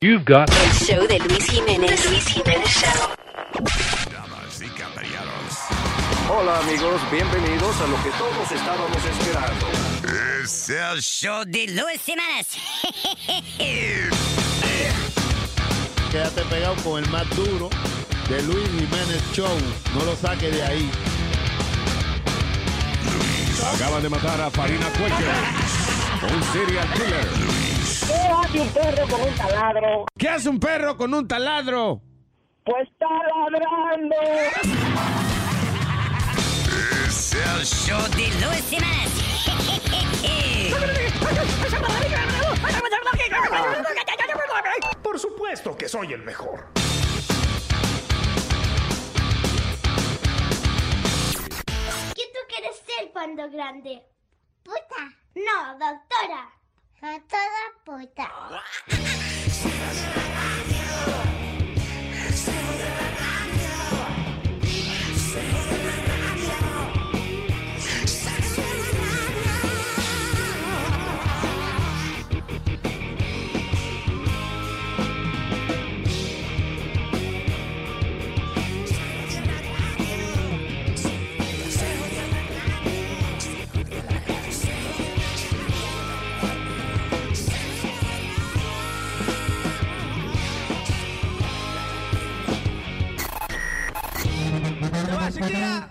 You've got El show de Luis Jiménez. Luis Jiménez Show. Damas y caballeros, Hola amigos, bienvenidos a lo que todos estábamos esperando. es el show de Luis Jiménez. Quédate pegado con el más duro de Luis Jiménez Show. No lo saque de ahí. Acaban de matar a Farina Cuello, un serial killer. ¿Qué hace un perro con un taladro? ¿Qué hace un perro con un taladro? Pues está ladrando. Es el show de Luis Jiménez. Por supuesto que soy el mejor. ¿Qué tú quieres ser cuando grande? Puta. No, doctora. Doctora puta. Recuerdo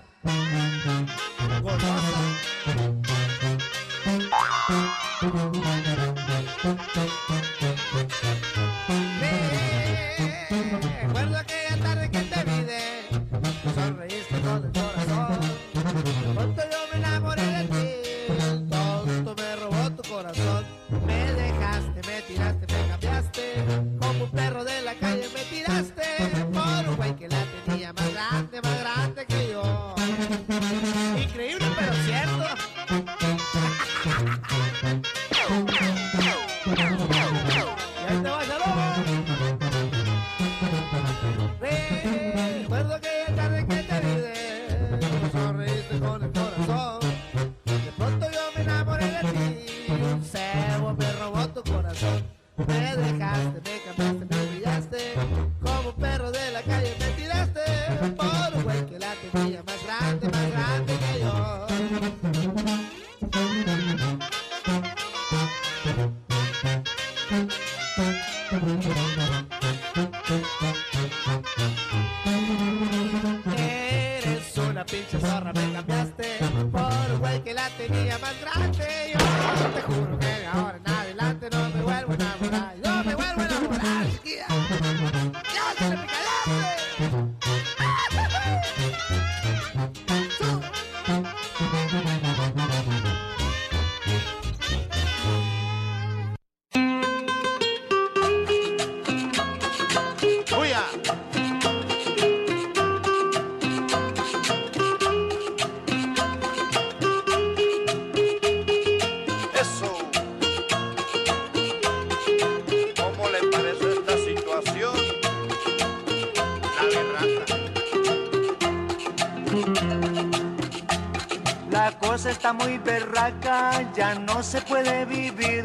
muy berraca, ya no se puede vivir.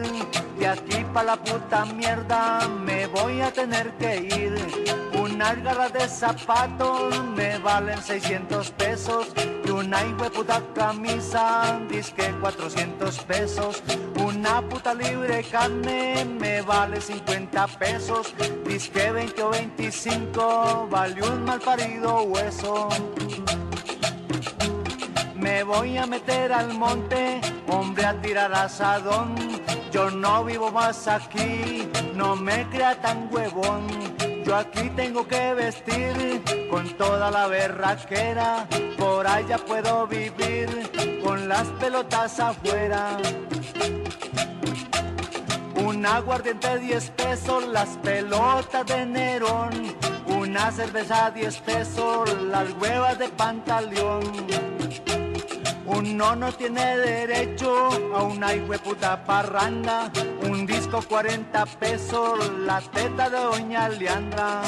De aquí pa' la puta mierda me voy a tener que ir. Unas garras de zapatos me valen 600 pesos. Y una puta camisa, disque 400 pesos. Una puta libre carne me vale 50 pesos. Disque 20 o 25, vale un mal parido hueso. Me voy a meter al monte, hombre a tirar asadón. Yo no vivo más aquí, no me crea tan huevón. Yo aquí tengo que vestir con toda la berraquera. Por allá puedo vivir con las pelotas afuera. Un aguardiente 10 pesos, las pelotas de Nerón. Una cerveza 10 pesos, las huevas de pantaleón. Uno no tiene derecho a una puta parranda. Un disco 40 pesos, la teta de doña Leandra.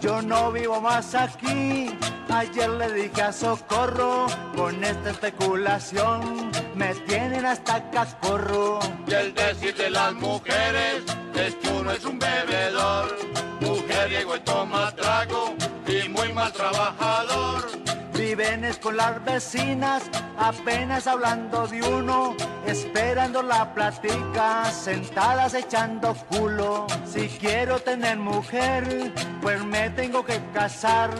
Yo no vivo más aquí. Ayer le dije a Socorro, con esta especulación me tienen hasta cascorro. Y el decir de las mujeres es que uno es un bebedor, mujeriego y toma trago y muy mal trabajador. Viven con las vecinas, apenas hablando de uno, esperando la platica, sentadas echando culo. Si quiero tener mujer, pues me tengo que casar.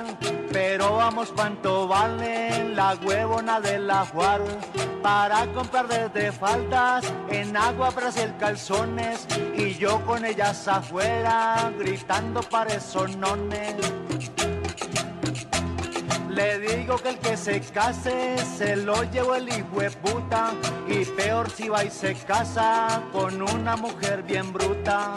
Pero vamos, ¿cuánto vale la huevona de la Juar? Para comprar desde faldas, en agua, el calzones, y yo con ellas afuera, gritando para nones. Le digo que el que se case se lo llevo el hijo de puta y peor si va y se casa con una mujer bien bruta.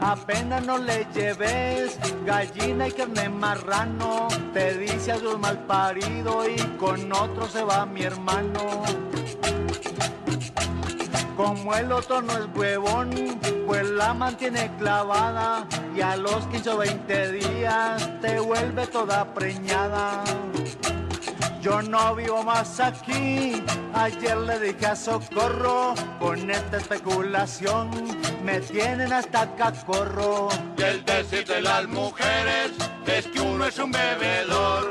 Apenas no le lleves gallina y carne marrano, te dice a su mal parido y con otro se va mi hermano. Como el otro no es huevón, pues la mantiene clavada y a los 15 o 20 días te vuelve toda preñada. Yo no vivo más aquí, ayer le dije a Socorro, con esta especulación me tienen hasta cacorro. Y el decir de las mujeres es que uno es un bebedor,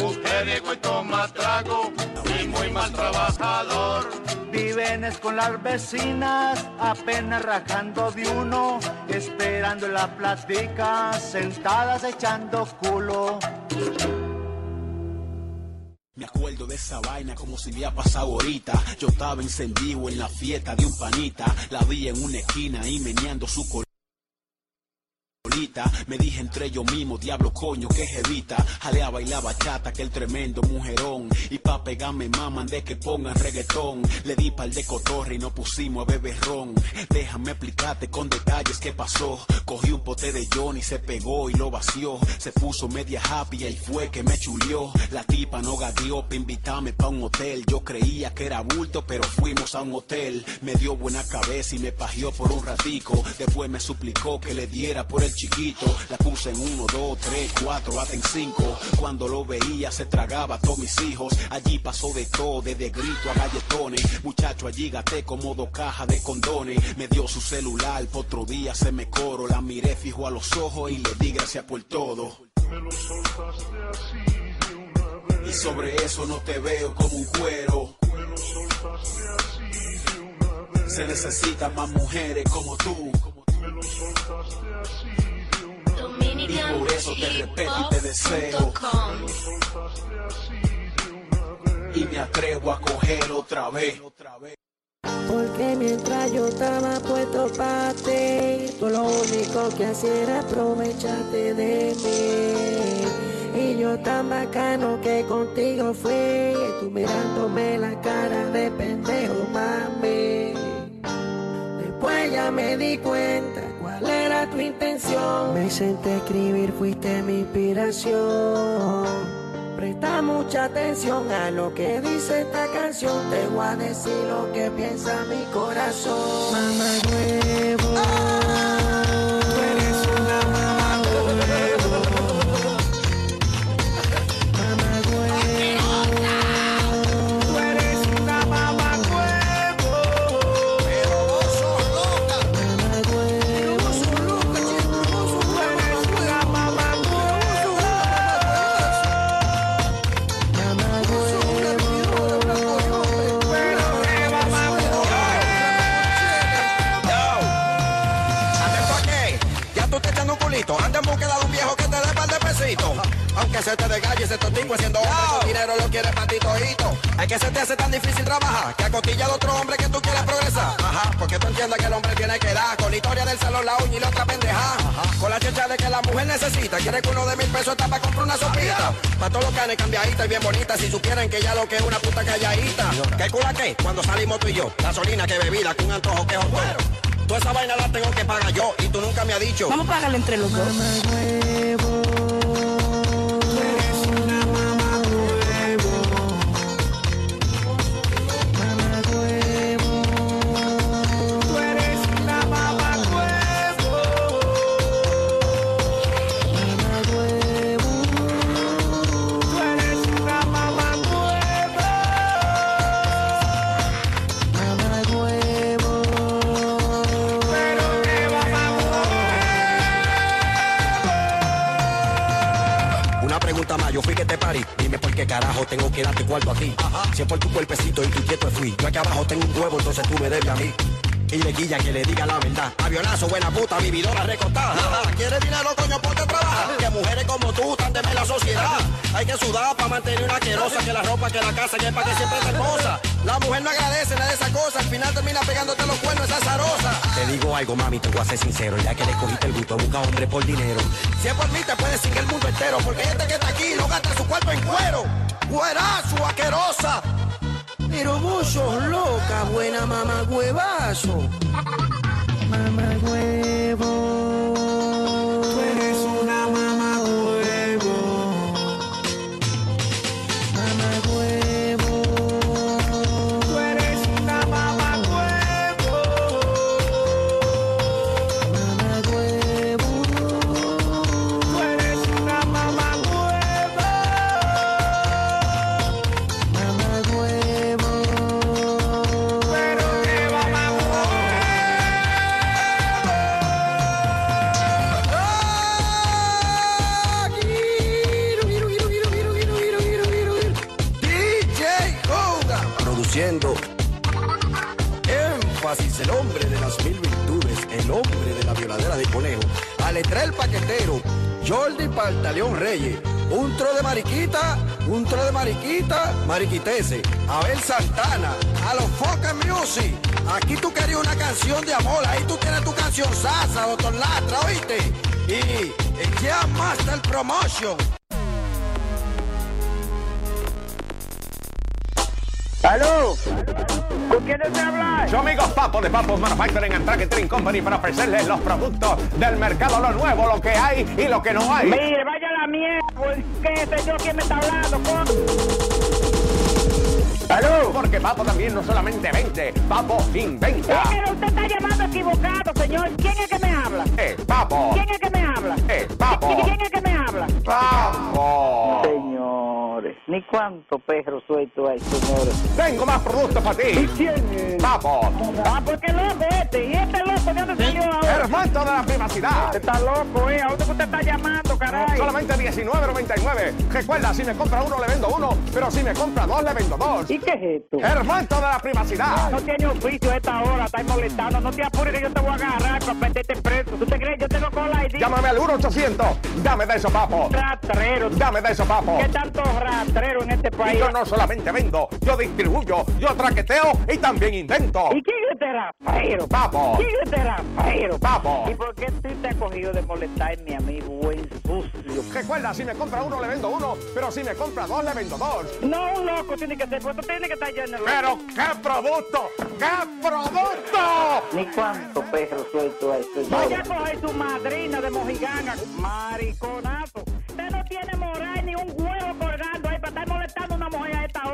mujeriego y toma trago y muy mal trabajador. Viven con las vecinas, apenas rajando de uno, esperando la plática, sentadas echando culo. Me acuerdo de esa vaina como si había pasado ahorita. Yo estaba encendido en la fiesta de un panita. La vi en una esquina y meneando su Me dije entre yo mismo, diablo coño, que jevita. Jale a bailar bachata, que el tremendo mujerón. Y pa' pegarme maman de que pongan reggaetón. Le di pal de cotorre y nos pusimos a beber ron. Déjame explicarte con detalles qué pasó. Cogí un pote de Johnny, se pegó y lo vació. Se puso media happy y fue que me chulió. La tipa no gadió pa' invitarme pa' un hotel. Yo creía que era bulto, pero fuimos a un hotel. Me dio buena cabeza y me pajeó por un ratico. Después me suplicó que le diera por el chiquito. La puse en uno, dos, tres, cuatro, hasta en cinco. Cuando lo veía se tragaba a todos mis hijos. Allí pasó de todo, desde grito a galletones. Muchacho, allí gaté como dos cajas de condones. Me dio su celular, por otro día se me coro. La miré fijo a los ojos y le di gracias por todo. Y sobre eso no te veo como un cuero. Se necesitan más mujeres como tú. Y por eso te respeto y te deseo. Y me atrevo a coger otra vez. Porque mientras yo estaba puesto para ti, tú lo único que hacías era aprovecharte de mí. Y yo tan bacano que contigo fui, tú mirándome la cara de pendejo, mami. Después ya me di cuenta cuál era tu intención. Me senté a escribir, fuiste mi inspiración. Presta mucha atención a lo que dice esta canción. Te voy a decir lo que piensa mi corazón. Mamá huevo. Tú Aunque se te desgalle ese tipo haciendo hombre, tu dinero lo quieres para ti todito. Es que se te hace tan difícil trabajar que acostilla de otro hombre que tú quieres progresar. Ajá, porque tú entiendes que el hombre tiene que dar con la historia del salón, la uña y la otra pendeja. Con la checha de que la mujer necesita. Quiere que uno de mil pesos está para comprar una sopita. Pa' todos los canes cambiaditas y bien bonitas. Si supieran que ya lo que es una puta calladita. ¿Qué cula qué? Cuando salimos tú y yo. Gasolina que bebida, con un antojo que bueno. Toda esa vaina la tengo que pagar yo y tú nunca me has dicho. Vamos a pagarle entre los dos. Dime por qué carajo tengo que darte cuarto a ti. Si es por tu cuerpecito y tu quieto fui. Yo aquí abajo tengo un huevo, entonces tú me debes a mí. Y le guilla que le diga la verdad. Avionazo, buena puta, vividora recostada. ¿Quieres dinero, coño, ponte a trabajar? Que mujeres como tú están de la sociedad. Hay que sudar para mantener una querosa. Que la ropa, que la casa, que es para que siempre te cosa. La mujer no agradece nada de esa cosa. Al final termina pegándote los cuernos esa zarosa. Te digo algo, mami, te voy a ser sincero. Ya que le cogiste el gusto, busca hombre por dinero. Si es por mí, te puedes seguir el mundo entero. Porque este que está aquí no gasta su cuerpo en cuero. Güerazo, asquerosa. Pero vos sos loca, buena mamá huevazo. Mamá huevo. Jordi Pantaleón Reyes un tro de mariquita un tro de mariquita mariquitese Abel Santana a los Foca Music. Aquí tú querías una canción de amor ahí tú tienes tu canción Sasa doctor Latra oíste y ya Master Promotion ¡Aló! ¿Con quién desea hablar? Su amigo Papo de Papo Manufacturing and Tracking Company para ofrecerles los productos del mercado, lo nuevo, lo que hay y lo que no hay. Mire, vaya la mierda, porque sé yo quién me está hablando, con... ¡Aló! Porque Papo también no solamente vende, Papo inventa. Pero usted está llamando equivocado, señor. ¿Quién es que me habla? ¡Eh, Papo! ¿Quién es que me habla? ¡Eh, Papo! ¿Quién es que me habla? ¡Papo! Ni cuánto perro suelto hay, señores. Tengo más productos para ti. ¿Y quién es? ¡Papo! Ah, porque loco este. ¿Y este loco de dónde salió ahora? ¡Hermano de la privacidad! Usted está loco, ¿eh? ¿A dónde usted está llamando, caray? Solamente 19.99. Recuerda, si me compra uno le vendo uno, pero si me compra dos le vendo dos. ¿Y qué es esto? ¡Hermano de la privacidad! No tiene oficio a esta hora, está molestando. No te apures que yo te voy a agarrar para meterte preso. ¿Tú te crees? Yo tengo cola ID. Llámame al 1-800. Dame de eso, papo. Rastrero. Dame de eso, papo. ¿Qué tanto en este Y país? yo no solamente vendo, yo distribuyo, yo traqueteo y también invento. ¿Y quién es este rastrero? Papo. ¿Quién es este rastrero? Papo. ¿Y por qué tú te has cogido de molestarme a mí, buen sucio? Recuerda, si me compra uno le vendo uno, pero si me compra dos le vendo dos. No, un loco tiene que ser, porque tú tienes que estar lleno Pero qué producto, qué producto. Ni cuánto perro suelto hay, señor. Vaya a coger su madrina de mojiganga, mariconazo. Usted no tiene moral ni un huevo colgando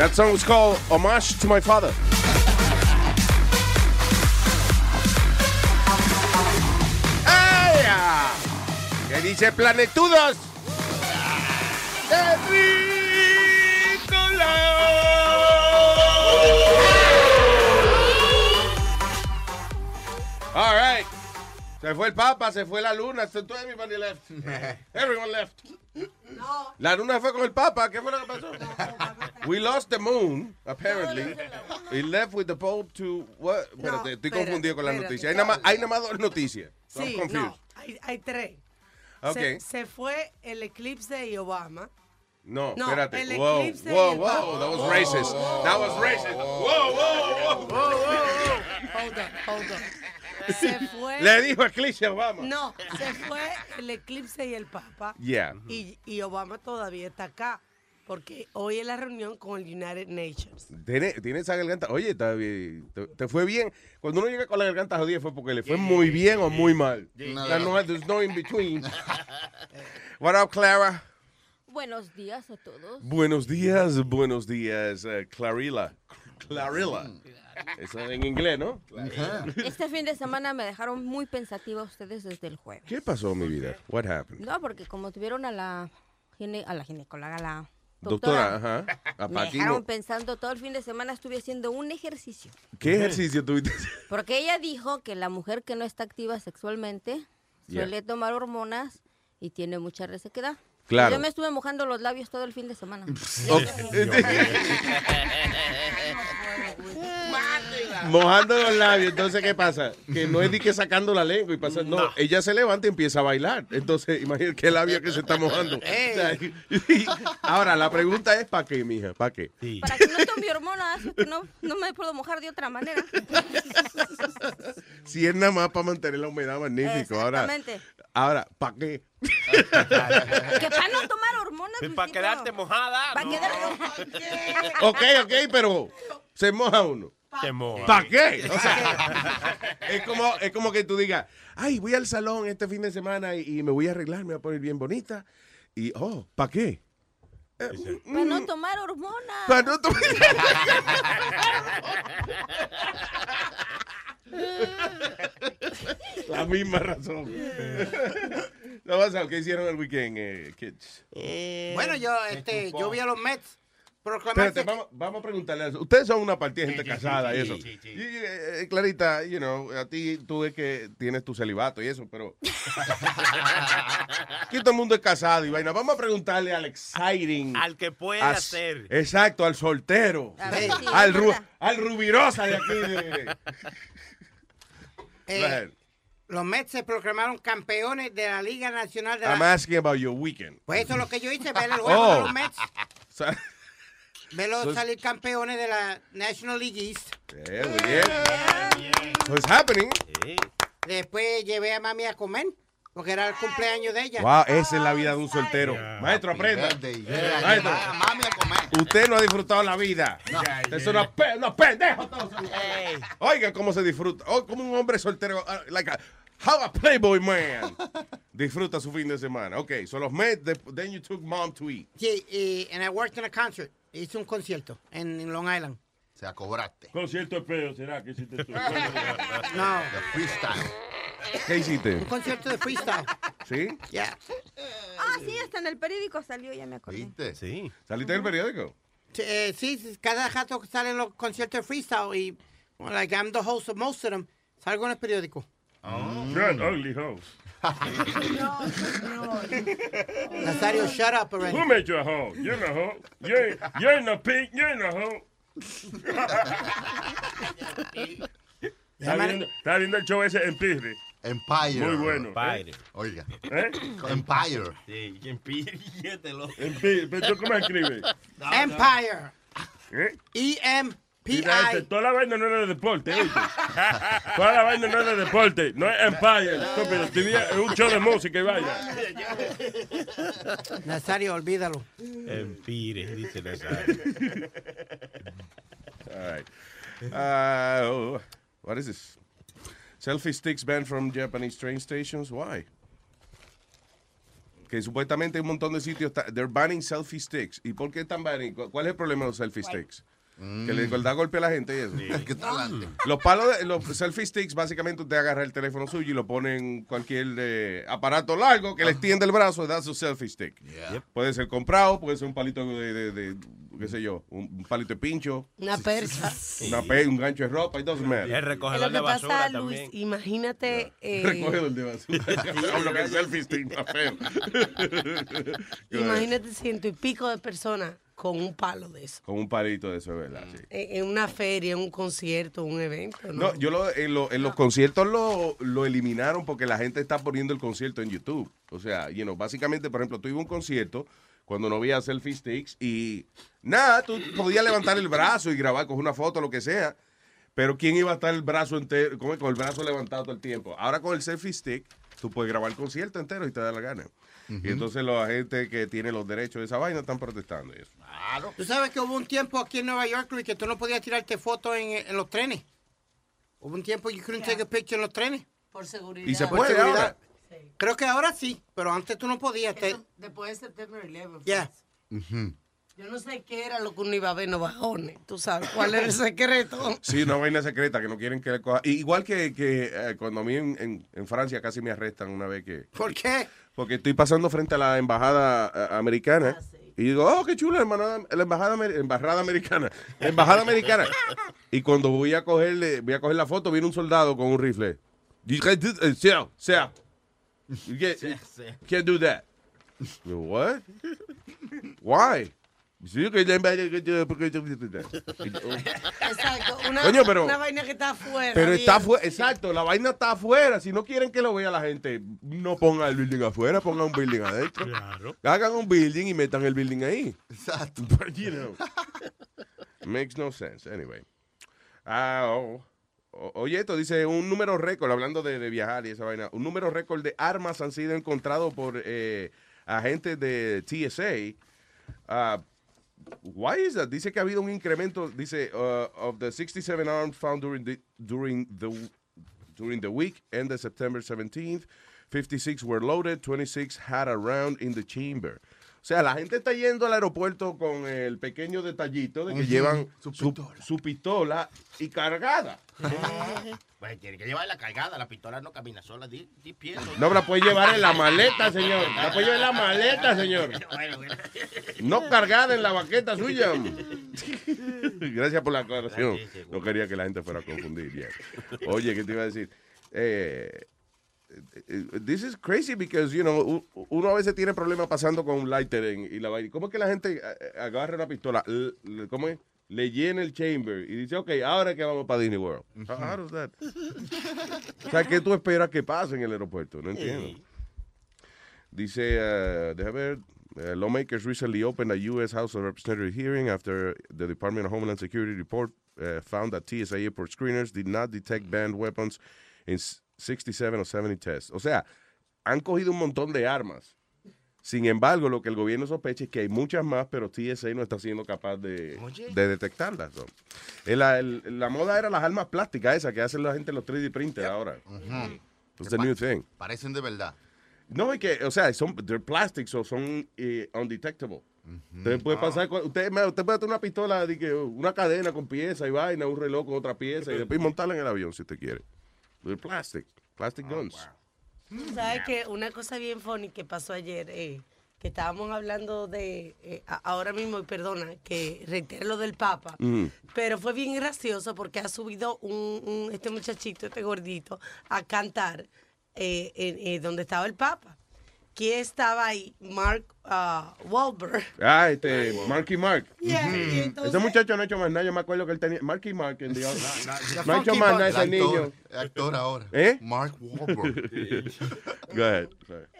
That song was called Homage to My Father. ¡Ay! ah! ¿Qué dice Planetudos? All right. Se fue el Papa, se fue la Luna, so everybody left. Everyone left. La Luna fue con el Papa, ¿qué fue lo que pasó? We lost the moon, apparently. He left with the Pope to what? Espérate, estoy confundido con espérate. noticias. Hay nada más, hay nada más dos noticias. Sí, no, hay, hay tres. Ok. Se, se fue el eclipse de Obama. No, No, espérate. el Whoa, eclipse whoa, el whoa. Papa. That was racist. That was racist. Whoa, whoa, whoa. Hold on, hold on. Se fue. Le dijo eclipse a Obama. No, se fue el eclipse y el Papa. Yeah. Y, y Obama todavía está acá. porque hoy es la reunión con el United Nations. Tiene, tiene esa garganta. Oye, está bien, te, te fue bien. Cuando uno llega con la garganta jodida fue porque le fue muy bien o muy mal. Yeah. O sea, no, there's no in between. What up, Clara? Buenos días a todos. Buenos días, buenos días, eh, Clarilla. Clarilla. Eso en inglés, ¿no? Este fin de semana me dejaron muy pensativa ustedes desde el jueves. ¿Qué pasó, mi vida? What happened? No, porque como tuvieron a la, gine- a la ginecóloga, a la Doctora, doctora, ajá. A me dejaron pensando todo el fin de semana estuve haciendo un ejercicio. ¿Qué ejercicio tuviste? Porque ella dijo que la mujer que no está activa sexualmente Yeah. suele tomar hormonas y tiene mucha resequedad. Claro. Yo me estuve mojando los labios todo el fin de semana. Mojando los labios, entonces, ¿qué pasa? Que no es de que sacando la lengua y pasa. No, ella se levanta y empieza a bailar. Entonces, imagínate qué labio que se está mojando. O sea, ahora, la pregunta es: ¿para qué, mija? ¿Para qué? Para que no tome hormonas, que no, no me puedo mojar de otra manera. Si es nada más para mantener la humedad, magnífico. Ahora, Exactamente. ahora ¿para qué? Que para no tomar hormonas. Para quedarte mojada. Para no. quedar. Ok, ok, pero se moja uno. Se moja. ¿Para qué? O sea, es como, es como que tú digas, ay, voy al salón este fin de semana y, y me voy a arreglar, me voy a poner bien bonita. Y, oh, ¿para qué? Para no tomar hormonas. Para no tomar. La misma razón. No pasa, ¿qué hicieron el weekend, eh, kids? Bueno, yo, este, yo vi a los Mets. Espérate, vamos, vamos a preguntarle. a eso. Ustedes son una partida de gente Sí, casada sí, y eso. sí, sí. Y, eh, Clarita, you know, a ti tú ves que tienes tu celibato y eso, pero. Aquí todo el mundo es casado y vaina. Vamos a preguntarle al exciting. Al que puede a- hacer. Exacto, al soltero. A ver al, es ru- al rubirosa de aquí. de- Eh, los Mets se proclamaron campeones de la Liga Nacional de la... I'm asking about your weekend. Pues eso es lo que yo hice, ver el juego Oh. de los Mets, O sea, verlos Pues- salir campeones de la National League East. yeah, muy bien. So it's happening. Después llevé a mami a comer, porque era el cumpleaños de ella. Wow, esa es la vida de un soltero. Maestro, aprenda. Maestro, usted no ha disfrutado la vida. Ustedes son unos, pe- unos pendejos todos. Oiga cómo se disfruta. Oh, como un hombre soltero. uh, like a, how a playboy man. Disfruta su fin de semana. Ok, so los Mets, the- then you took mom to eat. Sí, y and I worked in a concert. Hice un concierto en, Long Island. Se acobraste. Concierto de peo, ¿será que hiciste tú? No. freestyle. ¿Qué hiciste? Un concierto de freestyle. ¿Sí? Yeah. Ah, sí, hasta en el periódico salió, ya me acordé. Sí. ¿Saliste del periódico? Sí, eh, sí, sí, cada rato salen los conciertos de freestyle y, well, like, I'm the host of most of them. Salgo en el periódico. You're an ugly host. Nazario, shut up already. Who made you a hoe? You're not a hoe. You ain't, you ain't no pig. You ain't a hoe. Está viendo, está viendo el show ese en Pizri. Empire. Muy bueno. Empire. Oiga. ¿Eh? Empire. Sí, Empire. Empire. ¿Pero tú cómo escribes? Empire. ¿Eh? E-M-P-I. Este, Toda la vaina no es de deporte. Toda la vaina no es de deporte, no es Empire. estúpido. Es un show de música y vaina. Nazario, olvídalo. Empire, dice Nazario. All right. Uh, what is this? Selfie sticks banned from Japanese train stations. Why? Que supuestamente hay un montón de sitios. They're banning selfie sticks. ¿Y por qué están banning? ¿Cu- ¿Cuál es el problema de los selfie sticks? Que le da golpe a la gente y eso. ¿Qué talante? Los palos, de, los selfie sticks, básicamente usted agarra el teléfono suyo y lo pone en cualquier eh, aparato largo que le extiende el brazo, da su selfie stick. Puede ser comprado, puede ser un palito de, de- de- qué sé yo, un, un palito de pincho, Una percha. una pe- un gancho de ropa, it doesn't matter. Es recogedor Lo que de basura pasa, también. Luis, imagínate. eh, Recogedor de basura. Hablo que el selfie stick feo. imagínate ciento y pico de personas con un palo de eso. Con un palito de eso, es ¿verdad? Sí. En, una feria, en un concierto, un evento. ¿no? No, yo lo- en, lo- en los conciertos lo, lo eliminaron porque la gente está poniendo el concierto en YouTube. O sea, you know, básicamente, por ejemplo, tuve un concierto cuando no había selfie sticks y nada, tú podías levantar el brazo y grabar con una foto, lo que sea. Pero ¿quién iba a estar el brazo entero, con, con el brazo levantado todo el tiempo? Ahora con el selfie stick, tú puedes grabar el concierto entero y te da la gana. Y entonces los agentes que tienen los derechos de esa vaina están protestando. y eso. Tú sabes que hubo un tiempo aquí en Nueva York, Luis, que tú no podías tirarte fotos en, en los trenes. Hubo un tiempo you couldn't take a picture en los trenes. Por seguridad. Y se puede seguridad. ahora. Creo que ahora sí, pero antes tú no podías. te- Después de September 11. Yeah. Yo no sé qué era lo que uno iba a ver en los bajones. Tú sabes cuál era el secreto. Sí, una vaina secreta que no quieren que le coja. Igual que, que eh, cuando a mí en, en- en Francia casi me arrestan una vez que... ¿Por qué? Porque estoy pasando frente a la embajada eh, americana y digo, oh, qué la embajada, la embajada, embajada americana. La embajada americana. Y cuando voy a cogerle, voy a coger la foto, viene un soldado con un rifle. You can't do- eh, sir. You can't, can't do that. What? Why? Exacto. Una, Coño, pero- una vaina que está afuera. Pero está afuera, exacto, la vaina está afuera. Si no quieren que lo vea la gente, no pongan el building afuera, pongan un building adentro. Hagan un building y metan el building ahí. Exacto. you know. Makes no sense. Anyway. Ah, oh. O- Oye, esto dice un número récord, hablando de, de viajar y esa vaina, un número récord de armas han sido encontrados por eh, agentes de TSA. Ah, why is that? Dice que ha habido un incremento, dice, uh, of the 67 arms found during the, during the, during the week ended September 17th, 56 were loaded, 26 had a round in the chamber. O sea, la gente está yendo al aeropuerto con el pequeño detallito de que llevan su su, su pistola y cargada. Pues tiene que llevar la cargada, la pistola no camina sola, di, di pies. No me la puede llevar en la maleta, señor. La puede llevar en la maleta, señor. Bueno, bueno. No cargada en la baqueta suya. Gracias por la aclaración. No quería que la gente fuera a confundir. Oye, ¿qué te iba a decir? Eh, this is crazy because, you know, uno a veces tiene problemas pasando con un lighter en- y la vaina. ¿Cómo es que la gente eh, agarra una pistola, ¿cómo es? Le llena el chamber y dice, ok, ahora que vamos para Disney World. How- how does that? o sea, ¿qué tú esperas que pase en el aeropuerto? No entiendo. Dice, uh, déjame ver, uh, lawmakers recently opened a U.S. House of Representatives hearing after the Department of Homeland Security report uh, found that TSA airport screeners did not detect banned weapons in 67 or 70 tests. O sea, han cogido un montón de armas. Sin embargo, lo que el gobierno sospecha es que hay muchas más, pero TSA no está siendo capaz de, de detectarlas. so. La, el- la moda era las armas plásticas esas que hacen la gente en los 3D printers ahora. It's the new thing. Parecen de verdad. No, es que, o sea, son they're plastics o son eh, undetectable. Usted puede pasar, con- usted, usted puede tener una pistola, una cadena con pieza y vaina, un reloj con otra pieza y después montarla en el avión si usted quiere. They're plastic, plastic guns. ¿Sabes que Una cosa bien funny que pasó ayer, eh, que estábamos hablando de, eh, ahora mismo, y perdona, que reitero lo del Papa, Mm. pero fue bien gracioso porque ha subido un, un- este muchachito, este gordito, a cantar eh, eh, donde estaba el Papa. ¿Quién estaba ahí? Mark ah, Wahlberg. Ah, este, Marky Mark. Yeah, y entonces- Ese muchacho no ha hecho más nada, yo me acuerdo que él tenía, Marky Mark en The Office. no, No ha hecho más nada ese niño. el actor ahora. ¿Eh? Mark Wahlberg. Go ahead.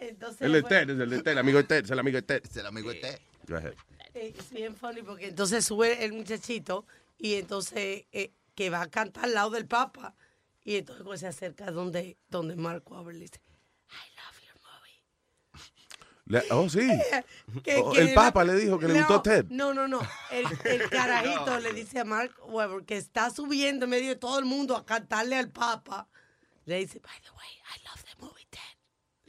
Entonces el de Ted, es el de Ted, el amigo de Ted, es el amigo de Ted. Es el amigo de Ted. Go ahead. Eh, es bien funny porque entonces sube el muchachito y entonces eh, que va a cantar al lado del Papa y entonces pues, se acerca donde, donde Mark Wahlberg le dice, Le- oh, sí. que- Oh, que el Papa le dijo que le No, gustó Ted. No, no, no. El, el carajito le dice a Mark Webber que está subiendo en medio de todo el mundo a cantarle al Papa. Le dice, by the way, I love.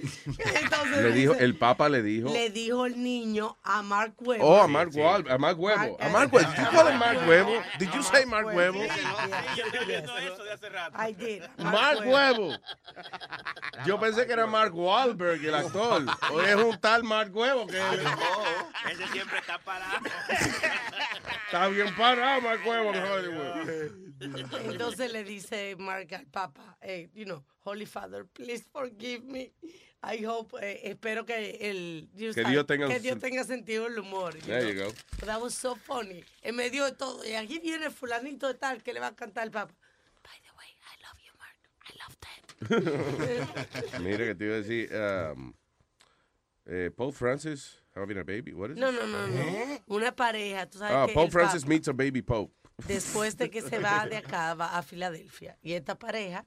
Entonces Le dijo, el Papa le dijo. Le dijo el niño a Mark Webber. Oh, a Mark Wahlberg, a Mark Huevo. A Mark Huevo. Did you call him Mark Huevo? Did you say Mark Huevo? I did. Mark Huevo. Yo pensé que era Mark Wahlberg, el actor. O es un tal Mark Huevo que Ese siempre está parado. está bien parado, Mark Huevo en Hollywood. Entonces le dice Mark al Papa, eh, you know, Holy Father, please forgive me. I hope, eh, espero que el you Que sabes, Dios tenga que Dios tenga sentido del humor. you There know. you go. That was so funny. En medio de todo, y aquí viene el fulanito de tal que le va a cantar al Papa. Mira que te iba a decir. Um, eh, Pope Francis having a baby. What is No, it? no, no, no. Una pareja, tú sabes Ah, que Pope el Francis Papa, meets a baby Pope. después de que se va de acá, va a Filadelfia. Y esta pareja,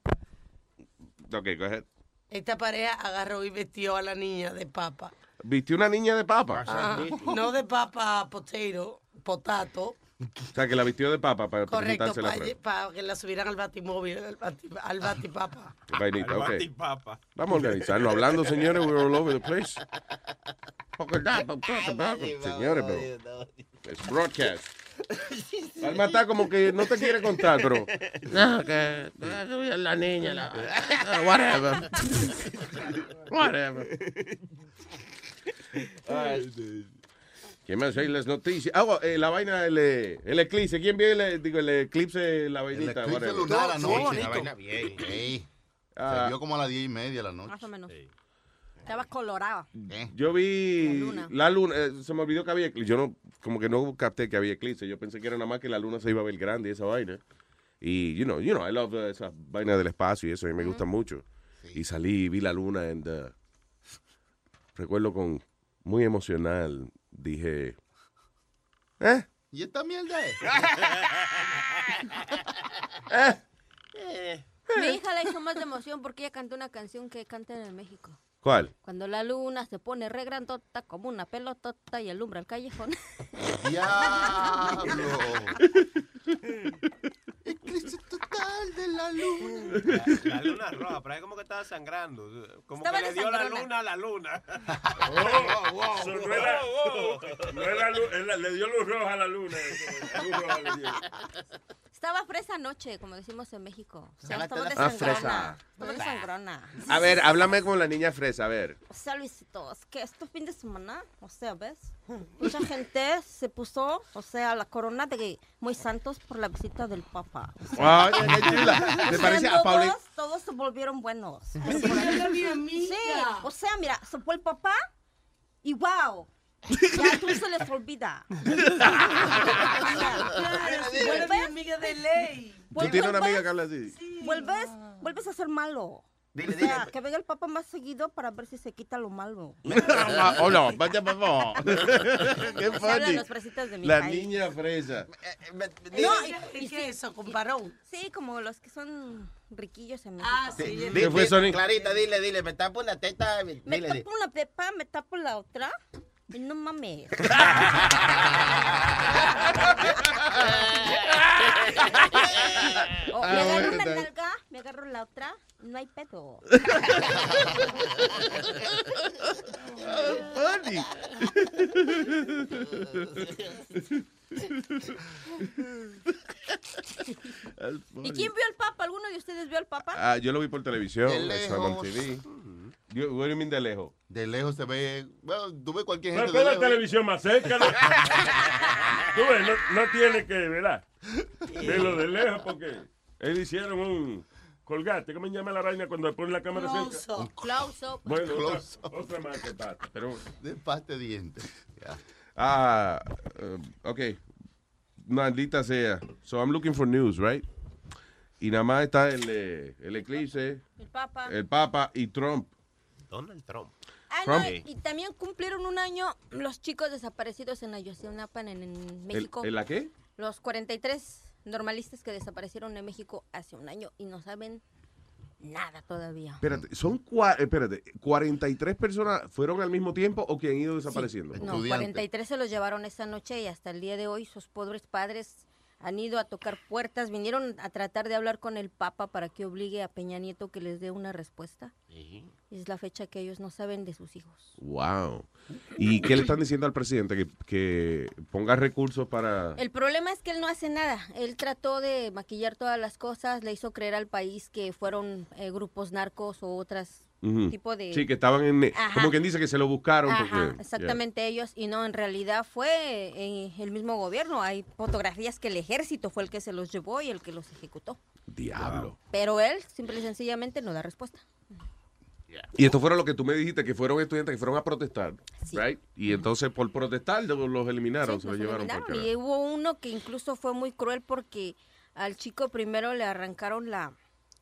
Ok, go ahead. Esta pareja agarró y vestió a la niña de Papa vistió una niña de papa. Ah, no de papa potato, potato. O sea, que la vistió de papa para Correcto, para, para que la subieran al batimóvil, al, bati, al batipapa. Vainita, Al batipapa. Vamos a organizarnos. Hablando, señores, we're all over the place. Señores, pero es broadcast. Alma está como que no te quiere contar, pero... No, que la niña, la... Whatever. Whatever. Ay, ¿Qué más hay las noticias? Ah, bueno, eh, la vaina, el, eh, el eclipse. ¿Quién vio el, digo, el eclipse, la vainita? eclipse whatever? lunar anoche. Una vaina bien. Ey, Ah. Se vio como a las 10 y media de la noche. Más o menos. Estaba colorada. Yo vi La luna. la luna, eh, se me olvidó que había eclipse. Yo no, como que no capté que había eclipse. Yo pensé que era nada más que la luna se iba a ver grande y esa vaina. Y, you know, you know, I love uh, esas vainas del espacio y eso, a mí me gusta mucho. Y salí y vi la luna and, uh, recuerdo con muy emocional, dije, ¿eh? ¿Y esta mierda es? Mi hija la hizo más de emoción porque ella cantó una canción que cantan en México. ¿Cuál? Cuando la luna se pone re grandota como una pelotota y alumbra el callejón. ¡Diablo! Eclipse total de la luna. La, la luna roja, pero es como que estaba sangrando. Como Estaba que le dio la luna a la luna. Oh, so no era, no era luz, es la- le dio luz roja a la luna. luz roja le dio. Estaba fresa anoche, como decimos en México. O sea, Ah, estaba fresa. desangrona. Estaba desangrona. A ver, háblame con la niña fresa, a ver. O sea, Luisito, es que este fin de semana, o sea, ¿ves? Mucha gente se puso, o sea, la corona de muy santos por la visita del Papa. O sea, Ay, qué chula. ¿Te parece a todos, Pauli? todos se volvieron buenos. Sí, o sea, mira, se fue el papá y wow. Ya tú se les olvida. Mi amiga de ley. ¿Tú tienes una amiga que habla así? Vuelves, vuelves a ser malo. Dile, O sea, dile. que venga el papá más seguido para ver si se quita lo malo. Hola, vaya favor. Qué funny. de mi La país. niña fresa. No, ¿Y qué es eso? ¿Con varón? Sí, como los que son riquillos en México. Ah, sí. ¿Qué fue? Clarita, dile, dile, me tapo una teta. Dile, Me dile. tapo una pepa, me tapo la otra. No mames. O me Ah, agarro una nalga, me agarro la otra, no hay pedo. Funny. ¿Y quién vio al Papa? ¿Alguno de ustedes vio al Papa? Ah, yo lo vi por televisión, en. TV. Yo, what do you mean de lejos? De lejos se ve. Bueno, tú ves cualquier Pero gente de la lejos. televisión más cerca. ¿no? Tú ves, no, no tiene que, ¿verdad? Verlo de lejos porque ellos hicieron un colgate. ¿Cómo se llama la vaina cuando ponen la cámara Close cerca? up. Close up. Bueno, otra, Close up. otra más que pata, pero De pasta de dientes. Ah, uh, ok. Maldita sea. So I'm looking for news, right? Y nada más está el, eh, el eclipse, El Papa. el Papa y Trump. Donald Trump. Ah, no, Trump. y, y también cumplieron un año los chicos desaparecidos en Ayotzinapa, en, en ¿El, México. ¿El la qué? Los 43 normalistas que desaparecieron en México hace un año y no saben nada todavía. Espérate, son cua- espérate, 43 personas fueron al mismo tiempo o que han ido desapareciendo. No, 43 se los llevaron esa noche y hasta el día de hoy sus pobres padres han ido a tocar puertas, vinieron a tratar de hablar con el Papa para que obligue a Peña Nieto que les dé una respuesta. Es la fecha que ellos no saben de sus hijos. Wow. ¿Y qué le están diciendo al presidente? Que, que ponga recursos para... El problema es que él no hace nada. Él trató de maquillar todas las cosas, le hizo creer al país que fueron eh, grupos narcos o otras Tipo de... Sí, que estaban en... Ajá. Como quien dice que se lo buscaron. Ajá, porque, exactamente ellos y no, en realidad fue eh, el mismo gobierno. Hay fotografías que el ejército fue el que se los llevó y el que los ejecutó. Diablo. Pero él simple y sencillamente no da respuesta. Y esto fueron lo que tú me dijiste, que fueron estudiantes que fueron a protestar, right? Y entonces por protestar los eliminaron, Sí, se los los llevaron por eliminaron. Y hubo uno que incluso fue muy cruel porque al chico primero le arrancaron la,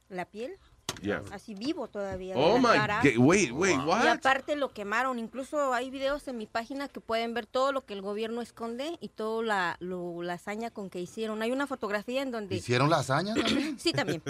la piel Yeah. así vivo todavía. Oh la my. God. Wait, wait, Y what? aparte lo quemaron. Incluso hay videos en mi página que pueden ver todo lo que el gobierno esconde y toda la, lo- la hazaña con que hicieron. Hay una fotografía en donde... ¿Hicieron lasaña también? Sí, también.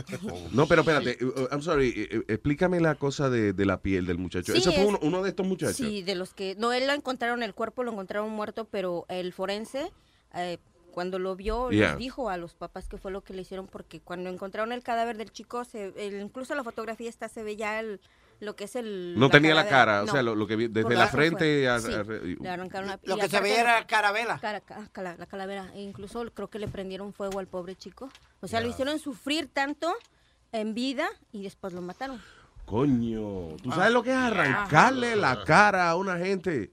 No, pero espérate, uh, uh, I'm sorry, eh, eh, explícame la cosa de, de la piel del muchacho. Sí, ¿Ese fue es- uno, uno de estos muchachos? Sí, de los que... No, él lo encontraron, el cuerpo lo encontraron muerto, pero el forense, eh, cuando lo vio, Yeah. les dijo a los papás que fue lo que le hicieron, porque cuando encontraron el cadáver del chico, se, el- incluso la fotografía esta se ve ya el, lo que es el... No tenía la cara, o sea, lo, lo que vi desde por la frente a- Sí, a- le arrancaron la- Lo que se veía era carabela. cara- ca- cala- la calavera. E incluso creo que le prendieron fuego al pobre chico. O sea, lo hicieron sufrir tanto en vida y después lo mataron. Coño, ¿tú sabes lo que es arrancarle la cara a una gente?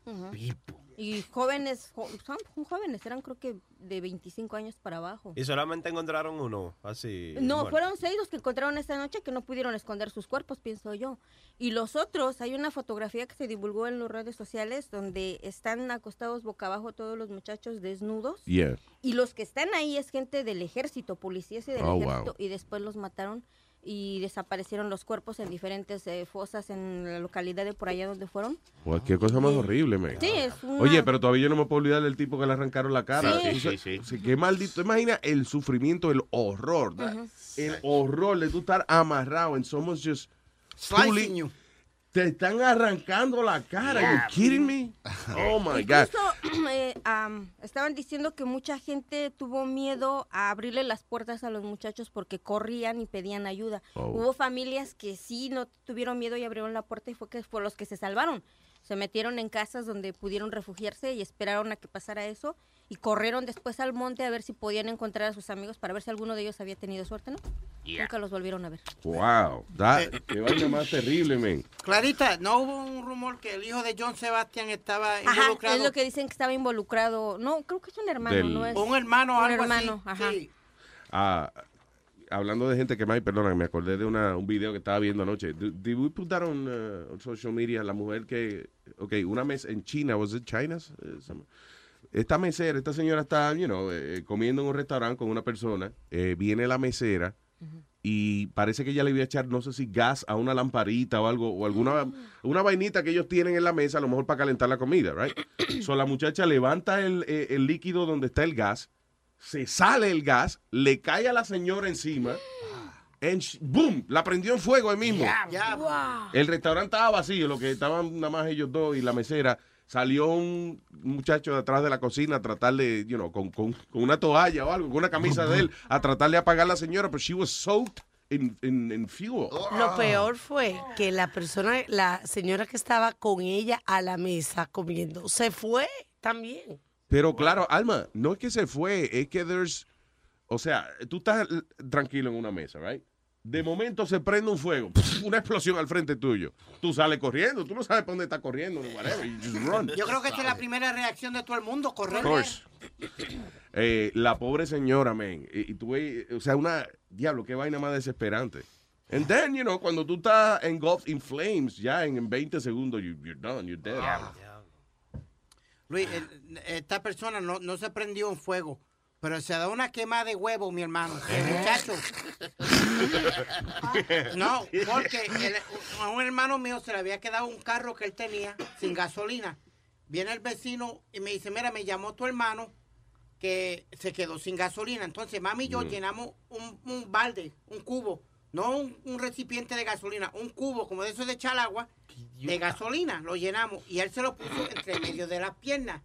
Y jóvenes, jo- son jóvenes, eran creo que de 25 años para abajo. Y solamente encontraron uno, así. No, fueron seis los que encontraron esta noche que no pudieron esconder sus cuerpos, pienso yo. Y los otros, hay una fotografía que se divulgó en las redes sociales donde están acostados boca abajo todos los muchachos desnudos. Yeah. Y los que están ahí es gente del ejército, policías y del Oh, wow. ejército, y después los mataron y desaparecieron los cuerpos en diferentes eh, fosas en la localidad de por allá donde fueron. Qué cosa más horrible, man. Sí, es una- Oye, pero todavía yo no me puedo olvidar del tipo que le arrancaron la cara. Sí. Sí, Qué maldito. Imagina el sufrimiento, el horror. Ujú. El horror de tú estar amarrado en Somos Just. Slicing pulling- you. Te están arrancando la cara. Yeah. You kidding me? Oh my God. Eh, estaban diciendo que mucha gente tuvo miedo a abrirle las puertas a los muchachos porque corrían y pedían ayuda. Oh. Hubo familias que sí no tuvieron miedo y abrieron la puerta y fue que fue los que se salvaron. Se metieron en casas donde pudieron refugiarse y esperaron a que pasara eso y corrieron después al monte a ver si podían encontrar a sus amigos para ver si alguno de ellos había tenido suerte, ¿no? Nunca los volvieron a ver. Wow. Da- qué vaina más terrible, man. Clarita, ¿no hubo un rumor que el hijo de John Sebastian estaba Ajá, involucrado? es lo que dicen que estaba involucrado. No, creo que es un hermano, Del- no es. Un hermano un algo así, hermano, ajá. sí. Ah, hablando de gente que más, perdona, me acordé de una, un video que estaba viendo anoche. Did, did we put that on, uh, on social media? La mujer que, ok, una mes en China, was it China? Eh, some- Esta mesera, esta señora está, you know, eh, comiendo en un restaurante con una persona, eh, viene la mesera y parece que ella le iba a echar, no sé si gas a una lamparita o algo, o alguna una vainita que ellos tienen en la mesa, a lo mejor para calentar la comida, right? so la muchacha levanta el, eh, el líquido donde está el gas, se sale el gas, le cae a la señora encima, and sh- boom, la prendió en fuego ahí mismo. El restaurante estaba vacío, lo que estaban nada más ellos dos y la mesera. Salió un muchacho detrás de la cocina a tratar de, you know, con, con- con una toalla o algo, con una camisa de él, a tratar de apagar a la señora, pero she was soaked in, in- in fuel. Lo peor fue que la persona, la señora que estaba con ella a la mesa comiendo, se fue también. Pero claro, Alma, no es que se fue, es que there's, o sea, tú estás tranquilo en una mesa, right? De momento se prende un fuego, una explosión al frente tuyo. Tú sales corriendo, tú no sabes para dónde estás corriendo, whatever, you just run. Yo creo que esa es la primera reacción de todo el mundo, correr. Eh, la pobre señora, man. Y, y tú ves, o sea, una, diablo, qué vaina más desesperante. And then, you know, cuando tú estás engulfed in flames, ya en, en 20 segundos, you- you're done, you're dead. Luis, el- esta persona no, no se prendió en fuego, pero se da una quema de huevo, mi hermano. El muchacho. No, porque el- a un hermano mío se le había quedado un carro que él tenía sin gasolina. Viene el vecino y me dice, mira, me llamó tu hermano que se quedó sin gasolina. Entonces, mami y yo Mm. llenamos un, un balde, un cubo, no un, un recipiente de gasolina, un cubo como de esos de echar agua, de gasolina, lo llenamos. Y él se lo puso entre medio de las piernas.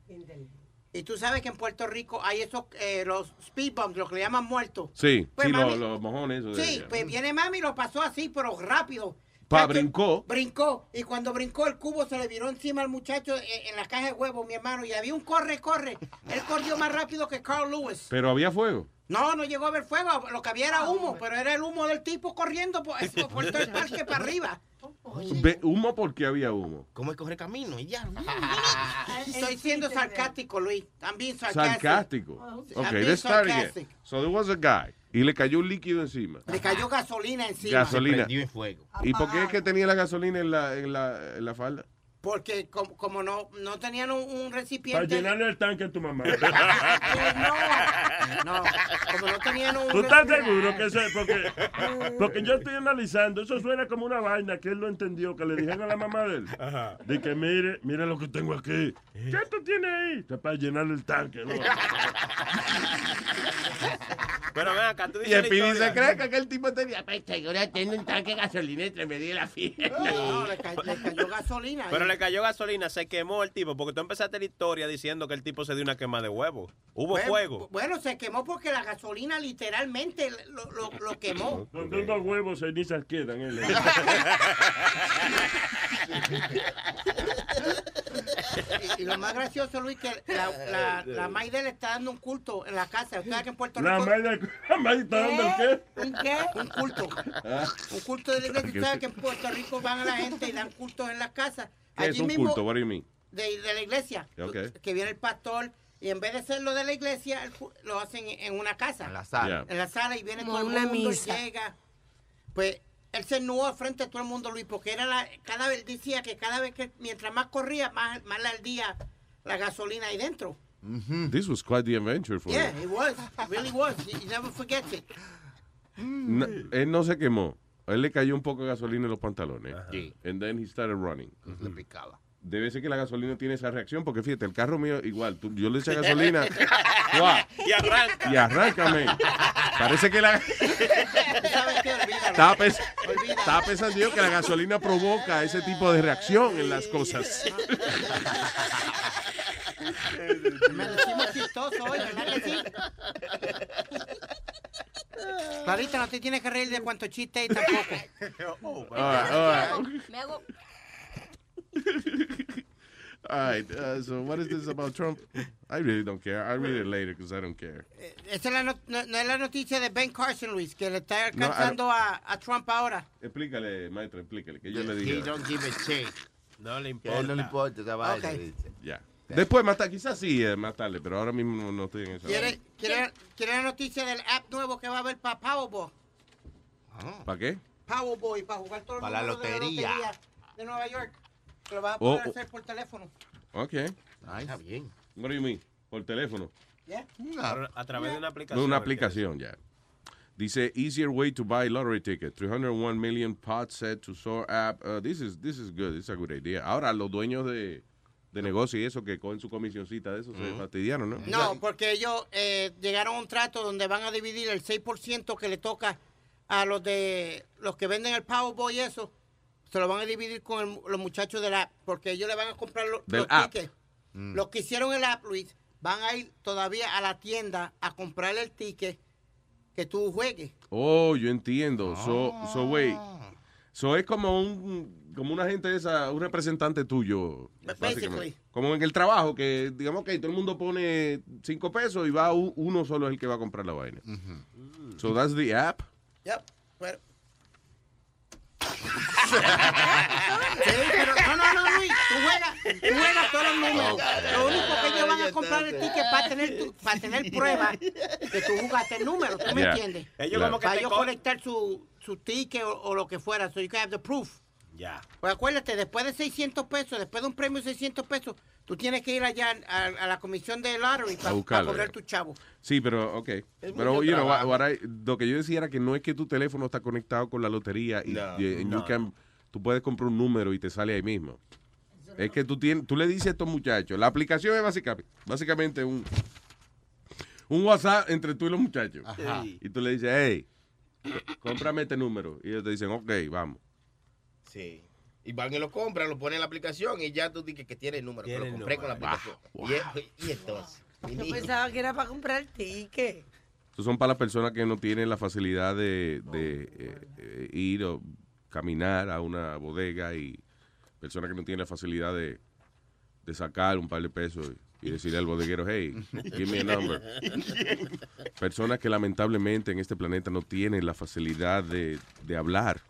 Y tú sabes que en Puerto Rico hay esos, eh, los speed bumps, lo que le llaman muertos. Sí, Pues, sí, mami- los, los mojones. eso Sí, pues viene mami y lo pasó así, pero rápido. Pa, Chacho, brincó. Brincó. Y cuando brincó el cubo se le viró encima al muchacho en, en la caja de huevos, mi hermano. Y había un corre, corre. Él corrió más rápido que Carl Lewis. Pero había fuego. No, no llegó a ver fuego. Lo que había era humo, pero era el humo del tipo corriendo por, por todo el parque para arriba. Ve- humo porque había humo. ¿Cómo es coger camino? Y ya. Estoy siendo sarcástico, Luis. También sarcástico. Sarcástico. Ok, let's start again. So there was a guy. Y le cayó un líquido encima. Le cayó gasolina encima. Gasolina. prendió en fuego. ¿Y por qué es que tenía la gasolina en la, en la, en la falda? Porque como, como no, no tenían un, un Para recipiente... llenarle el tanque a tu mamá. No, como no tenían un ¿Tú estás recipiente- seguro que eso es porque, porque yo estoy analizando, eso suena como una vaina que él no entendió, que le dijeron a la mamá de él. De que mire, mire lo que tengo aquí. ¿Qué tú tienes ahí? Para llenarle el tanque, ¿no? Pero ven acá, tú Y dices el la Pidi se cree que aquel tipo tenía. Pues seguro tiene un tanque de gasolina entre medio de la fiesta. No, le, ca- le cayó gasolina. Pero le cayó gasolina, se quemó el tipo, porque tú empezaste la historia diciendo que el tipo se dio una quema de huevo. Hubo Bueno, fuego. Bueno, se quemó porque la gasolina literalmente lo, lo, lo quemó. Con unos huevos cenizas quedan. ¿eh? Y, y lo más gracioso, Luis, que la, la, la Maide le está dando un culto en la casa. ¿Usted sabe que en Puerto La Rico... madre, la madre está dando el qué? ¿Un qué? Un culto. Ah. Un culto de la iglesia. ¿Usted sabe que en Puerto Rico van a la gente y dan cultos en las casas? ¿Qué es Allí un mismo, culto? What do you mean? De, de la iglesia. Ok. Que viene el pastor y en vez de hacerlo de la iglesia, lo hacen en una casa. En la sala. En la sala y viene Como todo el una mundo misa. y llega. Pues él se nuó al frente de todo el mundo, Luis, porque era la, cada vez decía que cada vez que mientras más corría, más, más le ardía la gasolina ahí dentro. This was quite the adventure for Yeah, him. it was. It really was. You, never forget it. No, él no se quemó. A él le cayó un poco de gasolina en los pantalones. Sí. And then he started running. Le picaba. Debe ser que la gasolina tiene esa reacción, porque fíjate, el carro mío igual, tú- yo le eché gasolina. Y arranca. y arráncame. Parece que la... ¿Sabes qué? Olvídalo. Estaba, pens- estaba pensando yo que la gasolina provoca ese tipo de reacción en las cosas. Me decimos chistoso hoy, ¿verdad que sí? Clarita, no te tienes que reír de cuánto chiste hay tampoco. Right, all right. Me hago... All right, uh, so what is this about Trump? I really don't care. I'll read it later because I don't care. Esa es la no, no- no es la noticia de Ben Carson, Luis, que le está I alcanzando a, a Trump ahora. Explícale, maestro, explícale, que yo le He dije. don't give a shit. No le Que a él no le importa. importa esa dice. Ya. Después más tarde, quizás sí, eh, más tarde, pero ahora mismo no, estoy en eso. ¿Quiere, quiere, quiere la noticia del app nuevo que va a haber para Powerball? ¿Para qué? Powerball, para jugar todos los Para la números de lotería. de Nueva York. Lo vas a Oh, poder oh. hacer por teléfono. Ok. Está bien. What do you mean? Por teléfono. ¿Yeah? A, a través de una aplicación. No, una aplicación, ya. Dice, easier way to buy lottery ticket. 301 million pots set to soar app. Uh, this, is, this is good. This is a good idea. Ahora, los dueños de, de negocio y eso que cogen su comisioncita de eso se fastidiaron, ¿no? No, porque ellos eh, llegaron a un trato donde van a dividir el 6% que le toca a los de los que venden el Powerball y eso. Se lo van a dividir con el- los muchachos del app, porque ellos le van a comprar lo- los app. tickets. Mm. Los que hicieron el app, Luis, van a ir todavía a la tienda a comprarle el ticket que tú juegues. Oh, yo entiendo. So, so wait. So es como un como una gente de esa, un representante tuyo. básicamente. Basically. Como en el trabajo, que digamos que todo el mundo pone cinco pesos y va uno solo es el que va a comprar la vaina. So that's the app. Yep. Pero... Sí, pero no, no, no, Luis, tú juegas, tú juegas todos los números. Lo único que ellos van a comprar el ticket para tener, tu- para tener prueba que tú jugaste el número, ¿tú me Yeah. entiendes? Ellos como que para te ellos co- conectar su, su ticket o, o lo que fuera, so you can have the proof. Ya. Pues acuérdate, después de 600 pesos, después de un premio de 600 pesos, tú tienes que ir allá a, a la comisión de lottery para buscarlo, cobrar tu chavo. Sí, pero, ok. Pero, you know, what- trabajo. what I- lo que yo decía era que no es que tu teléfono está conectado con la lotería y, No, y- and you can- tú puedes comprar un número y te sale ahí mismo. Es que tú, tienes, tú le dices a estos muchachos, la aplicación es básicamente, básicamente un, un WhatsApp entre tú y los muchachos. Ajá. Y tú le dices, hey, cómprame este número. Y ellos te dicen, ok, vamos. Sí. Y van y lo compran, lo ponen en la aplicación y ya tú dices que tiene el número. Tiene lo el compré con la aplicación. Y, y entonces. mi Yo pensaba que era para comprar el ticket. Estos son para las personas que no tienen la facilidad de, de, eh, eh, ir o caminar a una bodega y personas que no tienen la facilidad de, de sacar un par de pesos y decirle al bodeguero, hey, give me a number. Personas que lamentablemente en este planeta no tienen la facilidad de, de hablar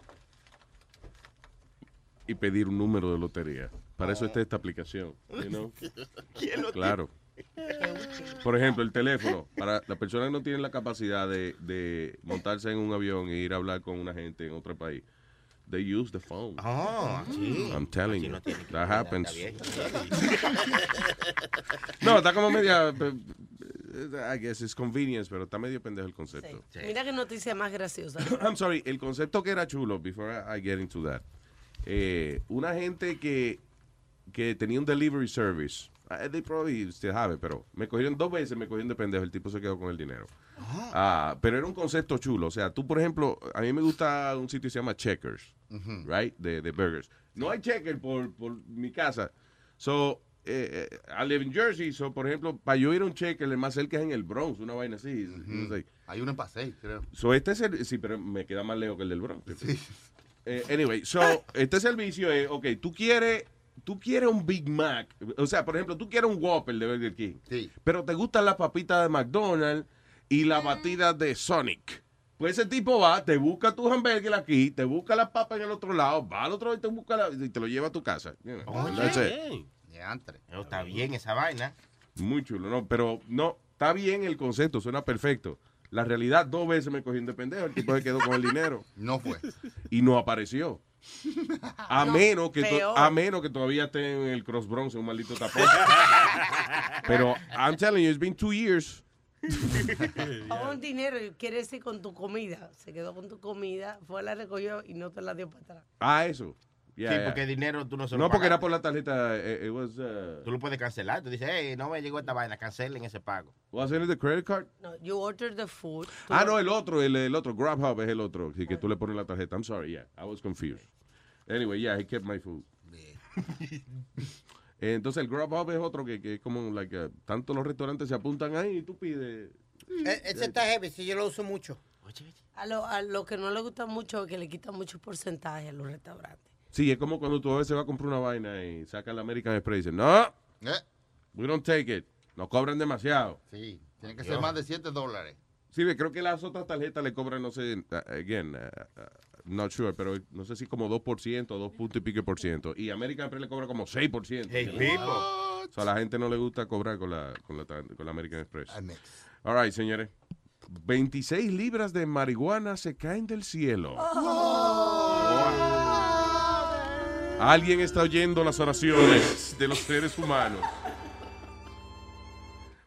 y pedir un número de lotería. Para eso está esta aplicación. you know? ¿Quién lo Claro. Por ejemplo, el teléfono. Para las personas que no tienen la capacidad de, de montarse en un avión e ir a hablar con una gente en otro país. they use the phone. Ah, sí. I'm telling Aquí you, no that happens. está bien. no, está como media, eh, I guess it's convenience, pero está medio pendejo el concepto. Mira qué noticia más graciosa. I'm sorry, el concepto que era chulo, before I get into that. Eh, una gente que, que tenía un delivery service, they probably still have it, pero me cogieron dos veces, me cogieron de pendejo, el tipo se quedó con el dinero. Ah, pero era un concepto chulo. O sea, tú, por ejemplo, a mí me gusta un sitio que se llama Checkers, right? De, de burgers. No hay Checkers por, por mi casa. So, eh, eh, I live in Jersey, so, por ejemplo, para yo ir a un Checkers, el más cerca es en el Bronx, una vaina así. Hay uno en Paseo, creo. So, este es el, sí, pero me queda más lejos que el del Bronx. Eh, anyway, so, este servicio es, ok, tú quieres, tú quieres un Big Mac, o sea, por ejemplo, tú quieres un Whopper de Burger King, pero te gustan las papitas de McDonald's y la batida de Sonic. Pues ese tipo va, te busca tu hamburger aquí, te busca las papas en el otro lado, va al otro y te busca la- y te lo lleva a tu casa. You know, it. bien. Pero Está bien esa vaina. Muy chulo, no, pero no, está bien el concepto, suena perfecto. La realidad, dos veces me cogí de pendejo, el tipo se quedó con el dinero. No fue. Y no apareció. A No, menos que peor. a menos que todavía esté en el Cross Bronx, en un maldito tapón. pero I'm telling you, it's been two years. Pagó un dinero y quiere decir con tu comida. Se quedó con tu comida, fue la recogió y no te la dio para atrás. Ah, eso. Yeah, sí, yeah. porque dinero tú no se lo No, porque era por la tarjeta. eh, it was, uh, Tú lo puedes cancelar. Tú dices, hey, no me llegó esta vaina, cancelen ese pago. was it the credit card? No, you ordered the food. Ah, no, el otro, el, el otro. Grubhub es el otro. Sí, que tú le pones la tarjeta. I'm sorry, yeah. I was confused. Anyway, yeah, he kept my food. Entonces el Grubhub es otro que, que es como, like, uh, tanto los restaurantes se apuntan ahí y tú pides. E- Ese está heavy, si yo lo uso mucho. A lo, a lo que no le gusta mucho es que le quitan mucho porcentaje a los restaurantes. Sí, es como cuando tú a veces vas a comprar una vaina y sacas la American Express y dicen, no, we don't take it. Nos cobran demasiado. Sí, tiene que ser más de 7 dólares. Sí, ve, creo que las otras tarjetas le cobran, no sé, uh, again, uh, uh, not sure, pero no sé si como 2%, 2 puntos y pico por ciento. Y American Express le cobra como 6%. Hey, people. O sea, a la gente no le gusta cobrar con la, con la, con la American Express. All right, señores. 26 libras de marihuana se caen del cielo. Alguien está oyendo las oraciones de los seres humanos.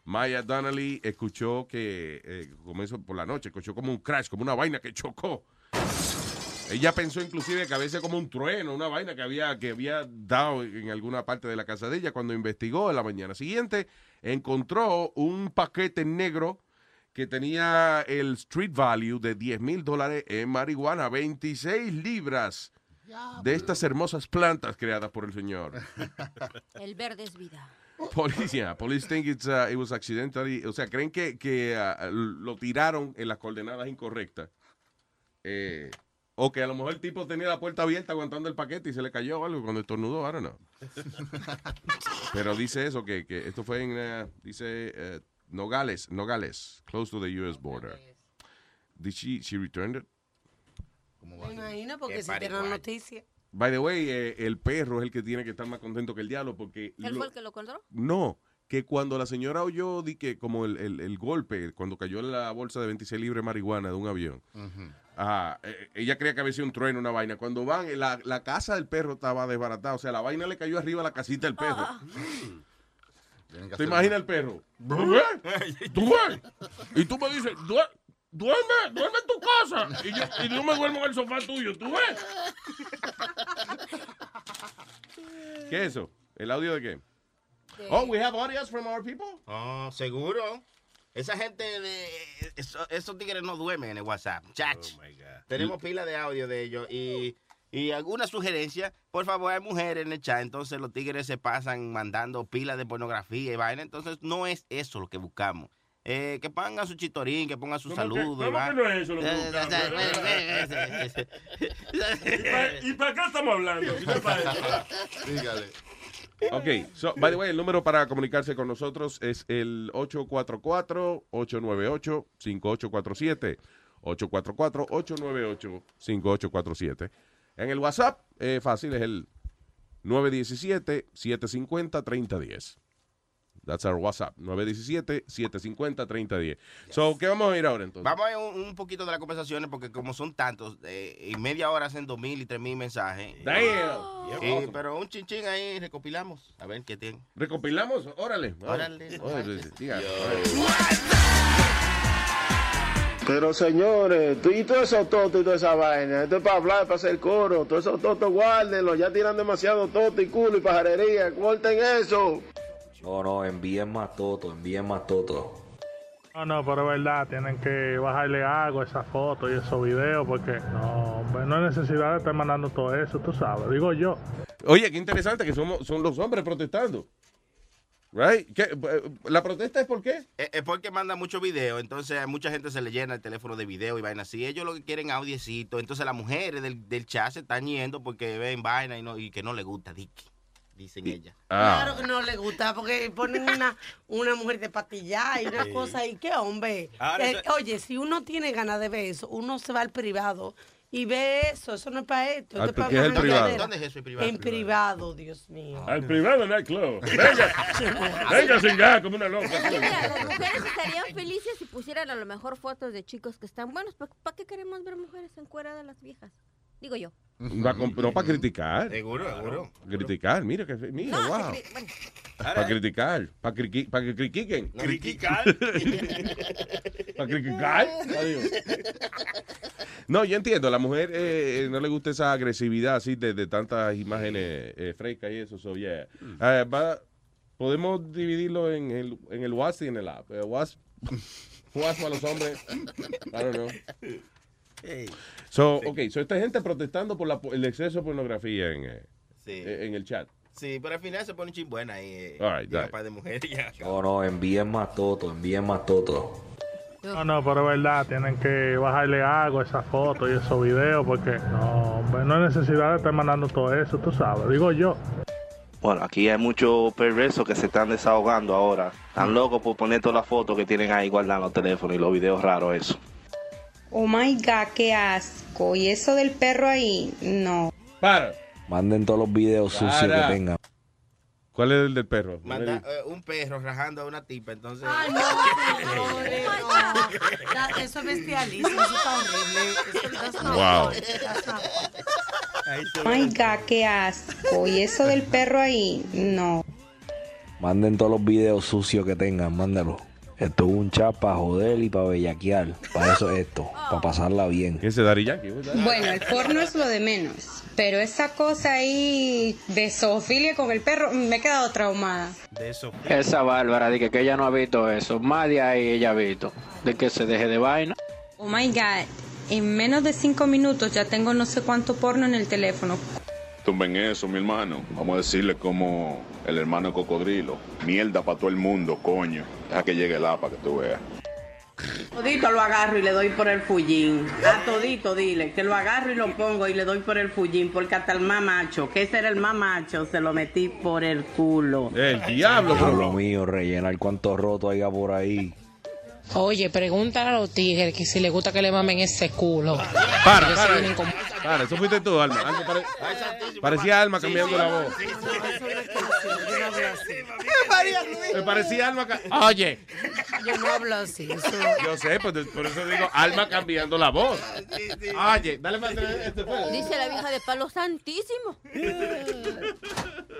Maya Donnelly escuchó que, eh, eso por la noche, escuchó como un crash, como una vaina que chocó. Ella pensó inclusive que a veces como un trueno, una vaina que había, que había dado en alguna parte de la casa de ella. Cuando investigó en la mañana siguiente, encontró un paquete negro que tenía el street value de 10 mil dólares en marihuana, 26 libras de estas hermosas plantas creadas por el señor. El verde es vida. Police, yeah, police think it's, uh, it was accidentally, o sea, creen que, que uh, lo tiraron en las coordenadas incorrectas. Eh, o que a lo mejor el tipo tenía la puerta abierta aguantando el paquete y se le cayó algo cuando estornudó, don't know. Pero dice eso, que, que esto fue en, uh, dice, uh, Nogales, Nogales, close to the U.S. border. Did she, she returned it? Me imagino porque si tienen pariguay. noticia. By the way, eh, el perro es el que tiene que estar más contento que el diablo porque... ¿Él lo- fue el que lo encontró? No, que cuando la señora oyó di que como el, el- el golpe, cuando cayó la bolsa de 26 libras de marihuana de un avión, ah, eh, ella creía que había sido un trueno, una vaina. Cuando van, eh, la, la casa del perro estaba desbaratada, o sea, la vaina le cayó arriba a la casita del perro. ¿Te imaginas el perro? ¿Tú ves? ¿Tú ves? Y tú me dices, "Due- duerme, duerme en tu casa. Y yo, y yo me duermo en el sofá tuyo, ¿tú ves? ¿Qué es eso? ¿El audio de qué? Oh, we have audios from our people. Oh, seguro. Esa gente de. eso- esos tigres no duermen en el WhatsApp. Chach. Tenemos pila de audio de ellos y. Y alguna sugerencia, por favor, hay mujeres en el chat, entonces los tigres se pasan mandando pilas de pornografía y vaina, entonces no es eso lo que buscamos. Eh, que pongan su chitorín, que pongan su ¿Cómo que- saludo. cómo que no es eso lo que Eh, buscamos? eh, eh, ¿Y para, qué estamos hablando? Dígale. Ok, so, by the way, el número para comunicarse con nosotros es el 844-898-5847. 844-898-5847. En el WhatsApp, eh, fácil, es el 917-750-3010. That's our WhatsApp. 917-750-3010. So, ¿qué vamos a ir ahora entonces? Vamos a ver un, un poquito de las conversaciones porque como son tantos, eh, en media hora hacen dos mil y tres mil mensajes. Damn. Eh, pero un chinchín ahí recopilamos. A ver qué tienen. ¿Recopilamos? Órale. Órale. Órale. Pero señores, tú y todos esos totos y toda esa vaina, esto es para hablar, para hacer coro, todos esos totos guárdenlos, ya tiran demasiado toto y culo y pajarería, corten eso. No, no, envíen más toto, envíen más toto. No, no, pero es verdad, tienen que bajarle algo a esas fotos y esos videos porque no, hombre, no hay necesidad de estar mandando todo eso, tú sabes, digo yo. Oye, qué interesante que somos, son los hombres protestando. Right? ¿Qué? Eh, ¿La protesta es por qué? Es es porque manda mucho video, entonces a mucha gente se le llena el teléfono de video y vaina así. Ellos lo que quieren audiecito. Entonces las mujeres del, del chat se están yendo porque ven vaina y, no, y que no le gusta, Dick, dicen ellas. Ah. Claro que no le gusta, porque ponen una, una mujer de patilla y una Sí. cosa y qué hombre. Ahora Eh, eso- oye, si uno tiene ganas de ver eso, uno se va al privado y ve eso. Eso no es para esto. Ah, esto para ¿qué es el privado? ¿Dónde es eso, el privado? En privado, Dios mío. Al privado nightclub. Venga, venga sin gas como una loca. Mira, las mujeres estarían felices si pusieran a lo mejor fotos de chicos que están buenos. ¿Para qué queremos ver mujeres encueradas las viejas? Digo yo. Va con- no para criticar. Seguro, seguro. Criticar, mira que mira, No, wow. cri- Para criticar, para que critiquen. ¿Criticar? Para criticar. Adiós. No, yo entiendo, a la mujer eh, no le gusta esa agresividad así de, de tantas imágenes eh, frescas y eso. So, yeah. Eh, va- podemos dividirlo en el, en el WhatsApp y en el app. Eh, WhatsApp, WhatsApp para los hombres. I don't know. So, okay, so esta gente protestando por la, el exceso de pornografía en, eh, Sí. eh, en el chat. Sí, pero al final se pone chimbuena ahí. Eh, right, de mujeres ya. No, no, envíen más toto, envíen más toto. No, no, pero es verdad, tienen que bajarle algo a esas fotos y esos videos porque no, hombre, no hay necesidad de estar mandando todo eso, tú sabes, digo yo. Bueno, aquí hay muchos perversos que se están desahogando ahora. Están locos por poner todas las fotos que tienen ahí guardadas en los teléfonos y los videos raros, eso. Oh my god, qué asco. Y eso del perro ahí, no. Para. Manden todos los videos sucios que tengan. ¿Cuál es el del perro? Manda eh, un perro rajando a una tipa, entonces. Ay, no, no. Da- Eso es bestialismo, eso está horrible. Eso, not Wow. Oh my god, qué asco. Y eso del perro ahí, no. Manden todos los videos sucios que tengan, mándenlos. Esto es un chat para joder y para bellaquear. Para eso es esto, para pasarla bien. ¿Ese Dari Yankee? Bueno, el porno es lo de menos. Pero esa cosa ahí de zoofilia con el perro, me he quedado traumada. De eso. Esa Bárbara, de que, que ella no ha visto eso. Más de ahí ella ha visto. De que se deje de vaina. Oh my god. En menos de cinco minutos ya tengo no sé cuánto porno en el teléfono. Tumben eso, mi hermano. Vamos a decirle como el hermano cocodrilo. Mierda para todo el mundo, coño. Deja que llegue el apa que tú veas. Todito lo agarro y le doy por el fullín. A todito dile que lo agarro y lo pongo y le doy por el fullín porque hasta el más macho, que ese era el más macho, se lo metí por el culo. El diablo, Lo mío, rellenar cuánto roto haya por ahí. Oye, pregúntale a los tigres que si les gusta que le mamen ese culo. Para, para. con- Para, eso fuiste tú, Alma. Alma pare- parecía Alma cambiando la voz. Me parecía Alma. Oye. Yo no hablo así. Eso... Yo sé, pues, por eso digo Alma cambiando la voz. Oye, dale más. Este. Dice la vieja de palo santísimo.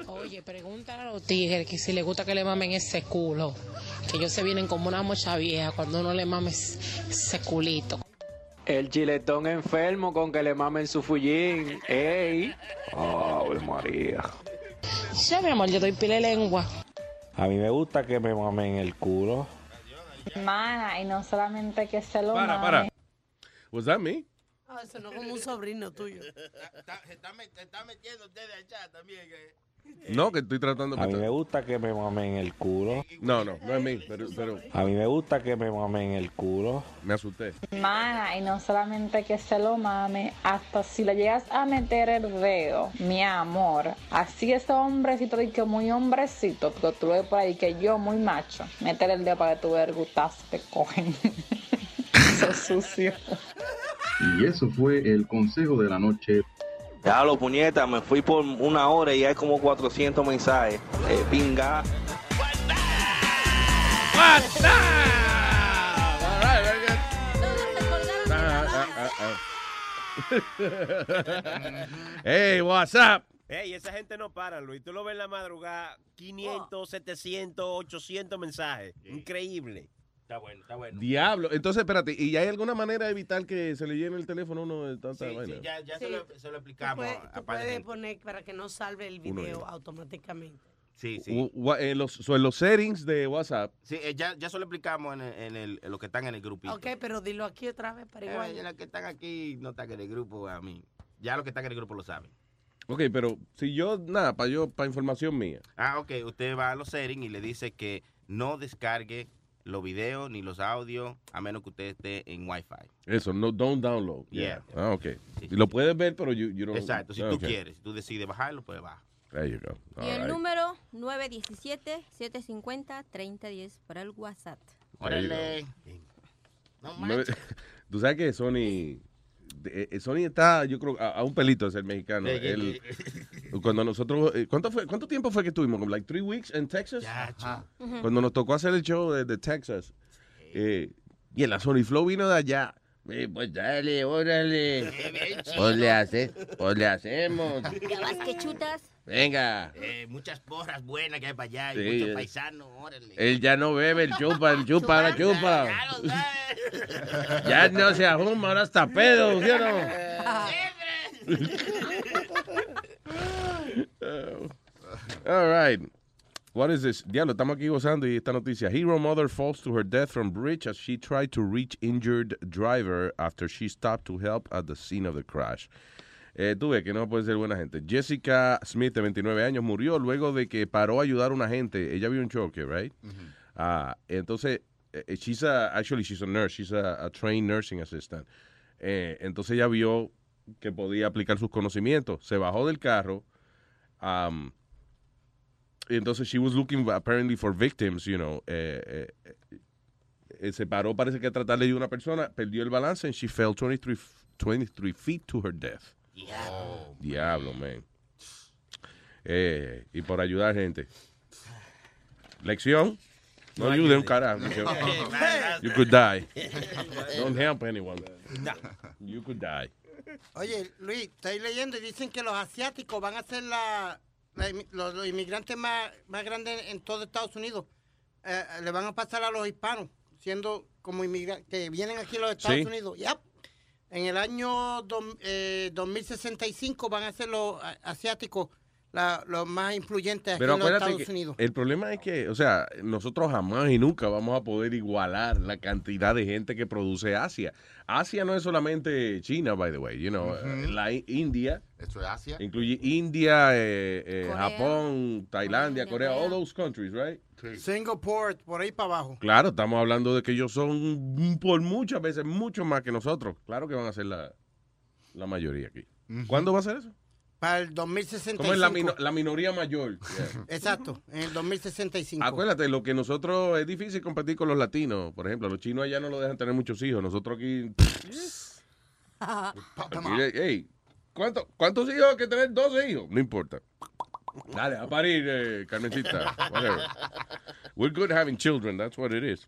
Oye, pregúntale a los tigres que si les gusta que le mamen ese culo. Que ellos se vienen como una mocha vieja cuando uno le mame ese culito. El chiletón enfermo con que le mamen su fullín. ¡Ey! Ave María. Ya, mi amor, yo doy pile lengua. A mí me gusta que me mamen el culo. Mana, y no solamente que se lo Para, mame. para. Was that me? Ah, eso no como un sobrino tuyo. Se está, metiendo ustedes al chat también. No, que estoy tratando de A mí me gusta que me mamen el culo. No, no, no es mí, pero, pero A mí me gusta que me mamen el culo. me asusté. Mana, y no solamente que se lo mame, hasta si le llegas a meter el dedo, mi amor. Así ese hombrecito, de que muy hombrecito, porque tú lo ves por ahí que yo muy macho. Meter el dedo para que tú veas el cogen. Eso sucio. Y eso fue el consejo de la noche. Ya lo puñeta, me fui por una hora y hay como 400 mensajes. Eh, pinga. hey, what's up? Hey, esa gente no para, Luis. Tú lo ves en la madrugada, 500, 700, 800 mensajes. Increíble. Está bueno, está bueno. Diablo. Entonces, espérate, ¿y hay alguna manera de evitar que se le llene el teléfono a uno de tanta Sí, vaina? sí, ya, ya Sí. se, lo, se lo Tú explicamos. puedes, tú par de puedes gente. poner para que no salve el video automáticamente. Sí, sí. En los, en los settings de WhatsApp. Sí, eh, ya, ya se lo explicamos en, el, en, el, en los que están en el grupito. Ok, pero dilo aquí otra vez para Eh, igual. los que están aquí no están en el grupo, a mí. Ya los que están en el grupo lo saben. Ok, pero si yo, nada, para yo, para información mía. Ah, ok. Usted va a los settings y le dice que no descargue los videos ni los audios a menos que usted esté en Wi-Fi. Eso, no, don't download. Yeah. Ah, ok. Y lo puedes ver, pero you, you don't- Exacto. Si ah, tú quieres, si tú decides bajarlo, pues baja. There you go. Y el right. número 917-750-3010 para el WhatsApp. Órale. Tú sabes que Sony, Sony está, yo creo, a, a un pelito de ser mexicano. Él- cuando nosotros, eh, ¿cuánto, fue, ¿cuánto tiempo fue que estuvimos? Like three weeks en Texas. Cuando nos tocó hacer el show de, de Texas. eh, y el Sony Flow vino de allá. Eh, pues dale, órale. Pues le, hace, pues le hacemos. ¿Ya vas que chutas? Venga. Eh, muchas porras buenas que hay para allá y Sí, muchos eh. paisanos, órale. Él ya no bebe, el chupa, el chupa, la chupa. Ya lo sabes. Ya no se ajuma, ahora está pedo, ¿sí o no? All right. What is this? Diablo, estamos aquí gozando y esta noticia. Hero mother falls to her death from bridge as she tried to reach injured driver after she stopped to help at the scene of the crash. Eh, tú ves que no puede ser buena gente. Jessica Smith, de 29 años, murió luego de que paró a ayudar a una gente. Ella vio un choque, right? Ah, entonces, eh, she's a, actually she's a nurse, she's a, a trained nursing assistant. Eh, entonces ella vio que podía aplicar sus conocimientos. Se bajó del carro. um, y entonces she was looking apparently for victims, you know. eh, eh, eh, se paró, parece que a tratar de ayudar a una persona, perdió el balance and she fell 23, f- 23 feet to her death. Diablo, man. Eh, y por ayudar gente. Lección. No, No ayude un carajo. you could die. Don't help anyone. You could die. Oye, Luis, estoy leyendo y dicen que los asiáticos van a ser la, los, los inmigrantes más, más grandes en todo Estados Unidos. Eh, eh, le van a pasar a los hispanos, siendo como inmigrantes, que vienen aquí a los Estados Sí. Unidos. Yep. En el año dos- eh, 2065 van a ser los asiáticos la- los más influyentes aquí Pero en los Estados Unidos. el problema es que, o sea, nosotros jamás y nunca vamos a poder igualar la cantidad de gente que produce Asia. Asia no es solamente China, by the way, you know, la India. Eso es Asia. Incluye India, eh, eh. Japón, Tailandia, Corea, all those countries, right? Singapore, por ahí para abajo. Claro, estamos hablando de que ellos son por muchas veces mucho más que nosotros. Claro que van a ser la, la mayoría aquí. ¿Cuándo va a ser eso? Para el 2065. ¿Cómo es la, mino- la minoría mayor? Yeah. Exacto, en el 2065. Acuérdate, lo que nosotros es difícil competir con los latinos. Por ejemplo, los chinos allá no lo dejan tener muchos hijos. Nosotros aquí. aquí, hey, ¿cuánto- ¿cuántos hijos hay que tener? 12 hijos. No importa. Dale, a parir, eh, Carmencita. Whatever. We're good having children. That's what it is.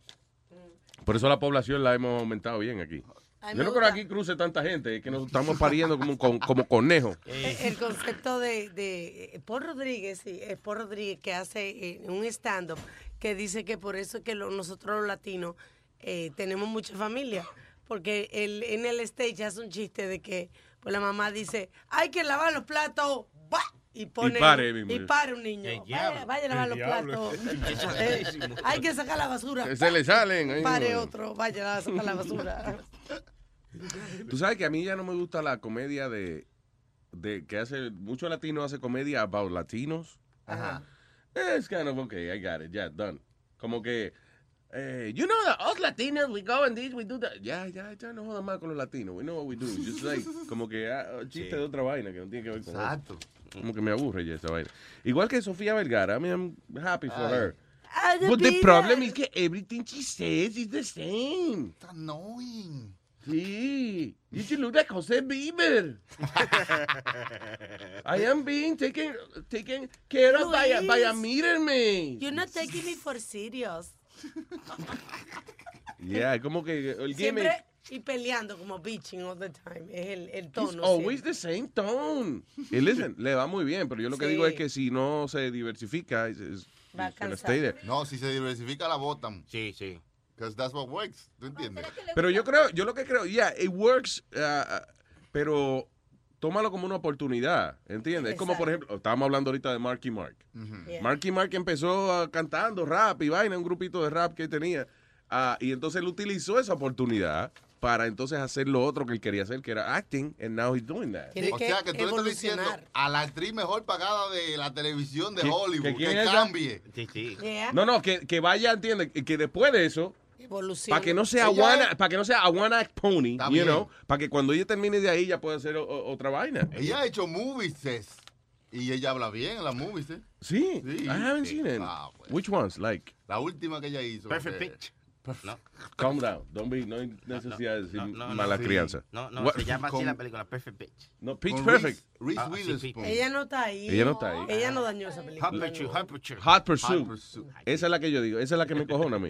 Por eso la población la hemos aumentado bien aquí. Ay, Yo no creo que aquí cruce tanta gente, es que nos estamos pariendo como, con- como conejos. El concepto de, de eh, Paul Rodríguez, sí, es Paul Rodríguez que hace eh, un stand-up que dice que por eso es que lo- nosotros los latinos eh, tenemos mucha familia. Porque él, en el stage hace un chiste de que pues la mamá dice, hay que lavar los platos, ¡bah! y pone pare, mi y pare un niño. Vaya, a lavar El los platos. Eh, hay que sacar la basura. Que se le salen, ahí, Pare no. otro, vaya a sacar la basura. Tú sabes que a mí ya no me gusta la comedia de, de que hace, mucho latino hace comedia about latinos. Ajá. It's kind of okay, I got it, yeah, done. Como que, eh, you know that us latinos, we go and this, we do that. Ya, ya, ya no jodas más con los latinos, we know what we do. Just like, como que ah, chiste de otra vaina que no tiene que ver con eso. Exacto. Como que me aburre ya esa vaina. Igual que Sofía Vergara, I mean, I'm happy for Ay. her. Ah, But the problem is que everything she says is the same. It's annoying. Sí. You should look like Jose Bieber. I am being taken, taken care of by a, by a meter maid. You're not taking me for serious. Yeah, como que el gimmick. Siempre, y peleando como bitching all the time. Es el, el He's tono. always the same tone. Y listen, le va muy bien, pero yo lo que Sí. digo es que si no se diversifica, es, es- Va a it's cansar. No, si se diversifica la botan. Sí, sí. Because that's what works. ¿Tú entiendes? Pero yo creo, yo lo que creo, yeah, it works, uh, pero tómalo como una oportunidad, ¿entiendes? Es como, por ejemplo, estábamos hablando ahorita de Marky Mark. Yeah. Marky Mark empezó ah, cantando rap y vaina, un grupito de rap que tenía, ah, y entonces él utilizó esa oportunidad para entonces hacer lo otro que él quería hacer, que era acting, and now he's doing that. o sea que tú le estás diciendo a la actriz mejor pagada de la televisión de ¿Que- Hollywood que cambie. Sí, sí. No, no, que, que vaya, entiende, que después de eso, Evolución. para que no sea Ella one, es- para que no sea a one act pony, Está you bien. know, para que cuando ella termine de ahí ya pueda hacer o- o- otra vaina. Ella ha hecho movies y ella habla bien en las movies. ¿eh? Sí, Sí. I haven't seen it. Ah, pues. Which ones? Like, La última que ella hizo. Perfect que- Pitch. No. calm down. Don't be, no hay necesidad de decir No, no, no, mala sí. crianza. No, no, What- se llama así la película Perfect Pitch. No, Pitch Con Perfect. Reese- Reese Ah, sí, Witherspoon. Ella no está ahí. Ella no está ahí. Ella no dañó esa película. Hot Pursuit, Hot Pursuit. Hot Pursuit. Hot Pursuit. Esa es la que yo digo. Esa es la que me cojona a mí.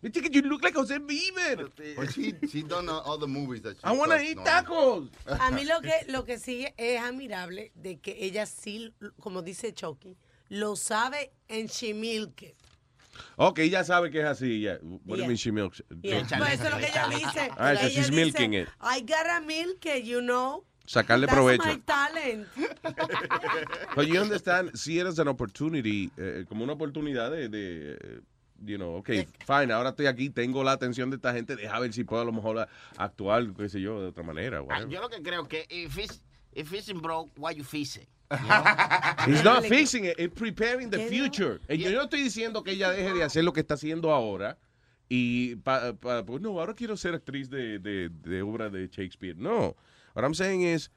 Viste que you look like José Bieber. But she, she done uh, other movies that she I wanna eat tacos. A mí lo que, lo que sí es admirable de que ella sí, como dice Chucky, lo sabe en she milk it. Ok, ya sabe que es así. Yeah. What do you Yeah. mean she milks? Yeah. Pues eso es lo que ella dice. Ah, so Ella she's dice, milking it. I gotta milk it, you know. Sacarle That's provecho. my talent. But you understand, si eres an opportunity, eh, como una oportunidad de, de, eh, you know, ok, fine, ahora estoy aquí, tengo la atención de esta gente, deja ver si puedo a lo mejor actuar, qué sé yo, de otra manera. Ah, yo lo que creo que if it's, if it's broke, why you fix it? He's not fixing it, it's preparing the future. Yo no estoy diciendo que ella deje de hacer lo que está haciendo ahora y, pa, pa- pues no, ahora quiero ser actriz de, de, de obra de Shakespeare. No, what I'm saying is,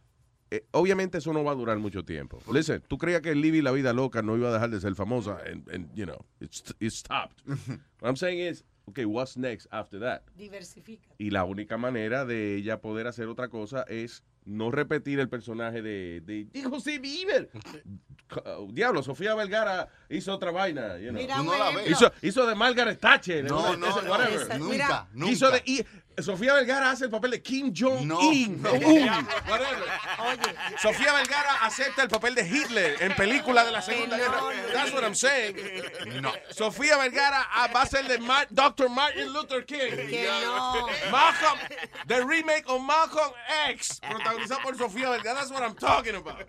eh, obviamente eso no va a durar mucho tiempo. Listen, tú creías que Libby la vida loca no iba a dejar de ser famosa, and, and you know, it's, it stopped. what I'm saying is, okay, what's next after that? Diversifica. Y la única manera de ella poder hacer otra cosa es no repetir el personaje de, de, de José Bieber. Diablo, Sofía Vergara hizo otra vaina. you know. Mira, no la hizo, hizo de Margaret Thatcher. No, no, no, whatever. esa- nunca, Mira. nunca. Hizo de, Sofía Vergara hace el papel de Kim Jong-un. No, no. Sofía Vergara acepta el papel de Hitler en película de la Segunda Que no, Guerra. no, That's no. what I'm saying. Sofía Vergara ah, va a ser de Mar- Dr. Martin Luther King. Que no. Malcolm, the remake of Malcolm X, protagonizado por Sofía Vergara. That's what I'm talking about.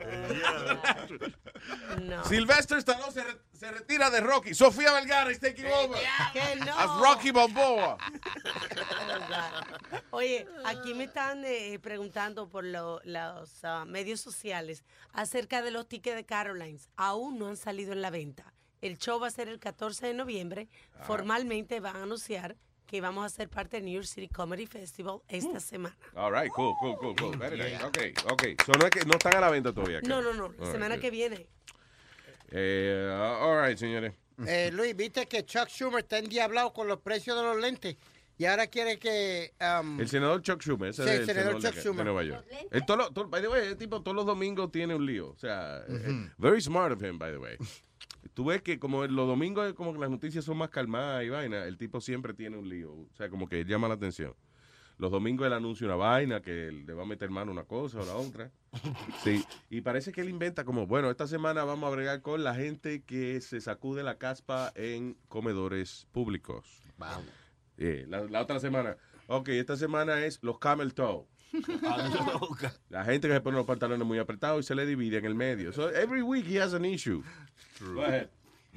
no. Sylvester Stallone se, se retira de Rocky. Sofía Vergara is taking over Que no. as Rocky Balboa. Oye, aquí me están eh, preguntando por lo- los ah, medios sociales acerca de los tickets de Carolines. Aún no han salido en la venta. El show va a ser el 14 de noviembre. Ah. Formalmente van a anunciar que vamos a ser parte del New York City Comedy Festival esta semana. All right, cool, cool, cool, cool. Very nice. Okay, okay. So no, es que, no están a la venta todavía. No, no, no. La All semana right, que viene. Eh, all right, señores. Eh, Luis, viste que Chuck Schumer está endiablado con los precios de los lentes y ahora quiere que... um, El senador Chuck Schumer, ese Sí, es el el senador senador de, Chuck de Schumer. Nueva York. Él todo lo- todo- by the way, el tipo todos los domingos tiene un lío. O sea, eh, very smart of him, by the way. Tú ves que como los domingos como que las noticias son más calmadas y vaina, el tipo siempre tiene un lío. O sea, como que llama la atención. Los domingos él anuncia una vaina que le va a meter mano una cosa o la otra. Sí, y parece que él inventa como, bueno, esta semana vamos a bregar con la gente que se sacude la caspa en comedores públicos. Vamos. Eh, la, la otra semana, ok, esta semana es los camel toe. La gente que se pone los pantalones muy apretados y se le divide en el medio. So every week he has an issue. Go ahead.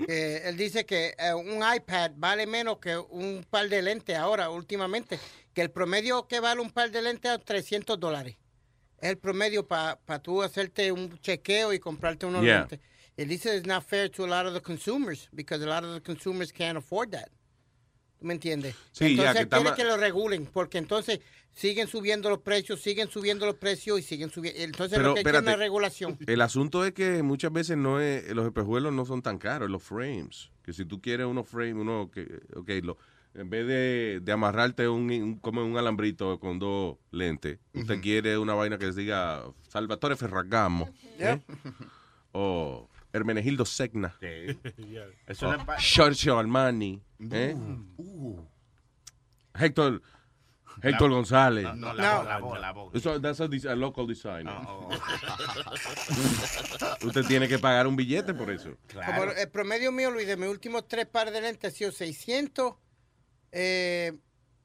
Eh, él dice que eh, un iPad vale menos que un par de lentes ahora, últimamente. Que el promedio que vale un par de lentes es 300 dólares. El promedio para tú hacerte un chequeo y comprarte unos Yeah. lentes. Él dice it's not fair to a lot of the consumers because a lot of the consumers can't afford that. ¿Tú me entiendes? Sí, ya, entonces que él está quiere que lo regulen porque entonces siguen subiendo los precios, siguen subiendo los precios y siguen subiendo. Entonces Pero, lo que hay que es una espérate. regulación. El asunto es que muchas veces no es, los espejuelos no son tan caros, los frames. Que si tú quieres unos frames, uno que, ok, lo, en vez de, de amarrarte un, un- como un alambrito con dos lentes, usted quiere una vaina que diga Salvatore Ferragamo. ¿eh? O Hermenegildo Segna. Eso no es pa- Giorgio Armani. ¿eh? Uh. Héctor, Héctor González. No, no, la, voz, la voz, la voz. Eso, that's a, dis- a local design. Usted tiene que pagar un billete por eso. Como el promedio mío, Luis, de mis últimos tres pares de lentes ha sido 600, eh,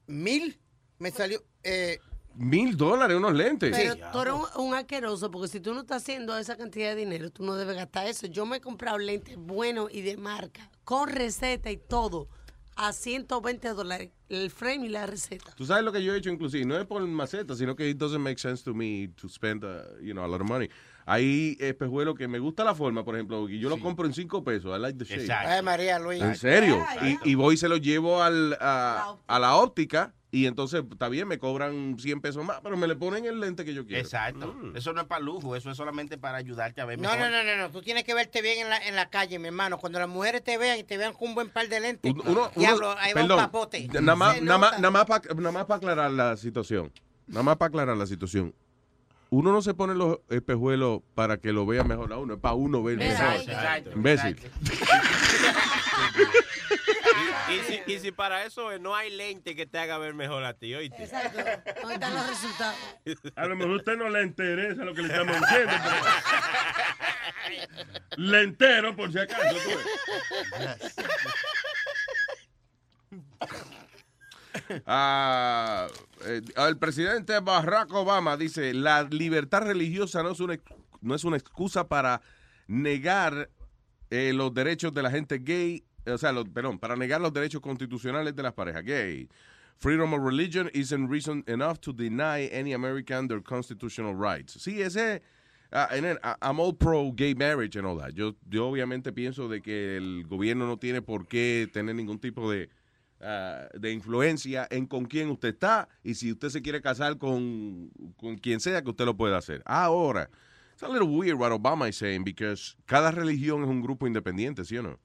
1000, me salió... Eh, Mil dólares unos lentes. Pero tú eres un, un asqueroso porque si tú no estás haciendo esa cantidad de dinero, tú no debes gastar eso. Yo me he comprado lentes buenos y de marca, con receta y todo, a 120 dólares. El frame y la receta. Tú sabes lo que yo he hecho inclusive, no es por maceta, sino que it doesn't make sense to me to spend, uh, you know, a lot of money. Hay espejuelos que me gusta la forma, por ejemplo, y yo lo compro en 5 pesos. I like the shape. Ay, María Luis. ¿En serio? Y, y voy y se lo llevo al, a, a la óptica y entonces está bien, me cobran 100 pesos más, pero me le ponen el lente que yo quiero. Exacto. Eso no es para lujo, eso es solamente para ayudarte a ver No, mejor. no, no, no, no, tú tienes que verte bien en la, en la calle, mi hermano. Cuando las mujeres te vean y te vean con un buen par de lentes, Uno, diablo, uno- ahí va un perdón, papote. nada más, nada más, nada más para nada más pa aclarar la situación. Nada más para aclarar la situación. Uno no se pone los espejuelos para que lo vea mejor a uno, es para uno ver mejor. Exacto, Imbécil. Y, y si, y si para eso no hay lente que te haga ver mejor a ti, oíste. Exacto. ¿Dónde están los resultados? A lo mejor a usted no le interesa lo que le estamos diciendo. pero- Le entero, por si acaso. tú ves. Ah, eh, el presidente Barack Obama dice, la libertad religiosa no es una, no es una excusa para negar eh, los derechos de la gente gay, o sea, perdón, para negar los derechos constitucionales de las parejas gay. Freedom of religion isn't reason enough to deny any American their constitutional rights. Sí, ese... ah, and then, I- I'm all pro gay marriage and all that. Yo, yo obviamente pienso de que el gobierno no tiene por qué tener ningún tipo de, ah, de influencia en con quién usted está y si usted se quiere casar con, con quien sea que usted lo pueda hacer. Ahora, it's a little weird what Obama is saying because cada religión es un grupo independiente, ¿sí o no?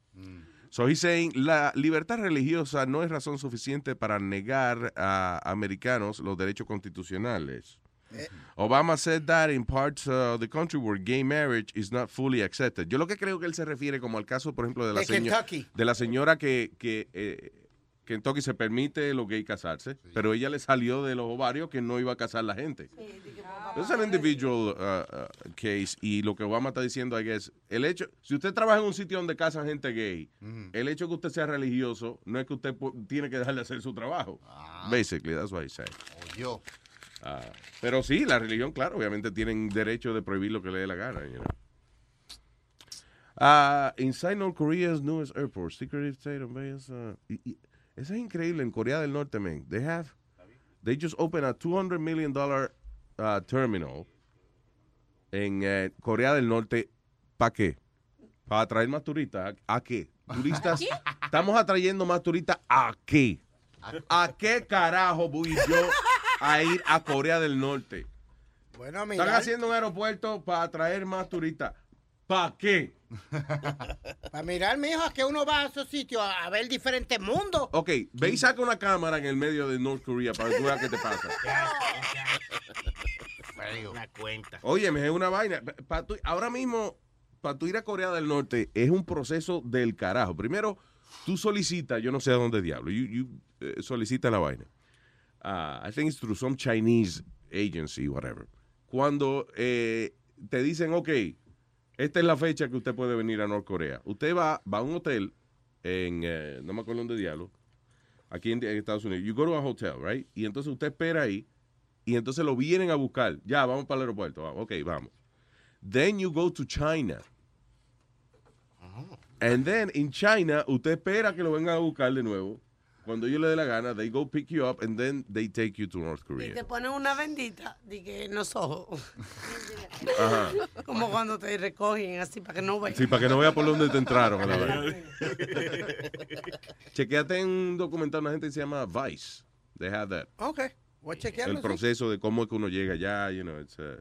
So he's saying la libertad religiosa no es razón suficiente para negar a americanos los derechos constitucionales. Obama said that in parts of the country where gay marriage is not fully accepted. Yo lo que creo que él se refiere como al caso, por ejemplo, de la, De seño- de la señora que, que eh, Kentucky se permite los gays casarse, pero ella le salió de los ovarios que no iba a casar la gente. Es un individual uh, uh, case y lo que Obama está diciendo ahí es, el hecho, si usted trabaja en un sitio donde casan gente gay, el hecho que usted sea religioso no es que usted tiene que dejarle hacer su trabajo. Basically, that's what he said. Yo. Ah, pero sí, la religión, claro, obviamente tienen derecho de prohibir lo que le dé la gana. You know. Ah, inside North Korea's newest airport, Secretary of State of Eso es increíble en Corea del Norte, man. They have, they just opened a 200 million dollar uh, terminal en eh, Corea del Norte. ¿Para qué? Para atraer más turistas. ¿A, a qué? Turistas. Estamos atrayendo más turistas. ¿A qué? ¿A qué carajo voy yo a ir a Corea del Norte? Bueno, Están mira. haciendo un aeropuerto para atraer más turistas. ¿Para qué? Para mirar, mijo, es que uno va a esos sitios a, a ver diferentes mundos. Ok, ve y saca una cámara en el medio de North Korea para que tú veas qué te pasa. Una cuenta. Oye, me es una vaina. Pa- tú- ahora mismo, para tú ir a Corea del Norte, es un proceso del carajo. Primero, tú solicitas, yo no sé a dónde diablo, you, you, eh, solicita la vaina. Ah, I think it's through some Chinese agency, whatever. Cuando eh, te dicen, ok, esta es la fecha que usted puede venir a Norcorea. Usted va, va a un hotel en, eh, no me acuerdo dónde diablo, aquí en, en Estados Unidos. You go to a hotel, right? Y entonces usted espera ahí y entonces lo vienen a buscar. Ya, vamos para el aeropuerto. Vamos, ok, vamos. Then you go to China. And then in China, usted espera que lo vengan a buscar de nuevo. Cuando ellos le dé la gana, they go pick you up and then they take you to North Y Korea. te ponen una bendita de que en los ojos. Ajá. Como cuando te recogen así para que no veas. Sí, para que no vea por dónde te entraron. a la verdad. Chequeate en un documental, una gente que se llama Vice. They have that. Ok, voy a chequearlo. el sí. proceso de cómo es que uno llega allá, you know, it's, uh,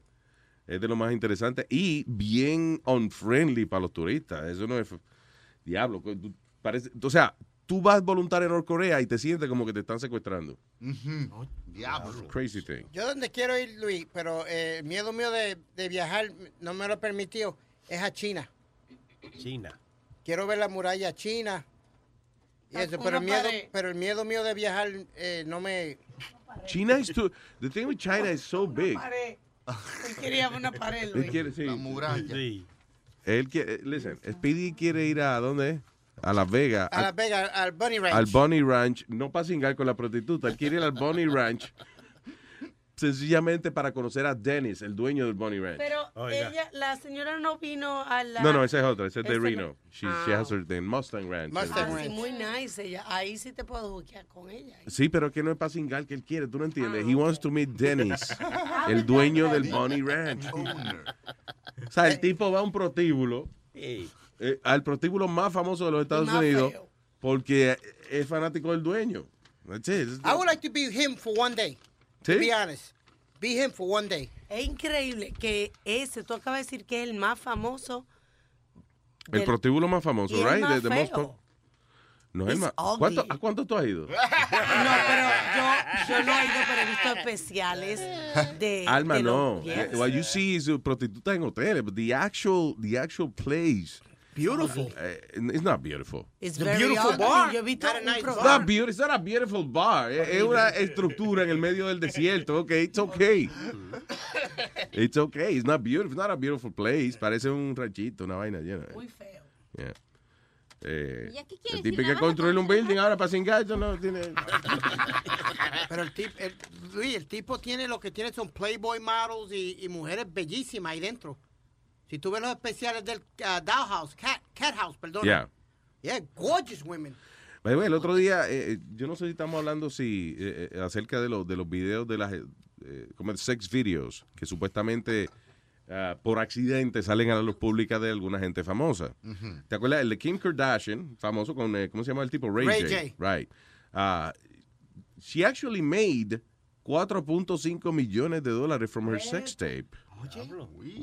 es de lo más interesante y bien unfriendly para los turistas. Eso no es diablo. Parece, o sea, tú vas voluntario a Norcorea y te sientes como que te están secuestrando. Diablo. Crazy thing. Yo donde quiero ir, Luis, pero eh, el miedo mío de, de viajar no me lo permitió, es a China. China. Quiero ver la muralla china Y eso, pero, el miedo, pero el miedo mío de viajar eh, no me... China is too. The thing with China is so big. Pared. Él quería una pared, Él Luis. quiere, sí. La muralla. Él quiere, listen, Speedy quiere ir a dónde? A Las Vegas. A Las Vegas, al Bunny Ranch. Al Bunny Ranch, no para cingar con la prostituta, él quiere ir al Bunny Ranch sencillamente para conocer a Dennis, el dueño del Bunny Ranch. Pero ella, la señora no vino a la... No, no, esa es otra, esa es de Reno. She, she has her thing, Mustang Ranch. Ah, sí, muy nice ella. Ahí sí te puedo buquear con ella. Sí, pero que no es para cingar que él quiere, tú no entiendes. Ah. He wants to meet Dennis, el dueño del Bunny Ranch. O sea, el tipo va a un prostíbulo, eh, al prostíbulo más famoso de los Estados más Unidos, feo. porque es fanático del dueño. That's it. I would like to be him for one day. ¿Sí? To be honest. Be him for one day. Es increíble que ese, tú acabas de decir que es el más famoso. El del- prostíbulo más famoso, right? más The- the most No es más. ¿Cuánto- ¿A cuánto tú has ido? No, pero yo, yo no he ido, pero he visto especiales de. Alma, de no. los- Yes. What you see is prostitutas en hoteles, but the actual, the actual place. Beautiful. Uh, it's not beautiful. It's very beautiful ugly. bar. Yo he visto Not a nice not, beautiful, it's not a beautiful bar. Es es una estructura en el medio del desierto. Okay, it's okay. It's okay. It's not beautiful. It's not a beautiful place. Parece un ranchito, una vaina llena. Muy feo. Yeah. Eh, ¿Y aquí el tipo que a construir un building ahora para cingar, eso no tiene. Pero el tipo, el, Luis, el tipo tiene lo que tiene son Playboy models y, y mujeres bellísimas ahí dentro. Si tú ves los especiales del uh, Doll House, Cat, Cat House, perdón. Yeah. Yeah, gorgeous women. Way, el otro día, eh, eh, yo no sé si estamos hablando si, eh, eh, acerca de, los de los videos de las eh, como sex videos que supuestamente ah, por accidente salen a la luz pública de alguna gente famosa. ¿Te acuerdas? El de Kim Kardashian, famoso con, eh, ¿cómo se llama el tipo? Ray, Ray J. J. Right. Ah, she actually made 4.5 millones de dólares from her sex tape.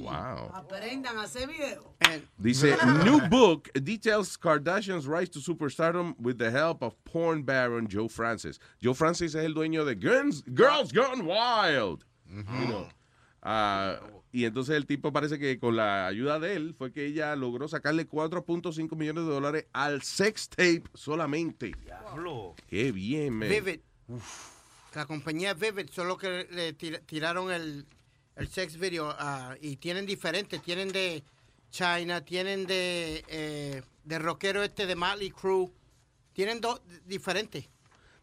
Wow. Aprendan a hacer video. Dice, new book details Kardashian's rise to superstardom with the help of porn baron Joe Francis. Joe Francis es el dueño de Guns, Girls Gone Wild. You know. Ah, y entonces el tipo parece que con la ayuda de él fue que ella logró sacarle 4.5 millones de dólares al sex tape solamente. Qué bien, man. Vivid. La compañía Vivid son los que le tir- tiraron el, el sex video ah, y tienen diferentes. Tienen de China, tienen de, eh, de rockero este de Motley Crue. Tienen dos diferentes.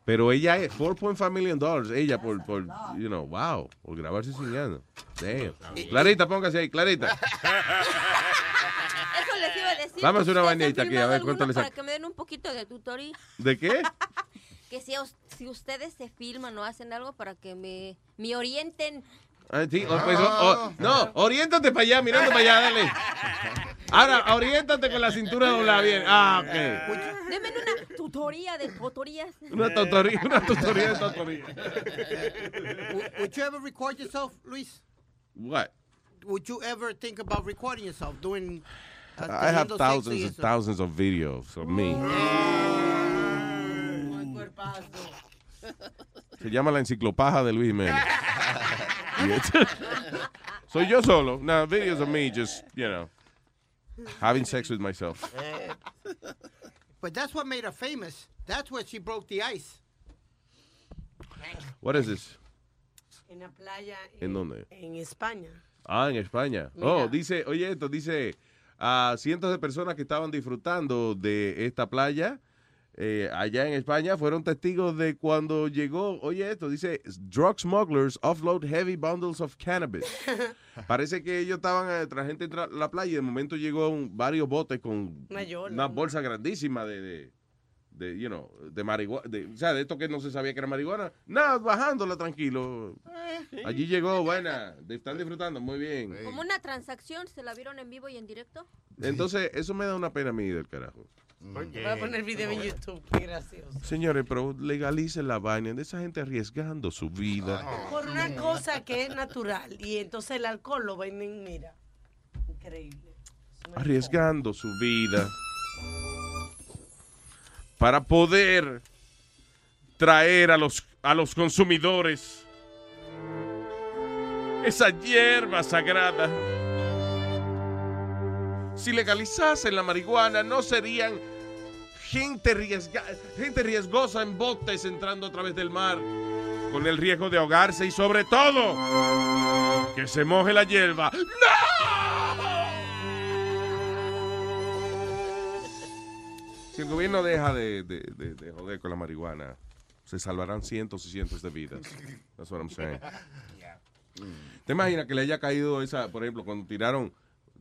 Pero ella es 4.5 million dollars. Ella por, por, you know, wow, por grabarse cingando. Damn. Clarita, póngase ahí, Clarita. Eso les iba a decir. Vamos a hacer una ¿Ustedes han vainita aquí, a ver cuánto alguno le Para que me den un poquito de tutoría. ¿De qué? Que si, si ustedes se filman o hacen algo para que me, me orienten. Ah, sí, oh, pues, oh, oh, no, oriéntate para allá, mirando para allá, dale. Ahora, oriéntate con la cintura doblada bien. Ah, ok. Denme una tutoría de tutorías. Una tutoría, una tutoría de tutoría. Would, you ever record yourself, Luis? What? Would you ever think about recording yourself doing? uh, I have thousands and thousands of videos of me. Se llama la enciclopaja de Luis Jiménez. Soy yo solo. No, videos of me just, you know, having sex with myself. But that's what made her famous. That's where she broke the ice. What is this? En la playa. ¿En dónde? En España. Ah, en España. Mira. Oh, dice, oye, esto dice a cientos de personas que estaban disfrutando de esta playa eh, allá en España fueron testigos de cuando llegó, oye, esto dice, drug smugglers offload heavy bundles of cannabis. Parece que ellos estaban, eh, tras gente entrar a la playa y de momento llegó un- varios botes con Una yola. una bolsa grandísima de, de, de, you know, de marihuana, de, o sea, de esto que no se sabía que era marihuana. Nada, bajándola tranquilo. Allí llegó, buena, están disfrutando, muy bien. Como una transacción, ¿se la vieron en vivo y en directo? Entonces, eso me da una pena a mí del carajo. Voy a poner video en YouTube. Qué gracioso. Señores, pero legalicen la vaina de esa gente arriesgando su vida. Por una cosa que es natural. Y entonces el alcohol lo venden, mira. Increíble. Arriesgando su vida. Para poder traer a los, a los consumidores esa hierba sagrada. Si legalizasen la marihuana, no serían gente, riesga- gente riesgosa en botes entrando a través del mar con el riesgo de ahogarse y sobre todo que se moje la hierba. Si el gobierno deja de, de- de- de joder con la marihuana, se salvarán cientos y cientos de vidas. That's what I'm saying. ¿Te imaginas que le haya caído esa, por ejemplo, cuando tiraron,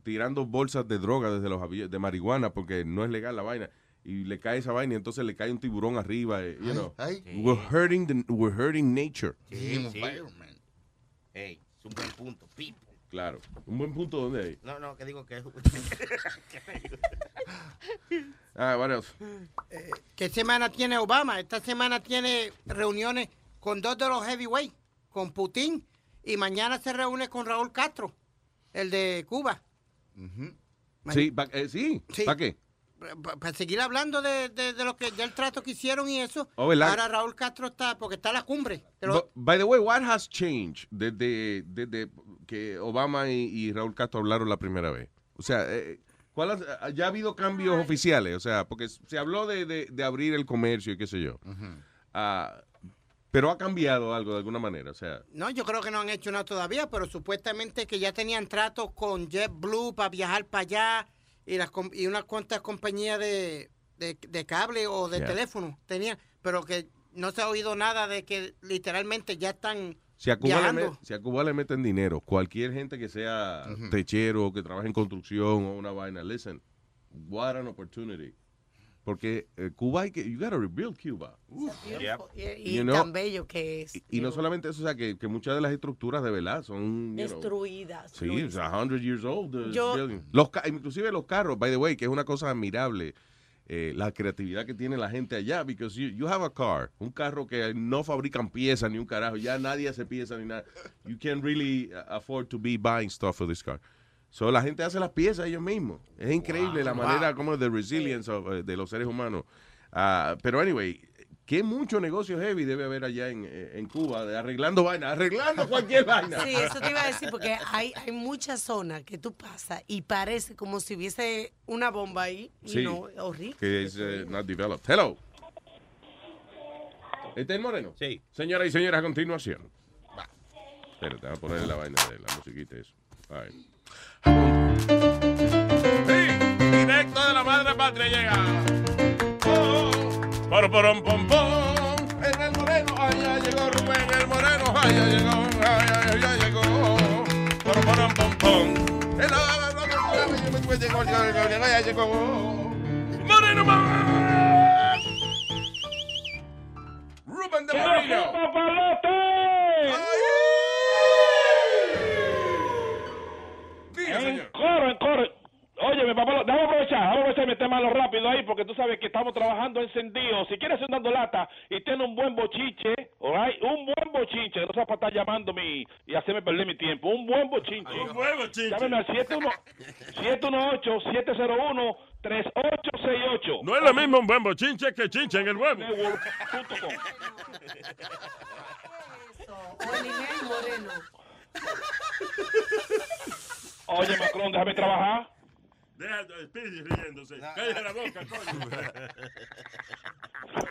tirando bolsas de droga desde los aviones, de marihuana, porque no es legal la vaina, y le cae esa vaina y entonces le cae un tiburón arriba, eh, you know. ay. We're hurting, the- we're hurting nature. Sí, sí. Ey, es un buen punto. Claro. Un buen punto donde hay. No, no, que digo que es... Ah, what else? ¿Qué semana tiene Obama? Esta semana tiene reuniones con dos de los heavyweight, con Putin, y mañana se reúne con Raúl Castro, el de Cuba. Sí, pa- eh, sí. Sí. ¿para qué? Para seguir hablando de, de- de lo que del trato que hicieron y eso. Oh, ahora Raúl Castro está, porque está en la cumbre. By the way, what has changed desde, desde que Obama y, y Raúl Castro hablaron la primera vez? O sea, eh, ¿cuál has- ya ha habido cambios oficiales? O sea, porque se habló de, de- de abrir el comercio y qué sé yo. Ah, pero ha cambiado algo de alguna manera. O sea, No, yo creo que no han hecho nada todavía, pero supuestamente que ya tenían tratos con JetBlue para viajar para allá y, las, y unas cuantas compañías de, de, de cable o de Yeah. teléfono tenían, pero que no se ha oído nada de que literalmente ya están si a, Cuba le, si a Cuba le meten dinero, cualquier gente que sea techero, que trabaje en construcción o una vaina, listen, what an opportunity. Porque eh, Cuba hay que, you gotta rebuild Cuba. Uf. Y, y You know, tan bello que es. Y no solamente eso, o sea, que, que muchas de las estructuras de verdad son know, Destruidas. Sí, it's a hundred years old. Yo- building. Los ca- inclusive los carros, by the way, que es una cosa admirable, eh, la creatividad que tiene la gente allá, because you, you have a car, un carro que no fabrican piezas ni un carajo, ya nadie hace piezas ni nada. You can't really uh, afford to be buying stuff for this car. So la gente hace las piezas ellos mismos. Es increíble la Wow. manera como de resilience of, eh, de los seres humanos. Ah, pero anyway, qué mucho negocio heavy debe haber allá en, eh, en Cuba, de arreglando vaina, arreglando cualquier vaina. Sí, eso te iba a decir, porque hay, hay muchas zonas que tú pasas y parece como si hubiese una bomba ahí. Y Sí. no, horrible. que es eh, not developed. Hello. ¿Este es el moreno? Sí. Señoras y señores, a continuación. Va. Espérate, voy a ponerle la vaina de la musiquita eso. All right. Directo de la madre patria llega. Oh, por porom pom pom. En el moreno, ay, ya llegó Rubén, el moreno, ay, ya llegó, ay, ay, ya llegó. Por porom pom pom. El llegó, llegó, llegó, ya llegó. Moreno, mamá. Rubén de Moreno. En coro, en coro. Oye, mi papá, déjame aprovechar, déjame aprovechar y meterme rápido ahí porque tú sabes que estamos trabajando encendidos. Si quieres un dando lata y tiene un buen bochiche, alright, un buen bochinche, no sea para estar llamándome y, y hacerme perder mi tiempo. Un buen bochinche. Un buen bochinche. Llámeme al 718-701-3868. No es lo mismo un buen bochinche que chinche en el huevo. Oye, Macron, déjame trabajar. Deja Speedy riéndose. Cállate la boca, coño.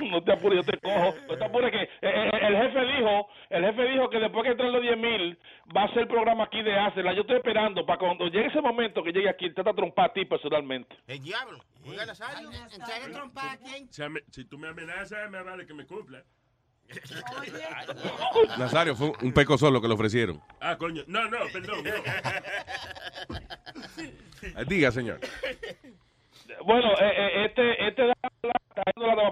No te apures, yo te cojo. No te apures que eh, eh, el jefe dijo, el jefe dijo que después que entren los 10 mil va a hacer el programa aquí de Hacerla. Yo estoy esperando para cuando llegue ese momento que llegue aquí, te a trompar a ti personalmente. El diablo. Oiga, Nazario. ¿Entrega trompa a quién? Si, si tú me amenazas, me vale que me cumpla. Nazario, fue un peco solo que le ofrecieron. Ah, coño. No, no, perdón. no. Eh, Diga, señor. Bueno, eh, eh, este, este da la,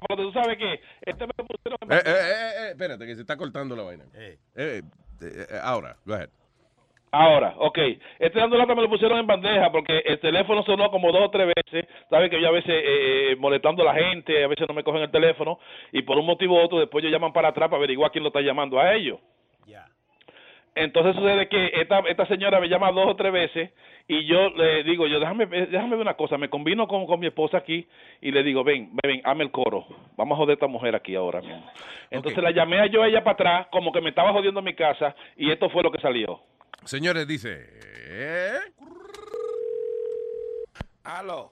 pero tú sabes que este me pusieron Eh, eh, eh, eh, espérate, que se está cortando la vaina. Eh, eh, eh, ahora, go ahead. Ahora, ok. Este dando lata me lo pusieron en bandeja porque el teléfono sonó como dos o tres veces. Saben que yo a veces eh, molestando a la gente, a veces no me cogen el teléfono y por un motivo u otro después ellos llaman para atrás para averiguar quién lo está llamando a ellos. Entonces sucede que esta, esta señora me llama dos o tres veces y yo le digo, yo déjame, déjame ver una cosa, me combino con, con mi esposa aquí y le digo, ven, ven, hazme el coro, vamos a joder a esta mujer aquí ahora mismo. Entonces la llamé a yo a ella para atrás, como que me estaba jodiendo en mi casa y esto fue lo que salió. Señores, dice. eh, Aló.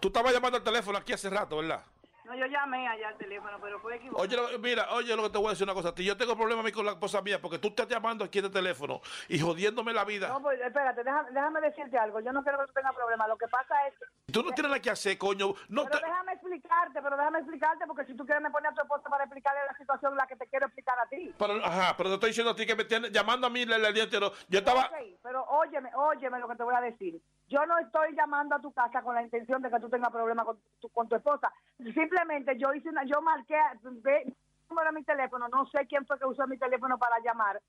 Tú estabas llamando al teléfono aquí hace rato, ¿verdad? No, yo llamé allá al teléfono, pero fue equivocado. Oye, mira, oye lo que te voy a decir una cosa. Yo tengo problemas con la esposa mía porque tú estás llamando aquí de teléfono y jodiéndome la vida. No, pues espérate, déjame, déjame decirte algo. Yo no quiero que tú tengas problemas. Lo que pasa es que... Tú no tienes nada que hacer, coño. No pero te... déjame explicarte, pero déjame explicarte porque si tú quieres me pones a tu esposa para explicarle la situación la que te quiero explicar a ti. Pero, ajá, pero te estoy diciendo a ti que me tienes llamando a mí el, el día entero. Yo estaba... Ok, pero óyeme, óyeme lo que te voy a decir. Yo no estoy llamando a tu casa con la intención de que tú tengas problemas con tu, con tu esposa. Simplemente yo hice una, yo marqué ve, número mi teléfono, no sé quién fue que usó mi teléfono para llamar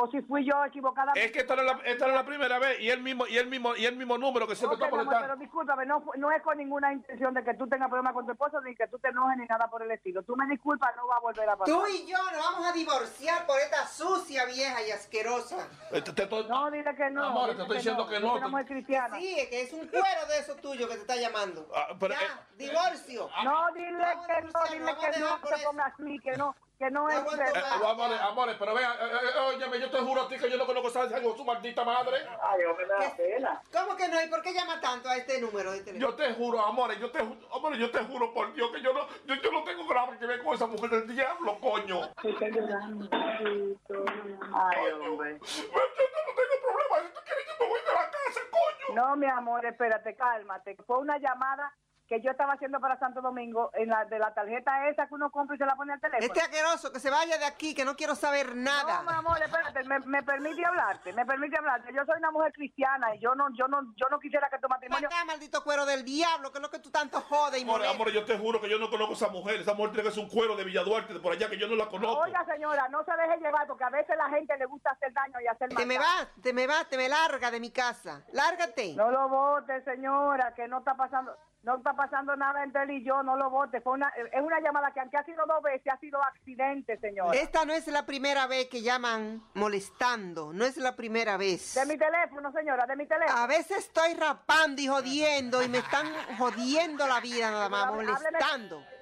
o si fui yo equivocadamente. Es que esta no es la, esta no es la primera vez y el mismo y el mismo y el mismo número que siempre Ok, está molestando. pero discúlpame, no, no es con ninguna intención de que tú tengas problemas con tu esposa ni que tú te enojes ni nada por el estilo. Tú me disculpas, no va a volver a pasar. Tú y yo nos vamos a divorciar por esta sucia vieja y asquerosa. Te- te estoy- No, dile que no. Amor, te estoy diciendo que no. una mujer cristiana. Sí, es que es un cuero de eso tuyo que te está llamando. Ah, pero, ya, eh, divorcio. No, dile que no, dile que no eso. ponga así, que no, que no es verdad. Eh, amores, amores, pero vean, eh, eh, óyeme, yo te juro a ti que yo no conozco a esa su maldita madre. Ay, hombre, me da pena. ¿Cómo que no? ¿Y por qué llama tanto a este número de teléfono? Yo te juro, amores, yo te ju- amores, yo te juro por Dios que yo no, yo, yo no tengo grave que ver con esa mujer del diablo, coño. Ay, hombre. Yo no tengo problema, si tú quieres yo me voy de la casa, coño. No, mi amor, espérate, cálmate. Fue una llamada que yo estaba haciendo para Santo Domingo en la de la tarjeta esa que uno compra y se la pone al teléfono. Este asqueroso, que se vaya de aquí, que no quiero saber nada. No, mi amor, espérate, me, me permite hablarte, me permite hablarte. Yo soy una mujer cristiana y yo no, yo no, yo no quisiera que tu matrimonio. Acá, maldito cuero del diablo, que es lo que tú tanto jodes y molestas. amores, yo te juro que yo no conozco a esa mujer. Esa mujer tiene que ser un cuero de Villaduarte, de por allá, que yo no la conozco. Oiga, señora, no se deje llevar porque a veces la gente le gusta hacer daño y hacer Te me vas, te me vas, te me larga de mi casa. Lárgate. No lo vote, señora, que no está pasando, no está pasando nada entre él y yo, no lo vote. Fue una, es una llamada que aunque ha sido dos veces, ha sido accidente, señora. Esta no es la primera vez que llaman molestando, no es la primera vez. De mi teléfono, señora, de mi teléfono. A veces estoy rapando y jodiendo y me están jodiendo la vida nada más, molestando. Hábleme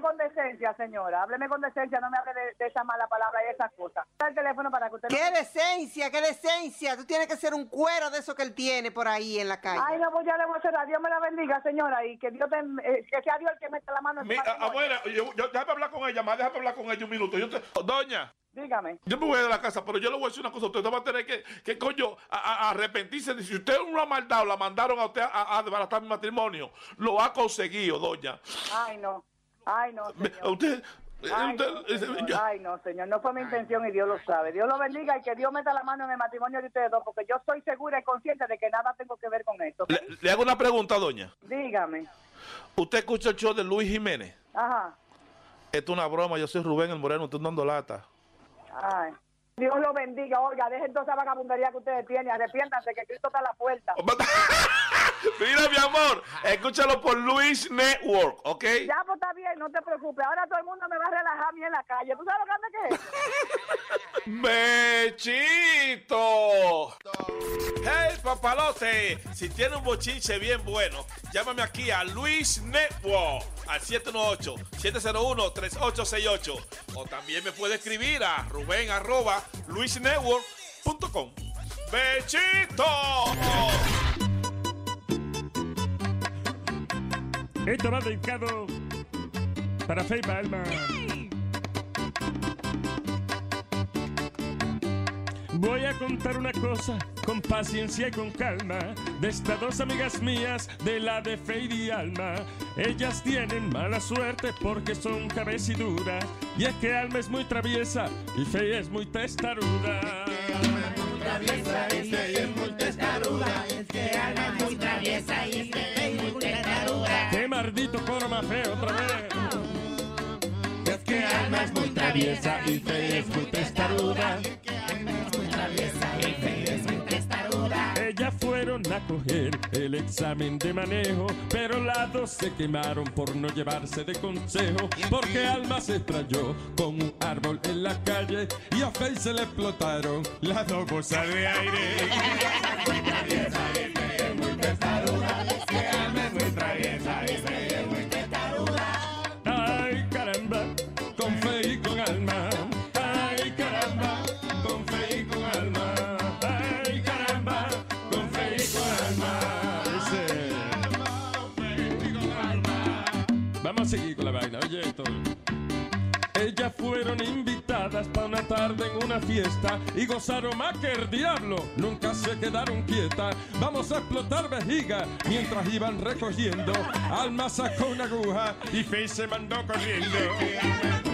con decencia, señora. Hábleme con decencia, no me hable de, de esa mala palabra y esas cosas. El teléfono para que usted ¡Qué no... decencia, qué decencia! Tú tienes que ser un cuero de eso que él tiene por ahí en la calle. Ay, no, pues ya le voy a cerrar. Dios me la bendiga, señora, y que Dios te, eh, que sea Dios el que meta la mano en Mi, abuela, yo, yo- déjame hablar con ella, más déjame hablar con ella un minuto. Yo te- doña. Dígame. Yo me voy de la casa, pero yo le voy a decir una cosa. Usted va a tener que, que coño, a, arrepentirse. de Si usted no ha maldado, la mandaron a usted a, a desbaratar mi matrimonio. Lo ha conseguido, doña. Ay, no. Ay, no, señor. Usted. Ay, usted- no, eh, señor. yo- Ay, no, señor, no fue mi intención y Dios lo sabe. Dios lo bendiga y que Dios meta la mano en el matrimonio de ustedes dos, porque yo estoy segura y consciente de que nada tengo que ver con esto. le hago una pregunta, doña. Dígame. ¿Usted escucha el show de Luis Jiménez? Ajá. Esto es una broma. Yo soy Rubén el Moreno. Estoy dando lata. Ay. Dios lo bendiga, oiga, dejen toda esa vagabundería que ustedes tienen, arrepiéntanse que Cristo está a la puerta. Mira, mi amor, escúchalo por Luis Network, ¿ok? Ya, pues está bien, no te preocupes. Ahora todo el mundo me va a relajar a mí en la calle. ¿Tú sabes lo grande que es? ¡Bechito! ¡Hey, papalote! Si tiene un bochinche bien bueno, llámame aquí a Luis Network al 718-701-3868. O también me puede escribir a Rubén arroba luisnetwork.com. ¡Bechito! Esto va dedicado para Faye Balma. Voy a contar una cosa con paciencia y con calma de estas dos amigas mías de la de Faye y Alma. Ellas tienen mala suerte porque son cabeciduras y es que Alma es muy traviesa y Faye es muy testaruda. traviesa y Faye es muy testaruda. Es que Alma es muy traviesa y coro más feo otra vez! Es que Alma es muy traviesa y Faye es muy testaruda. Ellas fueron a coger el examen de manejo, pero las dos se quemaron por no llevarse de consejo, porque Alma se estrelló con un árbol en la calle y a Faye se le explotaron las dos bolsas de aire. invitadas para una tarde en una fiesta y gozaron más que el diablo. Nunca se quedaron quietas. Vamos a explotar vejiga mientras iban recogiendo. Alma sacó una aguja y Faye se mandó corriendo.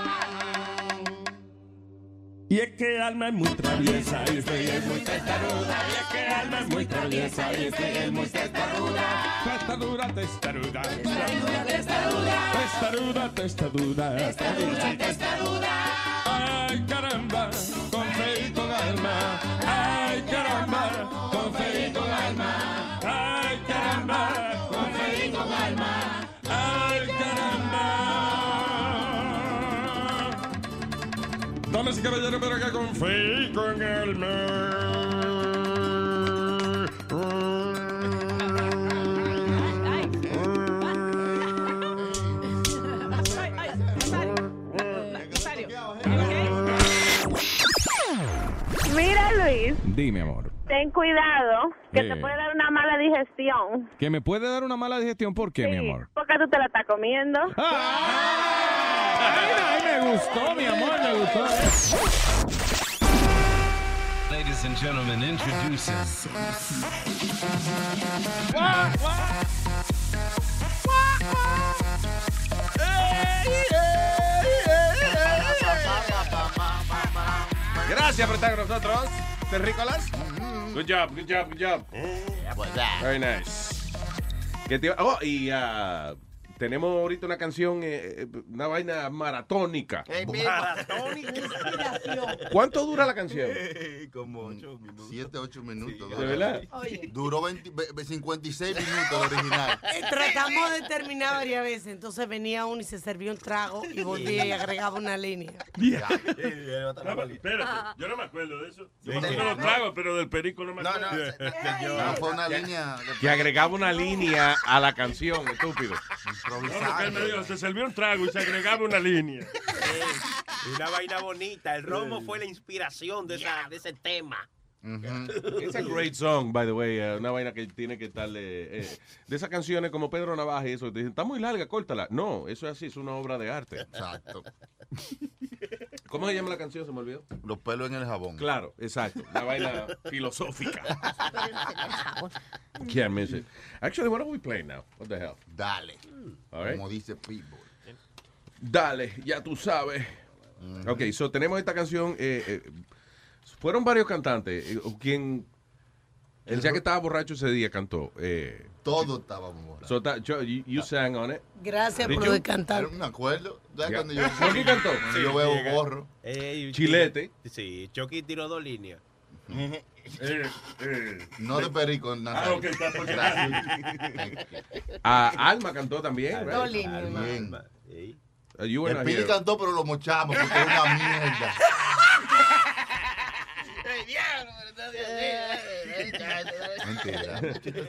Y es que Alma es muy traviesa y es muy testaruda. Y es que Alma es muy traviesa y es muy testaruda. Testaruda, testaruda. Testaruda, testaruda. Testaruda, testaruda. Testaruda, Ay, caramba, Caballeros, pero acá con fe y con Mira, Luis, Dime, amor. Ten cuidado, que Eh. te puede dar una mala digestión. ¿Que me puede dar una mala digestión? ¿Por qué, mi amor? Porque tú te la estás comiendo. Ay, me gustó, mi amor, me gustó. Ladies and gentlemen, introducing. Gracias por estar con nosotros, terrícolas. Good job, good job, good job. Very nice. ¿Qué te Oh, y ah, tenemos ahorita una canción, eh, eh, una vaina maratónica. ¿Cuánto dura la canción? Como 8 minutos. 7, 8 minutos. ¿De verdad? Oye. Duró 20 ve- 56 minutos el original. Eh, Tratamos de terminar varias veces, entonces venía uno y se servía un trago y volvía y agregaba una línea. No, espérate, yo no me acuerdo de eso. Yo me acuerdo de los tragos, pero del perico no me acuerdo. No, fue una línea. Que agregaba una línea a la canción, estúpido. Él me dijo, se servía un trago y se agregaba una línea. Una vaina bonita. El romo fue la inspiración de, esa, de ese tema. It's a great song, by the way. eh, una vaina que tiene que estarle. eh, de esas canciones como Pedro Navaja y eso. Te dicen, está muy larga, córtala. No, eso es así, es una obra de arte. Exacto. ¿Cómo se llama la canción? Se me olvidó. Los pelos en el jabón. Claro, exacto. Una vaina filosófica. Can't miss it. Actually, what are we playing now? What the hell? Dale. All right. Como dice Pitbull. Dale, ya tú sabes. Ok, so tenemos esta canción. eh, eh, fueron varios cantantes. eh, quien. El ya que estaba borracho ese día cantó. Eh, Todos estábamos borrachos. so that- you, you- you sang on it. Gracias Did por lo de cantar. Me acuerdo. ¿Sabes Ya. cuando yo, Chucky cantó. cuando yo veo borro? Ey, Chilete. Sí, Chucky tiró dos líneas. No de perico, nada. Ah, ok, está por Ah, Alma cantó también. right? Dos líneas. Bien. Uh, you were El Pidi cantó, pero lo mochamos porque es una mierda. Mentira.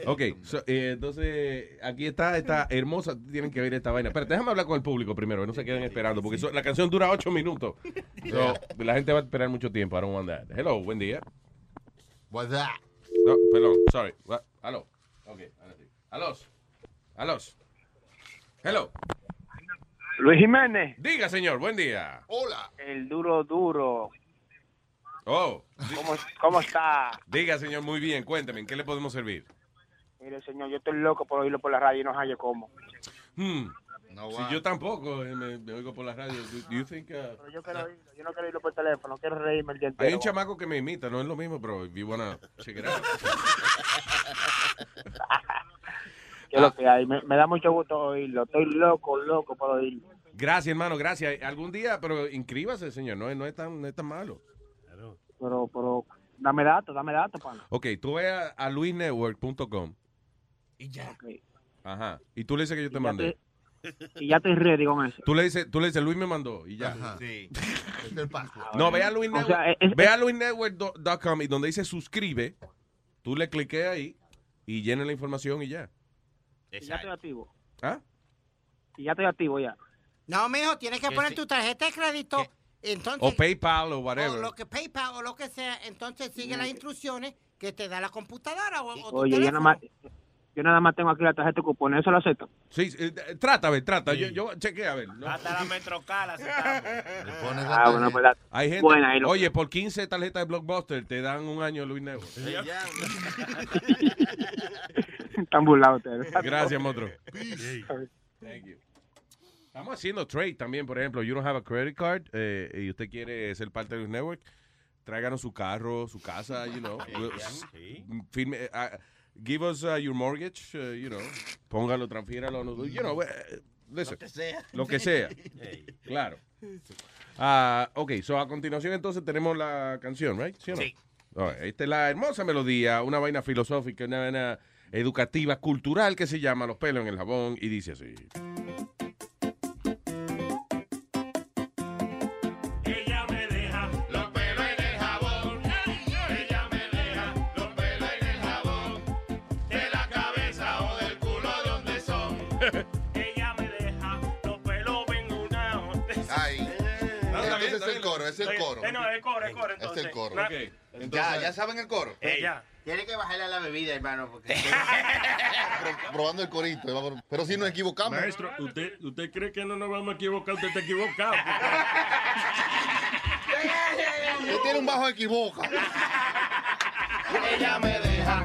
Ok, so, eh, entonces aquí está esta hermosa. Tienen que oír esta vaina. Pero déjame hablar con el público primero, no se queden esperando, porque so- la canción dura ocho minutos. So, la gente va a esperar mucho tiempo. I don't want that. Hello, buen día. What's that? No, perdón, sorry. What? Aló. Ok. Alos. Alos. Hello. Luis Jiménez. Diga, señor, buen día. Hola. El duro duro. Oh, ¿Cómo, cómo está? diga, señor, muy bien. Cuéntame, ¿en qué le podemos servir? Mire, señor, yo estoy loco por oírlo por la radio y no hallo cómo. Hmm. No Si va. yo tampoco eh, me, me oigo por la radio. Do, do you think, uh, Pero yo quiero oírlo, yo no quiero oírlo por teléfono, quiero reírme el día entero. Hay un chamaco que me imita, no es lo mismo, pero if you wanna check it out. ¿Qué es lo que hay? Me, me da mucho gusto oírlo, estoy loco, loco por oírlo. Gracias, hermano, gracias. Algún día, pero inscríbase, señor, no, es- no, es, tan, no es tan malo. Pero, pero, dame datos, dame datos, pana. Ok, tú ve a, a luisnetwork.com. Y ya. Ajá. Y tú le dices que yo te ya mandé. Y ya estoy ready con eso. Tú le dices, tú le dices, Luis me mandó y ya. Sí. No, ve a Luis O Network, sea, ve a luisnetwork.com y donde dice suscribe, tú le cliques ahí y llena la información y ya. Y ya estoy activo. ¿Ah? Y ya estoy activo ya. No, mijo, tienes que poner sí. tu tarjeta de crédito. Entonces, O PayPal o o whatever. lo que PayPal o lo que sea. Entonces sigue las instrucciones que te da la computadora o, o tu Oye, yo nada más, yo nada más tengo aquí la tarjeta de cupón, ¿eso lo acepto? Sí, sí, eh, trata, a ver, trata. Yo, yo chequeé, a ver. ¿no? Hasta la Metrocal aceptamos. Ah, bueno, pues la- Hay gente, Buena, ahí lo- oye, por 15 tarjetas de Blockbuster te dan un año Luis Network. Están burlados ustedes. Gracias. Thank you. Estamos haciendo trade también, por ejemplo, you don't have a credit card eh, y usted quiere ser parte de Luis Network, tráiganos su carro, su casa, you know. Firme- eh, ah, give us uh, your mortgage, uh, you know. Póngalo, transfiéralo, no- you know. eh, listen, Lo que sea. Lo que sea. Claro. Ah, ok, so a continuación entonces tenemos la canción, right? ¿Sí o no? Sí. Right, Esta es la hermosa melodía, una vaina filosófica, una vaina educativa, cultural que se llama Los pelos en el jabón y dice así. Es el coro. eh, no, es el coro, el coro, Es entonces. el coro. Ya, ya saben el coro. Ya. Tiene que bajarle a la bebida, hermano, porque... Pro- probando el corito. eh, Pero si nos equivocamos. Maestro, ¿usted, ¿usted cree que no nos vamos a equivocar? Usted está equivocado. Usted tiene un bajo equivoca. Ella me deja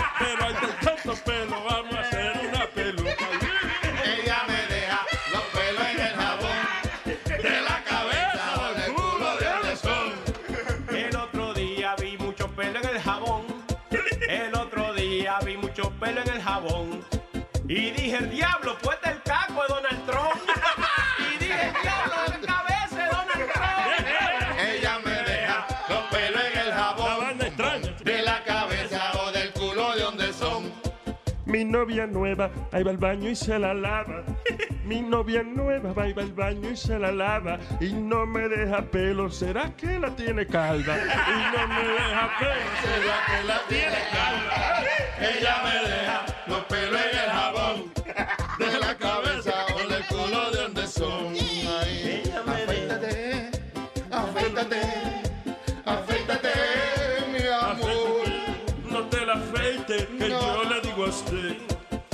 En el jabón. Y dije, el diablo, pues el caco de Donald Trump. Y dije, el diablo, la cabeza de Donald Trump. Ella me deja los pelos en el jabón. De la cabeza o del culo de donde son. Mi novia nueva, ahí va al baño y se la lava. Mi novia nueva, va y va al baño y se la lava. Y no me deja pelo, ¿será que la tiene calva? Y no me deja pelo, ¿será que la tiene calva? Ella me deja los pelos en el jabón. De la cabeza o del culo de donde son. Ay, afeítate, afeítate, afeítate, mi amor. No te la afeites, que yo le digo a usted.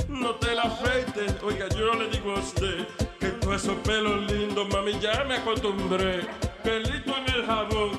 No te la afeites, oiga, yo le digo a usted que todos esos pelos lindos, mami, ya me acostumbré. Pelito en el jabón,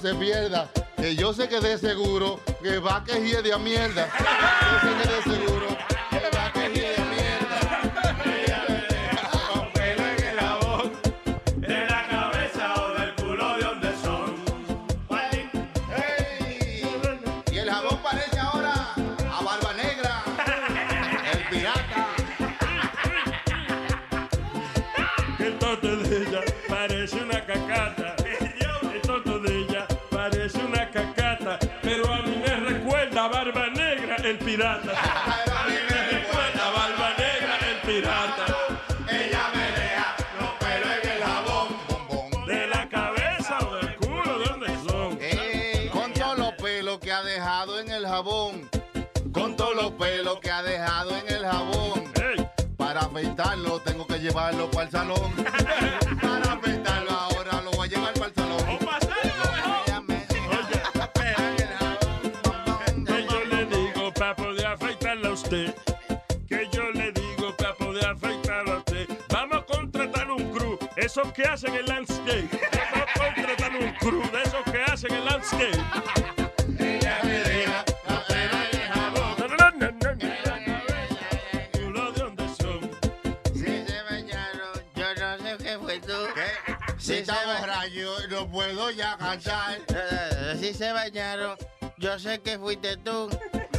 Se pierda. Que yo sé que de seguro que va que hiede a mierda. Yo sé que de seguro pirata. A mí me recuerda a Barba Negra, el pirata. Ella me deja los pelos en el jabón. De la cabeza o del culo, ¿de dónde son? Con todos los pelos que ha dejado en el jabón. Con todos los pelos que ha dejado en el jabón. Para afeitarlo tengo que llevarlo para el salón. Si está borracho, no puedo ya cantar. Si se bañaron, yo sé que fuiste tú.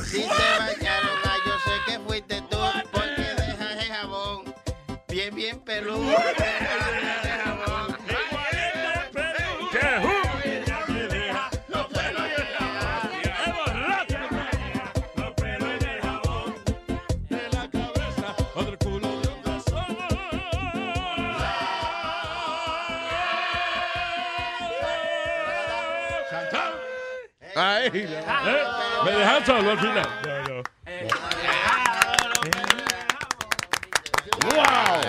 Si se bañaron, ah, yo sé que fuiste tú. Porque dejas el jabón bien, bien peludo. ¿Eh? Me dejan solo al final. No, no. ¡Wow!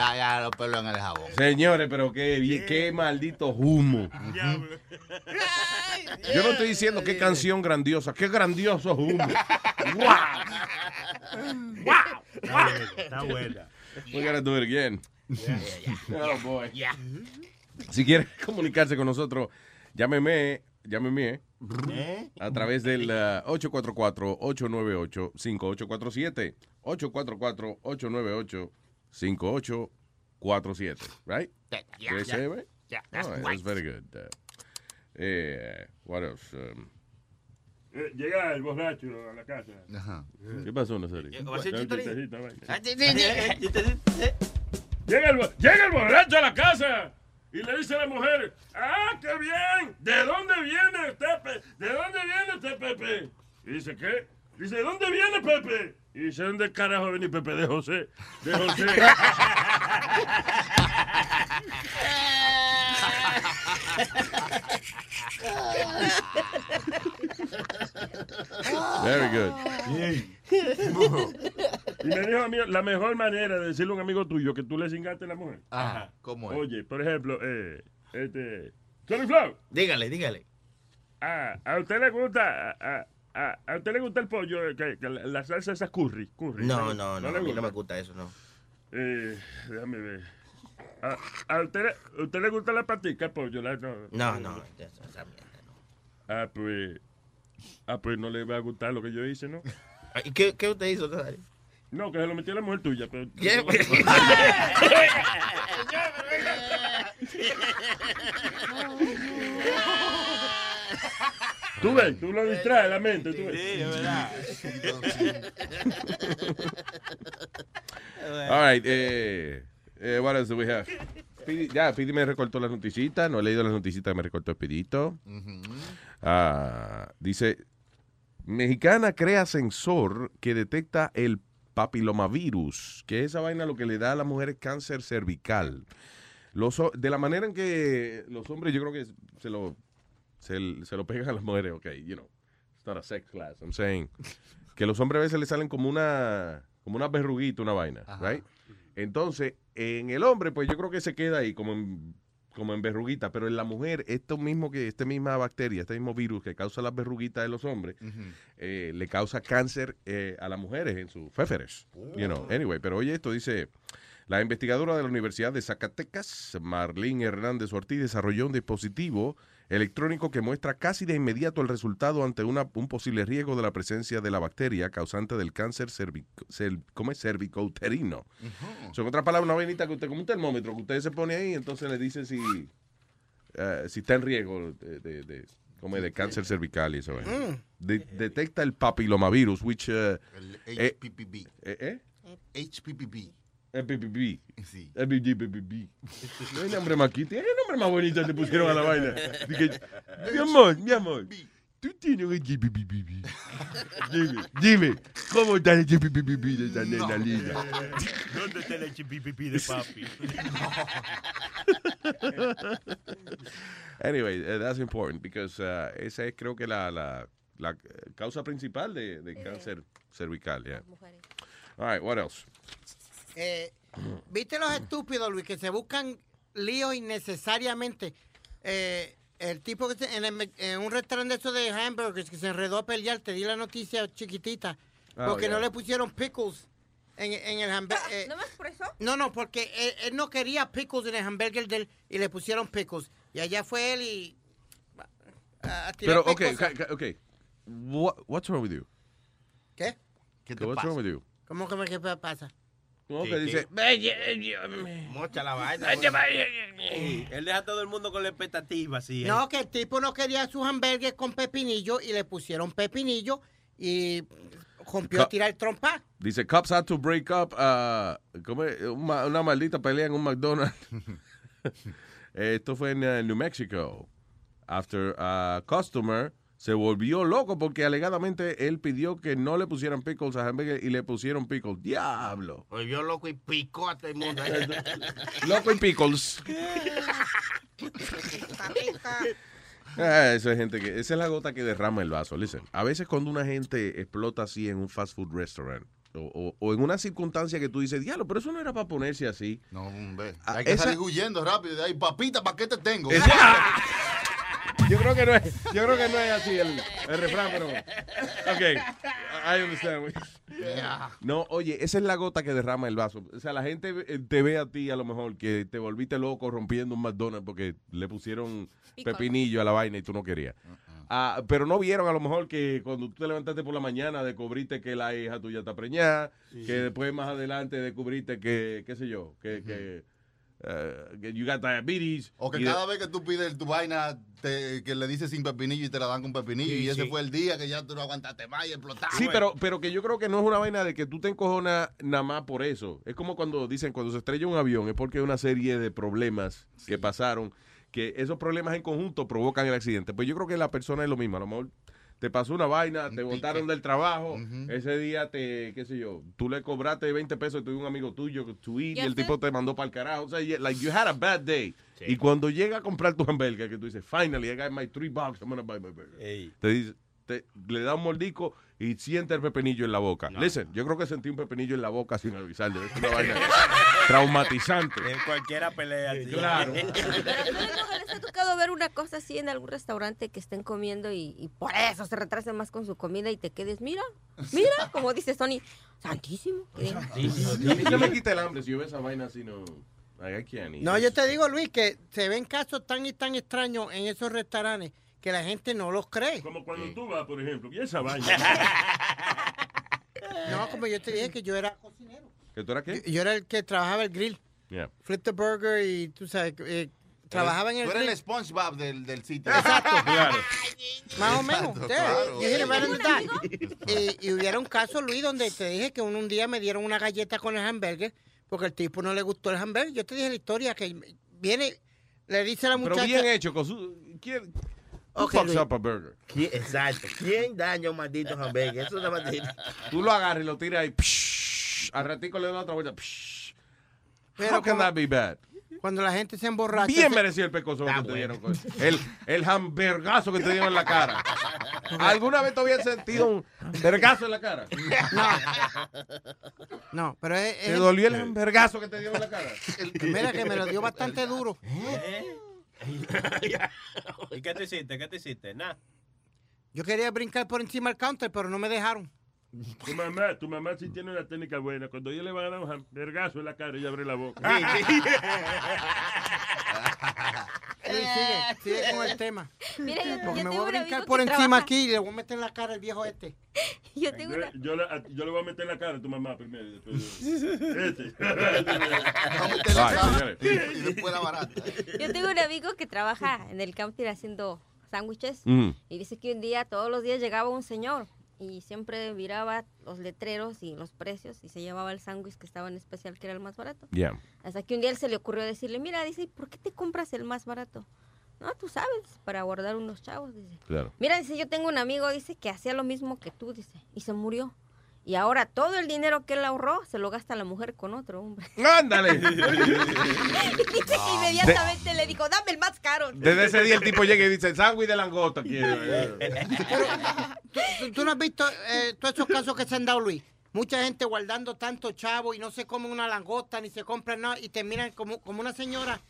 los pelos en el jabón. Señores, pero qué, qué maldito humo. Yo no estoy diciendo qué canción grandiosa, qué grandioso humo. Está buena. We gotta do it again. Oh, boy. Si quiere comunicarse con nosotros, llámeme, llámeme ¿Eh? a través del uh, 844-898-5847. 844-898-5847. Right? Yeah, yeah. say it right? Yeah, Oh, that's that's right. very good. Uh, eh, what else? Um, Eh, Llega el borracho a la casa. ¿Qué pasó, Nazario? Ah. Llega el, llega el borracho a la casa y le dice a la mujer, ¡ah, qué bien! ¿De dónde viene usted, Pe- ¿De dónde viene usted, Pepe? Y dice, ¿qué? Dice, ¿de dónde viene Pepe? Y dice, ¿dónde carajo viene Pepe? De José. De José. Very good. Y me dijo a mí, la mejor manera de decirle a un amigo tuyo que tú le cingaste a la mujer. Ajá, ¿cómo es? Oye, por ejemplo, eh, este... Tony Flow. Dígale, dígale. Ah, a usted le gusta, a, a- a, usted le gusta el pollo, eh, que, que la, la salsa esa curry, curry. No, no, no, le a mí no me gusta eso, no. Eh, déjame ver. A, a usted, le- usted le gusta la patica, pollo, la- no. No, no, esa mierda. Ah, pues, ah, pues no le va a gustar lo que yo hice, ¿no? ¿Y qué, qué usted hizo, Nazario? No, que se lo metió la mujer tuya, pero... ¿Qué? Tú ves, tú lo distraes la mente, tú ves. Sí, es verdad. All right. Eh, eh, what else do we have? Speedy- ya, Speedy me recortó las noticitas. No he leído las noticitas que me recortó Expedito. Ah, dice, mexicana crea sensor que detecta el papilomavirus, que es esa vaina lo que le da a las mujeres cáncer cervical. Los, de la manera en que los hombres, yo creo que se lo, se, se lo pegan a las mujeres, ok, you know, it's not a sex class, I'm saying, que los hombres a veces le salen como una, como una verruguita, una vaina, right? Entonces, en el hombre, pues yo creo que se queda ahí como en, como en verruguita, pero en la mujer, esto mismo que, esta misma bacteria, este mismo virus que causa las verruguitas de los hombres, eh, le causa cáncer eh, a las mujeres en sus féferes. You know, anyway, pero oye, esto dice, la investigadora de la Universidad de Zacatecas, Marlene Hernández Ortiz, desarrolló un dispositivo electrónico que muestra casi de inmediato el resultado ante una, un posible riesgo de la presencia de la bacteria causante del cáncer cervico, cer- ¿cómo es? cervicouterino. Son otras palabras, una vainita que usted, como un termómetro que usted se pone ahí, entonces le dice si, eh, si está en riesgo de, de, de- como es de cáncer cervical y eso. eh. Mm. De- detecta el papilomavirus, which... eh, El eh, HPPB. eh, eh? HPPB. El PPP. Sí. El PPP. No hay nombre más quito. ¿Qué nombre más bonito te pusieron a la vaina? Dije, mi amor, mi amor. Tú tienes un HPPP. Dime, dime, ¿cómo está el HPPP de esa nena linda? ¿Dónde está el HPPP de papi? Anyway, uh, that's important because uh, esa es creo que la, la, la eh, causa principal de, de cáncer cervical. Yeah. All right, what else? Eh, ¿Viste los estúpidos, Luis, que se buscan líos innecesariamente? Eh, el tipo que se- en, el- en un restaurante de esos de hamburgers que se enredó a pelear, te di la noticia chiquitita, Oh, porque no yeah. le pusieron pickles en, en el hamburger. ¿No más por eso? No, no, porque él, él no quería pickles en el hamburger de él y le pusieron pickles. Y allá fue él y... a- a tirar Pero, ok, ca- ok. What, what's wrong with you? ¿Qué? ¿Qué te What's wrong with you? ¿Cómo que me qué pasa? No, que dice... Mocha la vaina. Sí, Él deja a todo el mundo con la expectativa, sí. No, que el tipo no quería sus hamburgues con pepinillo y le pusieron pepinillo y rompió a tirar trompa. Dice, cops had to break up uh, una, una maldita pelea en un McDonald's. Eh, Esto fue en eh, New Mexico. After a customer se volvió loco porque alegadamente él pidió que no le pusieran pickles a hamburger y le pusieron pickles. ¡Diablo! Volvió loco y picó a todo el mundo. Loco y pickles. Ah, eso es gente que... Esa es la gota que derrama el vaso. Listen, a veces cuando una gente explota así en un fast food restaurant, o, o- o en una circunstancia que tú dices, diablo, pero eso no era para ponerse así. No, hombre. Ah, Hay que esa- salir huyendo rápido de ahí. Papita, ¿para qué te tengo? Yo creo que no es, yo creo que no es así el, el refrán, pero. Ok, I understand. No, oye, esa es la gota que derrama el vaso. O sea, la gente te ve a ti a lo mejor que te volviste loco rompiendo un McDonald's porque le pusieron pepinillo a la vaina y tú no querías. Ah, pero no vieron a lo mejor que cuando tú te levantaste por la mañana descubriste que la hija tuya está preñada, que después más adelante descubriste que, qué sé yo, que, que you got diabetes. O que de- cada vez que tú pides tu vaina, te- que le dices sin pepinillo y te la dan con pepinillo. Sí, y ese sí. fue el día que ya tú no aguantaste más y explotaste. Sí, pero, pero que yo creo que no es una vaina de que tú te encojonas nada más por eso. Es como cuando dicen, cuando se estrella un avión, es porque hay una serie de problemas que pasaron, que esos problemas en conjunto provocan el accidente. Pues yo creo que la persona es lo mismo. A lo mejor te pasó una vaina, te botaron del trabajo, ese día te, qué sé yo, tú le cobraste 20 pesos y tuve un amigo tuyo, tu y el tipo te mandó para el carajo. O sea, you- like you had a bad day. Y cuando llega a comprar tu hamburger, que tú dices, finally, I got my three bucks, I'm gonna buy my burger. Te dice, te- le da un mordico y siente el pepinillo en la boca. Listen, yo creo que sentí un pepinillo en la boca sin avisarle. Es una vaina traumatizante. En cualquiera pelea. sí. Claro. Pero ¿no les ha tocado ver una cosa así en algún restaurante que estén comiendo y, y por eso se retrasen más con su comida y te quedes, mira, mira, como dice Sony, santísimo. mí se me quita el hambre si yo veo esa vaina así, no. No, yo te digo, Luis, que se ven casos tan y tan extraños en esos restaurantes que la gente no los cree. Como cuando tú vas, por ejemplo, y esa vaina. No, como yo te dije que yo era cocinero. ¿Que tú eras qué? Yo era el que trabajaba el grill. Yeah. Flip the burger y tú sabes, eh, trabajaba en el Tú eres grill. el SpongeBob del, del sitio. Exacto. Claro. Más o menos. Exacto, yeah, claro. y, y hubiera un caso, Luis, donde te dije que un, un día me dieron una galleta con el hamburger porque el tipo no le gustó el hamburger. Yo te dije la historia que viene, le dice a la Pero muchacha. bien hecho, con su. ¿Quién? Who Ok, fucks Luis. up a burger? ¿Quién- Exacto. ¿Quién daña un maldito hamburger? Eso es una maldita. Tú lo agarras y lo tiras y psh, al ratico le da otra vuelta. psh. Pero How can como- that be bad? Cuando la gente se emborracha. Bien se- merecido el pecozón que te dieron. con- El, el hamburgazo que te dieron en la cara. ¿Alguna vez te habías sentido un vergazo en la cara? No, pero es. ¿Te es- dolió el hamburgazo que te dieron en la cara? Mira que me lo dio bastante duro. ¿Y qué te hiciste? ¿Qué te hiciste? Nada. Yo quería brincar por encima del counter, pero no me dejaron. Tu mamá, tu mamá sí tiene una técnica buena. Cuando ella le va a dar un vergazo en la cara, ella abre la boca. Luis, sigue, sigue con el tema. Mira, yo, Porque yo me tengo voy a brincar amigo por encima trabaja- aquí y le voy a meter en la cara el viejo este. Yo tengo Yo, una... yo le, a- yo le voy a meter en la cara a tu mamá primero. y después- Este. Señores. Y después la barata. Yo tengo un amigo que trabaja en el counter haciendo sándwiches Ujú. y dice que un día, todos los días llegaba un señor y siempre miraba los letreros y los precios y se llevaba el sándwich que estaba en especial, que era el más barato. Yeah. Hasta que un día él se le ocurrió decirle, mira, dice, ¿por qué te compras el más barato? No, tú sabes, para guardar unos chavos, dice. Claro. Mira, dice, yo tengo un amigo, dice, que hacía lo mismo que tú, dice, y se murió. Y ahora todo el dinero que él ahorró se lo gasta la mujer con otro hombre. ¡Ándale! Inmediatamente le dijo, dame el más caro. Desde ese día el tipo llega y dice, sándwich de langota quiero. ¿Tú, no has visto eh, todos esos casos que se han dado, Luis? Mucha gente guardando tanto chavo y no se comen una langosta ni se compran nada y terminan como, como una señora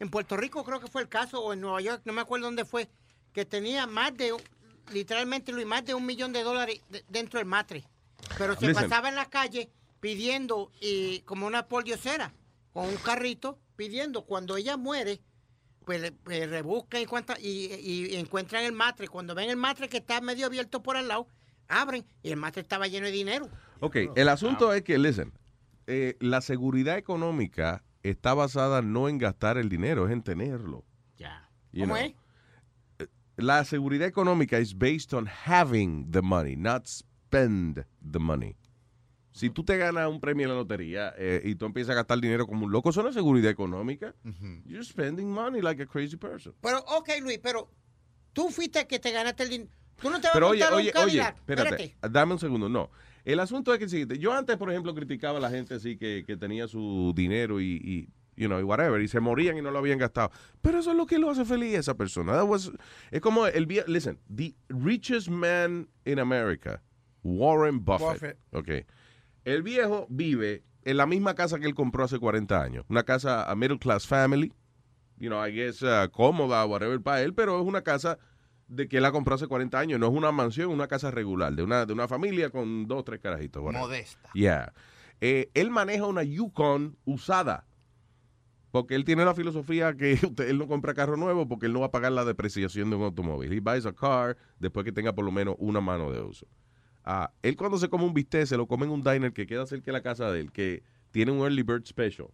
en Puerto Rico, creo que fue el caso, o en Nueva York, no me acuerdo dónde fue, que tenía más de, literalmente, Luis, más de un millón de dólares de- dentro del matre. Pero se Listen. pasaba en la calle pidiendo y como una poliocera, con un carrito, pidiendo. Cuando ella muere, pues, pues, rebuscan y, cuenta- y, y encuentran el matre. Cuando ven el matre que está medio abierto por al lado, abren y el matre estaba lleno de dinero. Ok, el asunto es que, listen, eh, la seguridad económica está basada no en gastar el dinero, es en tenerlo. Ya. ¿Cómo know. es? La seguridad económica is based on having the money, not spend the money. Si tú te ganas un premio en la lotería eh, y tú empiezas a gastar dinero como un loco, eso no es seguridad económica. You're spending money like a crazy person. Pero, ok, Luis, pero tú fuiste que te ganaste el dinero. Tú no te vas Pero a oye, oye, un oye, Cadillac. espérate, dame un segundo. No, el asunto es que sí, yo antes, por ejemplo, criticaba a la gente así que, que tenía su dinero y, y, you know, y whatever, y se morían y no lo habían gastado. Pero eso es lo que lo hace feliz a esa persona. Was- es como el listen, the richest man in America, Warren Buffett. Buffett. Okay. El viejo vive en la misma casa que él compró hace 40 años. Una casa a middle class family. You know, I guess uh, cómoda, whatever para él, pero es una casa de que él la compró hace 40 años. No es una mansión, es una casa regular, de una, de una familia con dos, tres carajitos. whatever. Modesta. Yeah. Eh, él maneja una Yukon usada. Porque él tiene la filosofía que usted- él no compra carro nuevo porque él no va a pagar la depreciación de un automóvil. He buys a car después que tenga por lo menos una mano de uso. Ah, él cuando se come un bistec se lo come en un diner que queda cerca de la casa de él, que tiene un early bird special.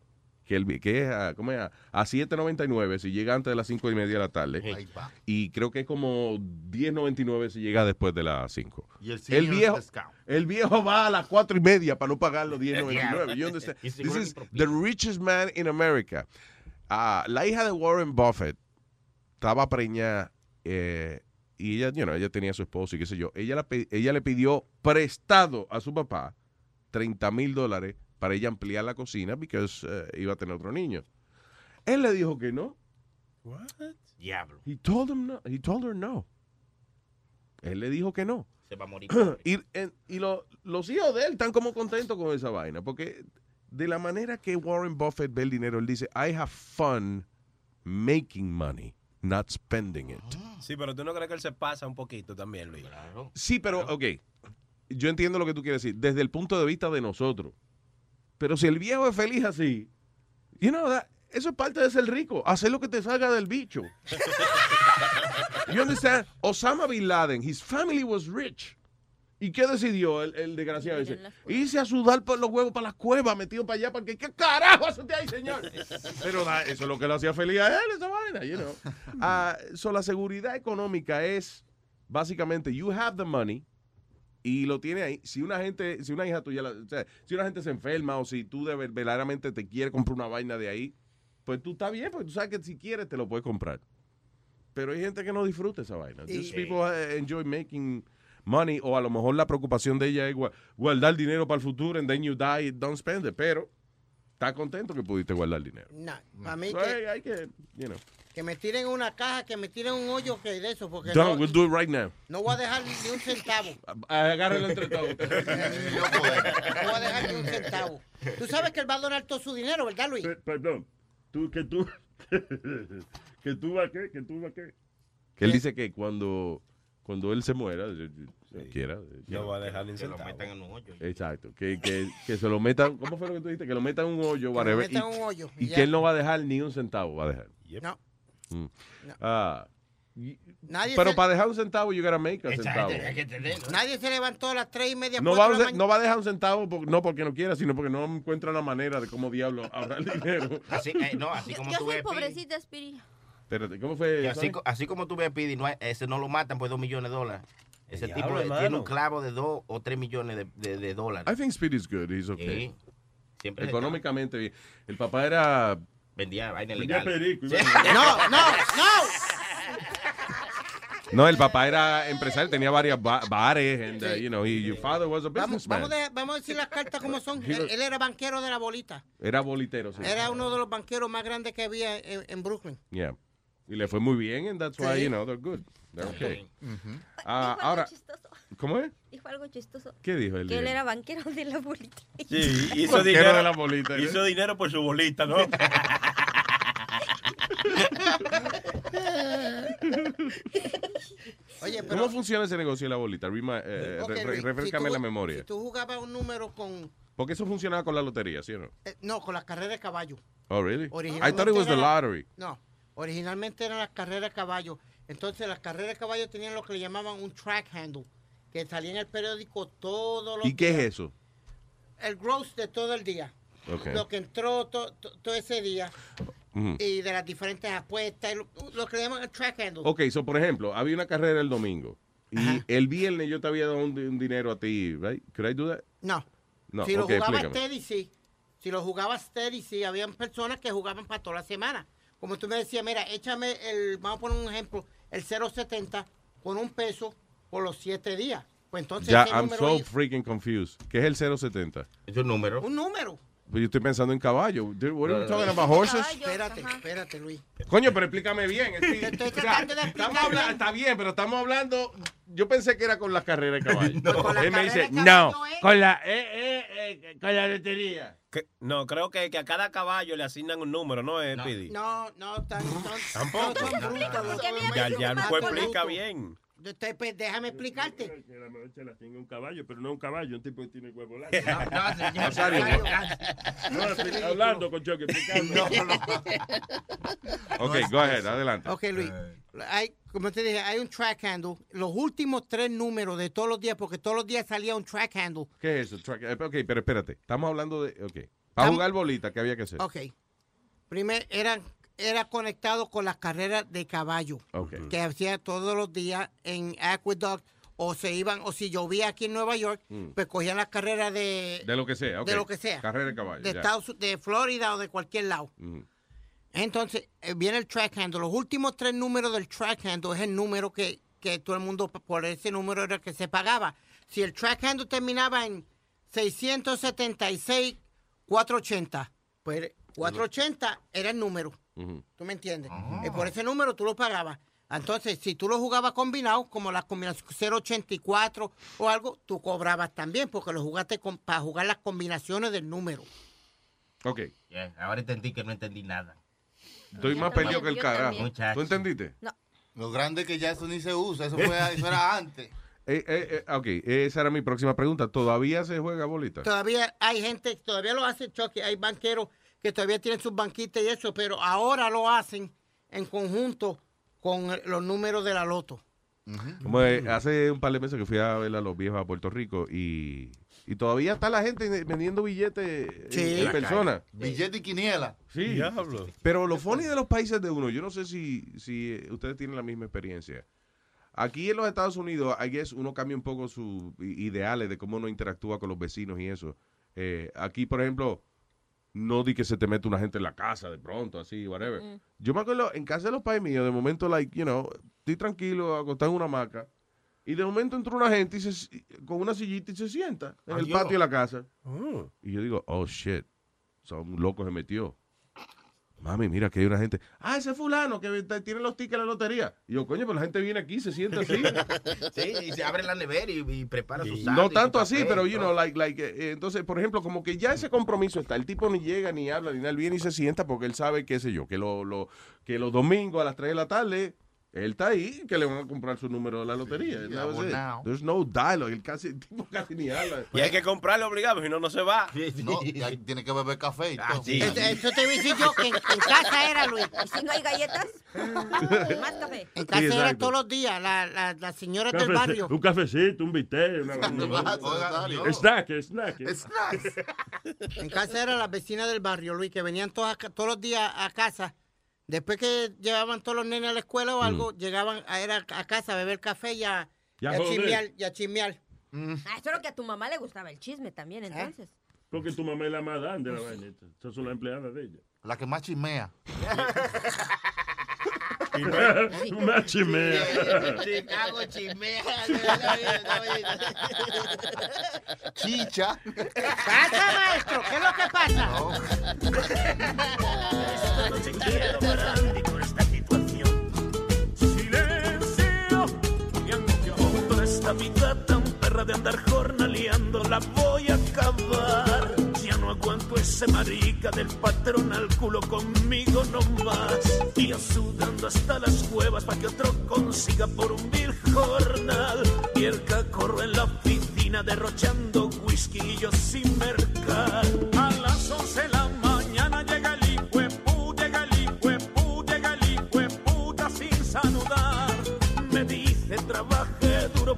Que, el, que es a, ¿cómo es? a, a 7.99 si llega antes de las 5 y media de la tarde. Y creo que es como 10.99 si llega después de las 5. Y el el viejo, discount. el viejo va a las 4 y media para no pagar los 10.99. You understand? Y This is the richest man in America. Ah, la hija de Warren Buffett estaba preñada eh, y ella, you know, ella tenía a su esposo y qué sé yo. Ella, la ella le pidió prestado a su papá 30 mil dólares para ella ampliar la cocina porque iba a tener otro niño. Él le dijo que no. Diablo. He told, him no. He told her no. Él le dijo que no. Se va a morir. y en- y lo- los hijos de él están como contentos con esa vaina, porque de la manera que Warren Buffett ve el dinero, él dice, I have fun making money, not spending it. Sí, pero tú no crees que él se pasa un poquito también, Luis. Sí, pero, ok, yo entiendo lo que tú quieres decir, desde el punto de vista de nosotros. Pero si el viejo es feliz así, you know, that- eso es parte de ser rico, hacer lo que te salga del bicho. You understand? Osama Bin Laden, his family was rich. ¿Y qué decidió el, el desgraciado ese? Irse a sudar por los huevos para las cuevas, metido para allá, porque ¿qué carajo hace usted ahí, señor? Pero da- eso es lo que lo hacía feliz a él, esa vaina, you know. Ah, so, la seguridad económica es, básicamente, you have the money, y lo tiene ahí. Si una gente, si una hija tuya, o sea, si una gente se enferma o si tú de ver- verdaderamente te quieres comprar una vaina de ahí, pues tú estás bien, porque tú sabes que si quieres te lo puedes comprar. Pero hay gente que no disfruta esa vaina. Y- Just people uh, enjoy making money o a lo mejor la preocupación de ella es gua- guardar dinero para el futuro and then you die, don't spend it. Pero está contento que pudiste guardar dinero. No, para mí So, que, hay, hay que, you know. que me tiren una caja, que me tiren un hoyo que de eso, porque Done, no, we'll do it right now. no voy a dejar ni un centavo. Agárralo entre todos. No voy a dejar ni un centavo. Tú sabes que él va a donar todo su dinero, ¿verdad, Luis? Perdón. Tú, que tú. que tú va qué, que tú va qué. Que él dice que cuando, cuando él se muera, eh, quiera. No va a dejar ni un Que lo centavo. metan en un hoyo. Exacto, que, que, que se lo metan, ¿cómo fue lo que tú dijiste? Que lo metan en un hoyo, whatever, metan y, un hoyo, y ya. que él no va a dejar ni un centavo, va a dejar. No. Mm. Ah, y- Nadie pero se- para dejar un centavo, you gotta make a centavo. que Nadie se levantó a las tres y media. No va, a, la no va a dejar un centavo, por- no porque no quiera, sino porque no encuentra una manera de cómo diablo ahorrar dinero. Así, eh, no, así Yo, como yo tú soy ves, pobrecita, Spiri. Espérate, ¿cómo fue? y así, así como tú ves a Speedy, no ese no lo matan por dos millones de dólares. Ese Diablo, tipo hermano. tiene un clavo de dos o tres millones de, de- de dólares. I think Speed is good, he's okay. Sí. Económicamente bien. El papá era... Vendía vaina Vendía legal. perico, Sí. No, no, no. No, el papá era empresario, tenía varias ba- bares, and, uh, you know, he- your father was a Vamos, businessman. vamos, de- vamos a decir las cartas como son. He Él, was- él era banquero de la bolita. Era bolitero, sí. Era uno de los banqueros más grandes que había en, en Brooklyn. Yeah. Y le fue muy bien, and that's why, Sí. you know, they're good. They're okay. Ah, ahora, ¿cómo es? Dijo algo chistoso. ¿Qué dijo él? Que él era banquero de la bolita. Sí, hizo Banquero dinero, de la bolita, ¿eh? hizo dinero por su bolita, ¿no? Oye, pero. ¿Cómo funciona ese negocio de la bolita? Rima- eh, re- si refrescame la memoria. Si tú jugabas un número con. Porque eso funcionaba con la lotería, ¿sí o no? eh, no, con las carreras de caballo. Oh, really? I thought it was the lottery. No, originalmente eran las carreras de caballo. Entonces las carreras de caballo tenían lo que le llamaban un track handle, que salía en el periódico todos los ¿Y qué es eso? El gross de todo el día. Lo que entró to- to- todo ese día y de las diferentes apuestas, lo, lo que le llaman el track handle. Ok, so por ejemplo, había una carrera el domingo y el viernes yo te había dado un, un dinero a ti, right? Could I do that? No. No, si lo ok, jugaba explícame. Steady, sí. Si lo jugaba Steady, sí. Habían personas que jugaban para toda la semana. Como tú me decías, mira, échame el, vamos a poner un ejemplo, el 0.70 con un peso por los siete días. Pues entonces Ya, ese I'm número so ahí- freaking confused. ¿Qué es el 070? Es un número. un número. Pues yo estoy pensando en caballo. Dude, What are we talking about horses? Espérate, espérate, Luis. Coño, pero explícame bien. Estoy O sea, tratando de estamos explicar está bien, pero estamos hablando yo pensé que era con las carreras de caballo. Con las Él me dice, no, ¿eh? con la, eh, eh, eh, con la lotería. Que- no, creo que, que a cada caballo le asignan un número, ¿no, eh, Pidi? No, no, tan, son, Tampoco. brutos los- Ya, ya no explica bien. Usted, pues, déjame explicarte. Que la se la tiene un caballo, pero no un caballo, un tipo que tiene huevo largo. no, señor. Rosario, no, expli- hablando con Chucky, explicando. Ok, go ahead, adelante. Ok, Luis. Hay, como te dije, hay un track handle. Los últimos tres números de todos los días, porque todos los días salía un track handle. ¿Qué es eso? Track- eh, Ok, pero espérate. Estamos hablando de. Ok. Para jugar bolita, ¿qué había que hacer? Ok. Primero, eran, era conectado con las carreras de caballo. Que hacía todos los días en Aqueduct. O se iban, o si llovía aquí en Nueva York, Mm. pues cogían las carreras de, De lo que sea, de lo que sea. Carrera de caballo. de. Estados, de Florida o de cualquier lado. Mm. Entonces, eh, viene el track handle. Los últimos tres números del track handle es el número que, que todo el mundo, por ese número era el que se pagaba. Si el track handle terminaba en 676, 480, pues 480 era el número. ¿Tú me entiendes? Y por ese número tú lo pagabas. Entonces, si tú lo jugabas combinado, como la combinación 084 o algo, tú cobrabas también, porque lo jugaste con- para jugar las combinaciones del número. Ok. Yeah, ahora entendí que no entendí nada. Estoy más perdido que el carajo. ¿Tú entendiste? Lo grande es que ya eso ni se usa, eso, fue, eso era antes. Eh, eh, eh, ok, esa era mi próxima pregunta. ¿Todavía se juega bolita? Todavía hay gente, todavía lo hace Chucky, hay banqueros que todavía tienen sus banquitas y eso, pero ahora lo hacen en conjunto con los números de la loto. Eh, hace un par de meses que fui a ver a los viejos a Puerto Rico y, y todavía está la gente vendiendo billetes en- Sí. en, persona. Billete y quiniela. Sí. Diablo. Pero lo funny de los países de uno, yo no sé si, si eh, ustedes tienen la misma experiencia. Aquí en los Estados Unidos, I guess, uno cambia un poco sus ideales de cómo uno interactúa con los vecinos y eso. Eh, aquí, por ejemplo, no di que se te mete una gente en la casa de pronto, así, whatever. Mm. Yo me acuerdo, en casa de los pais míos, de momento, like, you know, estoy tranquilo, acostado en una hamaca, y de momento entra una gente y se, con una sillita y se sienta en el patio de la casa. Y yo digo, oh, shit, o sea, un loco se metió. Mami, mira que hay una gente. Ah, ese fulano que tiene los tickets de la lotería. Y yo, coño, pero la gente viene aquí, se sienta así. Sí, y se abre la nevera y, y prepara su No tanto así, pero, you know, like, like, eh, entonces, por ejemplo, como que ya ese compromiso está. El tipo ni llega, ni habla, ni nada. Él viene y se sienta porque él sabe, qué sé yo, que, lo, lo- que los domingos a las 3 de la tarde, él está ahí, que le van a comprar su número de la lotería. It. abonado. There's no dialogue. El, casi, el tipo casi ni habla. Y hay que comprarlo obligado, si no, no se va. No, y ahí tiene que beber café y Ah, todo. sí. Eso, eso te voy a decir yo que en, en casa era, Luis. ¿Y si no hay galletas? Más café. En casa Sí, era exacto. todos los días, la- la- las señoras del barrio. Un cafecito, un bistec, una Oiga, Snack, snack. En casa eran las vecinas del barrio, Luis, que venían todas, todos los días a casa. Después que llevaban todos los nenes a la escuela o algo, llegaban a, era a casa a beber café y a, Y a y a joder. chismear. Y a chismear. Ah, eso es lo que a tu mamá le gustaba, el chisme también, entonces. Porque tu mamá es la más grande de la vainita. Esas son las empleadas de ella. La que más chismea. Una chimea. Chicago chimea. Chicha. ¡Pasa, maestro! ¿Qué es lo que pasa? Silencio, angustia toda esta vida tan perra de andar jornaleando la voy a acabar. Ya no aguanto ese marica del patrón al culo conmigo no más. Y sudando hasta las cuevas para que otro consiga por un vil jornal. Y el en la oficina derrochando whisky y yo sin mercar.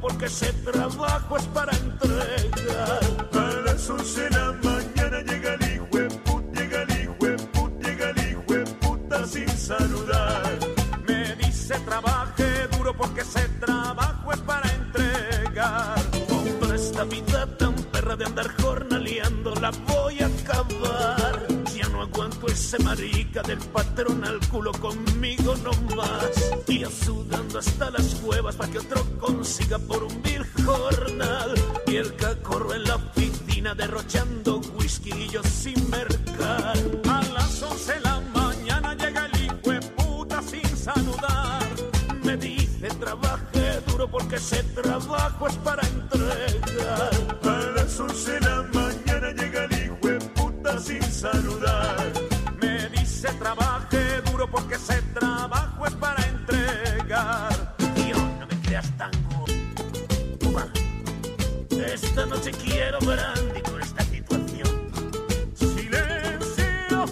Porque ese trabajo es para entregar. A las 11 de la mañana llega el hijo de put, llega el hijo de put, llega el hijo de puta sin saludar. Me dice trabaje duro porque ese trabajo es para entregar. Con toda esta vida tan perra de andar jornaleando la voy a acabar. Ese marica del patrón al culo conmigo no más. Y sudando hasta las cuevas para que otro consiga por un vil jornal. Y el cacorro en la oficina derrochando whisky y yo sin mercar. A las 11 de la mañana llega el hijo puta sin saludar. Me dice trabaje duro porque ese trabajo es para entregar. A las porque ese trabajo es para entregar. Tío, no me creas tan gordo. Toma. Esta noche quiero brandy con esta situación. Silencio.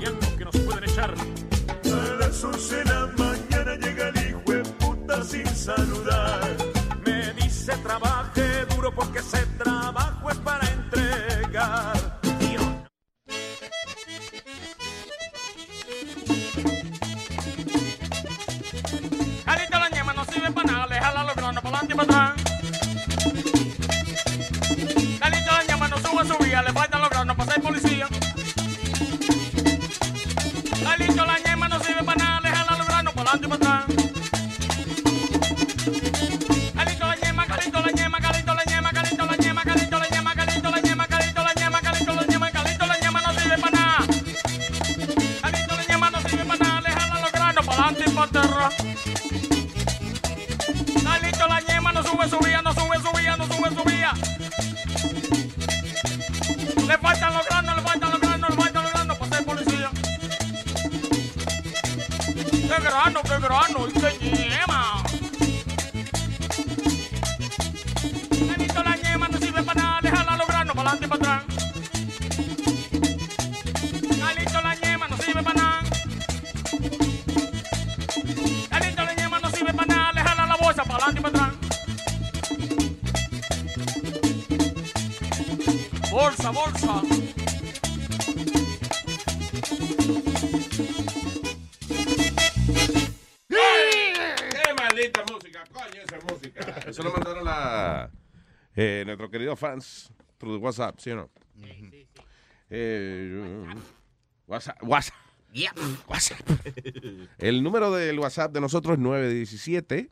Y algo que nos pueden echar. A las 11 de la mañana llega el hijo de puta sin saludar. Me dice trabaje duro porque ese trabajo ¡Qué grano, qué grano! ¡Y qué ñema! Calito la ñema no sirve para nada, le jala los granos para atrás. La no sirve para nada. La para adelante y para atrás. Bolsa, bolsa. Eh, nuestros queridos fans through the WhatsApp, ¿sí o no? Eh, WhatsApp. WhatsApp. WhatsApp. El número del WhatsApp de nosotros es 917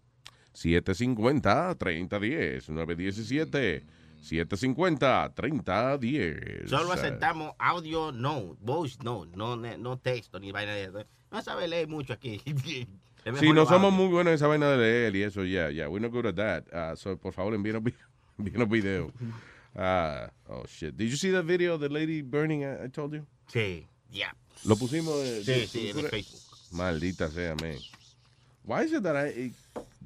750 3010. 917 750 3010. Solo aceptamos audio, no, voice, no, no, no texto ni vaina de. No sabe leer mucho aquí. Sí, no somos muy buenos en esa vaina de leer y eso, ya, ya. We're not good at that. Uh, so, por favor, envíenos, vi- envíenos video. Uh, oh, shit. Did you see that video of the lady burning I, I told you? Sí, ya. Lo pusimos. Sí, de- sí, en Facebook. Maldita sea, man. Why is it that I... eh,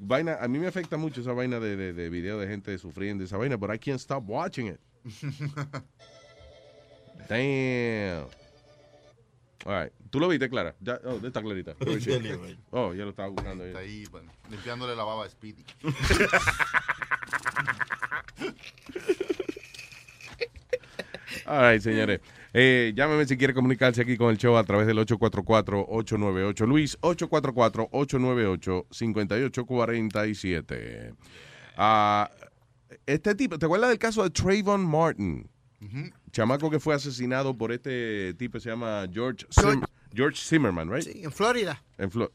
Vaina, a mí me afecta mucho esa vaina de, de, de video de gente sufriendo esa vaina, but I can't stop watching it. Damn. All right. ¿Tú lo viste, Clara? Ya, oh, está clarita. Oh, ya lo estaba buscando. Está ahí, bueno, limpiándole la baba a Speedy. All right, señores. Eh, llámeme si quiere comunicarse aquí con el show a través del 844-898 Luis, 844-898-5847. Ah, este tipo, ¿te acuerdas del caso de Trayvon Martin? Chamaco que fue asesinado por este tipo, se llama George, Zim- George Zimmerman, right? Sí, en Florida. En Flo-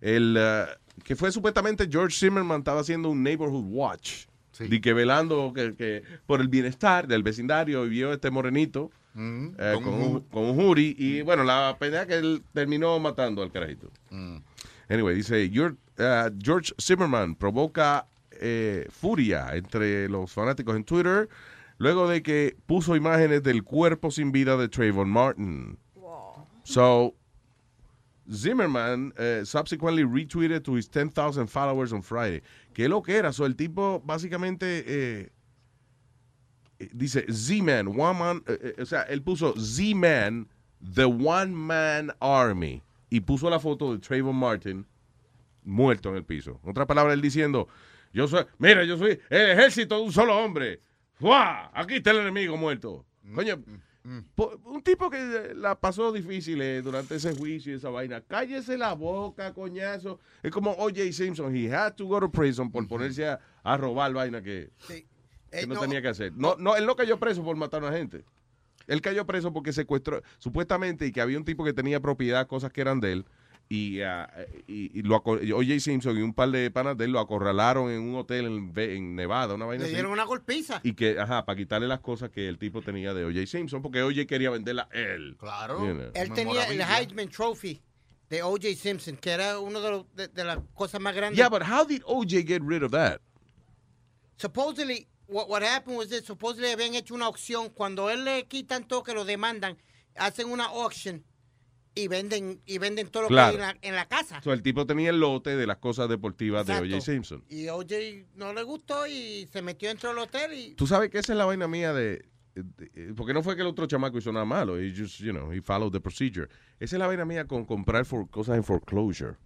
el, uh, que fue supuestamente George Zimmerman estaba haciendo un neighborhood watch. Y que velando que, que por el bienestar del vecindario vio este morenito eh, con con, un con un jury. Y bueno, la pena que él terminó matando al carajito. Anyway, dice, "Your- uh, George Zimmerman provoca eh, furia entre los fanáticos en Twitter luego de que puso imágenes del cuerpo sin vida de Trayvon Martin. So, Zimmerman eh, subsequently retweeted to his 10,000 followers on Friday. ¿Qué lo que era? So, el tipo básicamente eh, eh, dice Z-Man, one man, eh, eh, o sea, él puso Z-Man, the one man army, y puso la foto de Trayvon Martin muerto en el piso. En otras palabras, él diciendo, yo soy, mira, yo soy el ejército de un solo hombre. ¡Fua! Aquí está el enemigo muerto. Coño, po- un tipo que eh, la pasó difícil eh, durante ese juicio y esa vaina. Cállese la boca, coñazo. Es como O.J. Simpson. He had to go to prison por ponerse a, a robar vaina que, que Eh, no, no. tenía que hacer. No, no, él no cayó preso por matar a una gente. Él cayó preso porque secuestró, supuestamente, y que había un tipo que tenía propiedad, cosas que eran de él, y, ah, y, y lo O.J. Simpson y un par de panas de él lo acorralaron en un hotel en, Nevada, una vaina Le así. dieron una golpiza. Y que, ajá, para quitarle las cosas que el tipo tenía de O.J. Simpson, porque O.J. quería venderla él. Claro. You know. Él tenía el Heisman Trophy de O.J. Simpson, que era uno de, los- de, de las cosas más grandes. Yeah, but how did OJ get rid of that? supposedly what, what happened was that supposedly habían hecho una aucción cuando él le quitan todo que lo demandan hacen una auction y venden y venden todo lo Claro. que hay en la, en la casa So, el tipo tenía el lote de las cosas deportivas de. OJ Simpson. y OJ no le gustó y se metió dentro del hotel y Tú sabes que esa es la vaina mía de, de- porque no fue que el otro chamaco hizo nada malo, he just, you know, he followed the procedure. Esa es la vaina mía con comprar for, cosas en foreclosure.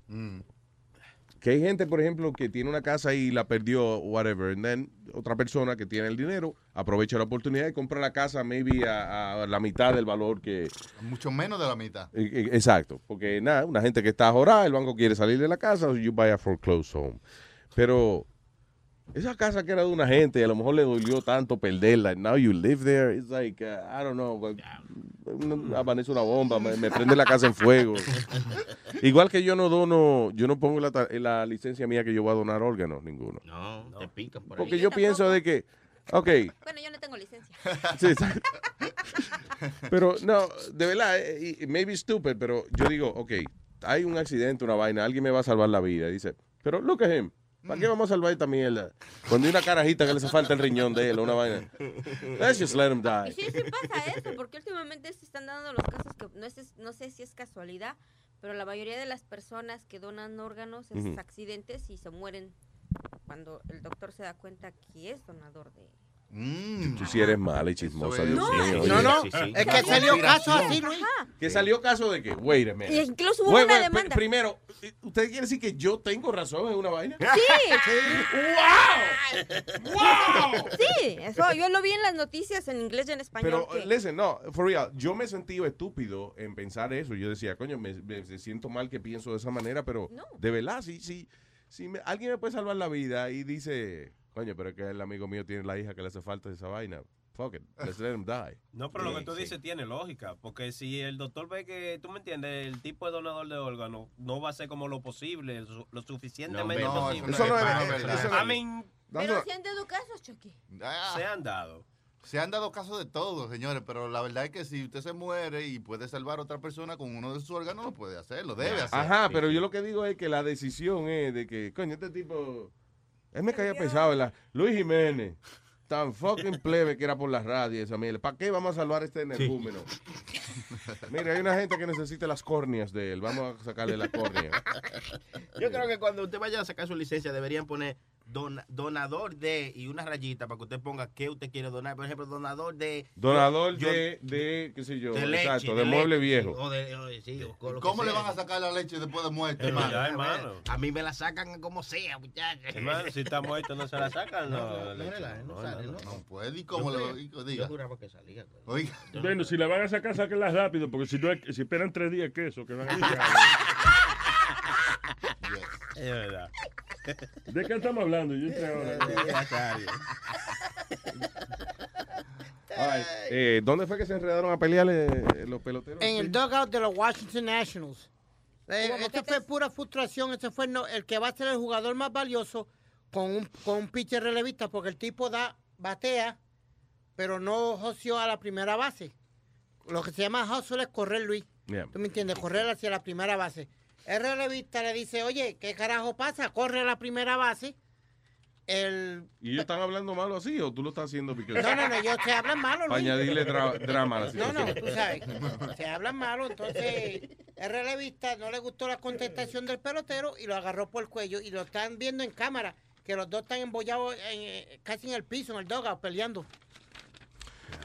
Que hay gente, por ejemplo, que tiene una casa y la perdió, whatever, and then otra persona que tiene el dinero aprovecha la oportunidad y compra la casa maybe a, a la mitad del valor que... Mucho menos de la mitad. Eh, eh, Exacto, porque nada, una gente que está jorada, el banco quiere salir de la casa, so you buy a foreclosed home. Pero esa casa que era de una gente, a lo mejor le dolió tanto perderla, now you live there, it's like, uh, I don't know, amanece una bomba, me, me prende la casa en fuego. Igual que yo no dono, yo no pongo la, la licencia mía que yo voy a donar órganos, ninguno. No, te pican por ahí. Porque yo pienso de que, ok, Bueno, yo no tengo licencia. Sí. Pero no, de verdad, eh, maybe stupid, pero yo digo, ok, hay un accidente, una vaina, alguien me va a salvar la vida. Dice, pero look at him. ¿Para qué vamos a salvar esta mierda? Cuando hay una carajita que le hace falta el riñón de él, una vaina. Let's just let him die. Y sí, sí pasa eso, porque últimamente se están dando los casos que no, es, no sé si es casualidad, pero la mayoría de las personas que donan órganos es Ujú. accidentes y se mueren cuando el doctor se da cuenta que es donador de... Tú sí eres mala y chismosa, Dios No, mío. no, no, es que salió caso así Luis Que salió caso de que, wait a minute. Y incluso hubo Wait, una wait, pr- demanda. Primero, ¿usted quiere decir que yo tengo razón en una vaina? ¡Sí! Sí, eso yo lo vi en las noticias en inglés y en español. Pero, que- listen, no, for real, yo me sentido estúpido en pensar eso. Yo decía, coño, me, me- me siento mal que pienso de esa manera, pero de verdad, si, si, si me- alguien me puede salvar la vida y dice, coño, pero es que el amigo mío tiene la hija que le hace falta esa vaina, fuck it, let's let him die. No, pero lo que tú Sí. dices tiene lógica, porque si el doctor ve que, tú me entiendes, el tipo de donador de órganos no va a ser como lo posible, lo, suficientemente No, posible. eso no es- Eso no es- mean, Pero se han dado casos, Chucky. se han dado. Se han dado casos de todo, señores, pero la verdad es que si usted se muere y puede salvar a otra persona con uno de sus órganos, lo puede hacer, lo debe hacer. Ajá, pero yo lo que digo es que la decisión es de que, coño, este tipo, él me caía pesado, ¿verdad? Luis Jiménez, tan fucking plebe que era por las radios, esa mierda. ¿Para qué vamos a salvar este energúmeno? Mira, hay una gente que necesita las córneas de él, vamos a sacarle la córnea. Yo creo que cuando usted vaya a sacar su licencia deberían poner dona- donador de y una rayita para que usted ponga qué usted quiere donar. Por ejemplo, donador de... Donador yo- de, de, qué sé yo, de leche, exacto, de de mueble leche, viejo. o de- o de- sí, o que ¿Cómo le sea. van a sacar la leche después de muerte, Pero hermano? ya, hermano. A mí me la sacan como sea, muchachos. Hermano, si está muerto no se la sacan, no. No, no, leche. relaje, no No, sale, no, no. No puede, ¿y cómo lo diga? Yo juraba que salía. pues. Oiga. Bueno, si la van a sacar, sáquenla rápido, porque si no, si esperan tres días, ¿qué eso? Que van a Es verdad. ¿De qué estamos hablando? Yo entré ahora. All right, eh, ¿Dónde fue que se enredaron a pelear eh, los peloteros? en el dugout de los Washington Nationals. Eh, ¿Hubo esto fue pura frustración. Ese fue el, no- el que va a ser el jugador más valioso con un, con un pitcher relevista porque el tipo da batea, pero no joseó a la primera base. Lo que se llama hustle es correr, Luis. Yeah. ¿Tú me entiendes? Correr hacia la primera base. El relevista le dice, oye, ¿qué carajo pasa? Corre a la primera base. El... ¿Y ellos están hablando malo así o tú lo estás haciendo porque No, no, no, ellos se hablan malo, para añadirle dra- drama a la No, situación? no, tú sabes. Se hablan malo, entonces el relevista no le gustó la contestación del pelotero y lo agarró por el cuello y lo están viendo en cámara, que los dos están embollados en, eh, casi en el piso, en el dugout, peleando.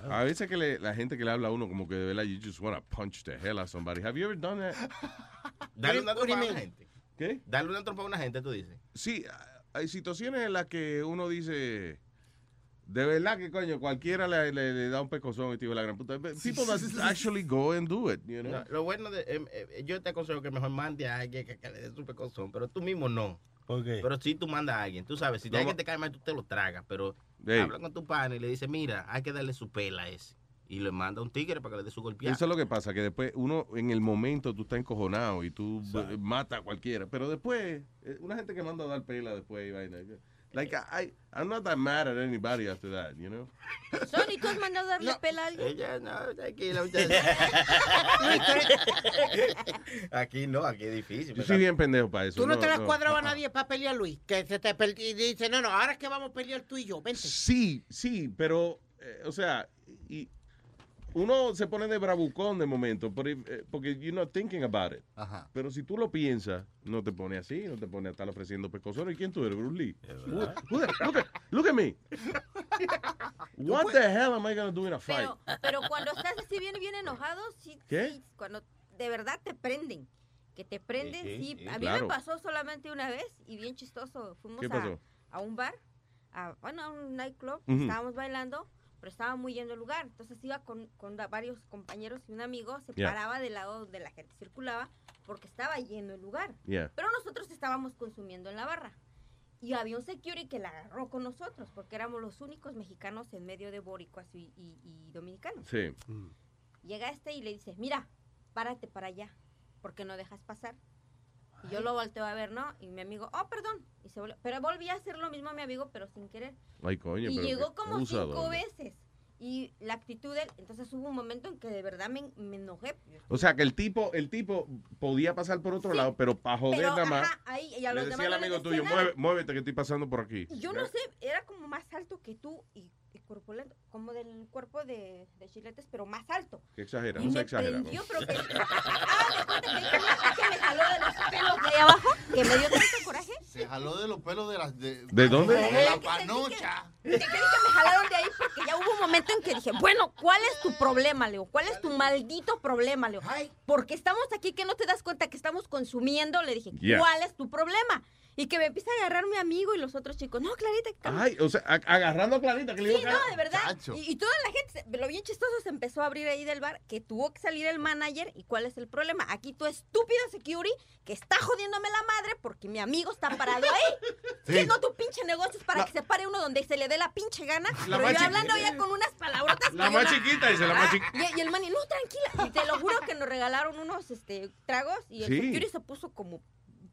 A veces que le- la gente que le habla a uno como que de verdad you just want to punch the hell out of somebody. Have you ever done that? Darle una trompa a una gente. ¿Qué? Darle una trompa a una gente, tú dices. Sí, hay situaciones en las que uno dice, de verdad que coño, cualquiera le, le- le da un pecozón y tío la gran puta. People that actually go and do it, you know? No, lo bueno de. eh, eh, yo te aconsejo que mejor mande a alguien que, que le dé su pecozón, pero tú mismo no. Pero si tú mandas a alguien, tú sabes, si No, alguien ma- te cae mal, tú te lo tragas, pero habla con tu pana y le dice, mira, hay que darle su pela a ese. Y le manda un tigre para que le dé su golpeada. Eso es lo que pasa, que después uno en el momento tú estás encojonado y tú eh, matas a cualquiera, pero después, eh, una gente que manda a dar pela después y vaina. Like, I, I'm not that mad at anybody after that, you know? Sony, ¿tú has mandado a darle pela a alguien? Ella no, tranquila, Aquí no, aquí es difícil. Yo soy bien pendejo para eso. Tú no te la no. cuadraba a nadie para pelear, Luis. Que se te y dice, no, no, ahora es que vamos a pelear tú y yo. Vente. Sí, sí, pero, eh, o sea, y uno se pone de bravucón de momento, eh, porque you're not thinking about it. Ajá. Pero si tú lo piensas, no te pone así, no te pone a estar ofreciendo pescozones. ¿Y quién tú eres, Bruce Lee? Look, at, look at me. What the hell am I going to do in a fight? Pero, pero cuando estás así bien, bien enojado, sí, ¿Qué? sí, cuando de verdad te prenden. Que te prenden, Sí, sí. sí, A mí claro. me pasó solamente una vez y bien chistoso. Fuimos ¿Qué a, pasó? a un bar, a, bueno, a un nightclub, estábamos bailando, pero estaba muy lleno el lugar. Entonces iba con, varios compañeros y un amigo, se Yeah. paraba del lado donde la gente circulaba porque estaba lleno el lugar. Yeah. Pero nosotros estábamos consumiendo en la barra. Y había un security que la agarró con nosotros, porque éramos los únicos mexicanos en medio de boricuas y, y- y dominicanos. Sí. Llega este y le dice, mira, párate para allá, porque no dejas pasar. Y yo lo volteo a ver, ¿no? Y mi amigo, oh, perdón. Y se volvió, pero volví a hacer lo mismo a mi amigo, pero sin querer. Ay, coño, y pero llegó como cinco veces. Y la actitud de él, entonces hubo un momento en que de verdad me, me enojé. O sea, que el tipo, el tipo podía pasar por otro lado, pero para joder Pero, nada más. ajá, ahí, y a le los decía demás al amigo tuyo, nada. "Mueve- muévete que estoy pasando por aquí. Y yo no sé, era como más alto que tú y corpulento, como del cuerpo de, de chiletes, pero más alto. Que exagera, no se me exagera. prendió, pero que... Ah, cuenta que, que me jaló de los pelos de ahí abajo, que me dio tanto coraje. Se jaló de los pelos de las... ¿De, ¿De dónde? De la panocha. Que, que, que me jalaron de ahí porque ya hubo un momento en que dije, bueno, ¿cuál es tu problema, Leo? ¿Cuál es tu maldito problema, Leo? Porque estamos aquí que no te das cuenta que estamos consumiendo. Le dije, Yeah. ¿cuál es tu problema? Y que me empieza a agarrar mi amigo y los otros chicos. No, Clarita, que Ay, o sea, agarrando a Clarita que le Sí, iba a no, de verdad. Y, y toda la gente, lo bien chistoso, se empezó a abrir ahí del bar, que tuvo que salir el manager. ¿Y cuál es el problema? Aquí tu estúpido security que está jodiéndome la madre porque mi amigo está parado ahí. Sí. No tu pinche negocio es para que se pare uno donde se le dé la pinche gana. La pero yo hablando ya con unas palabrotas. La más chiquita, dice, la más Ah, chiquita. Y, y el man, no, tranquila. Y te lo juro que nos regalaron unos este, tragos y el Sí. security se puso como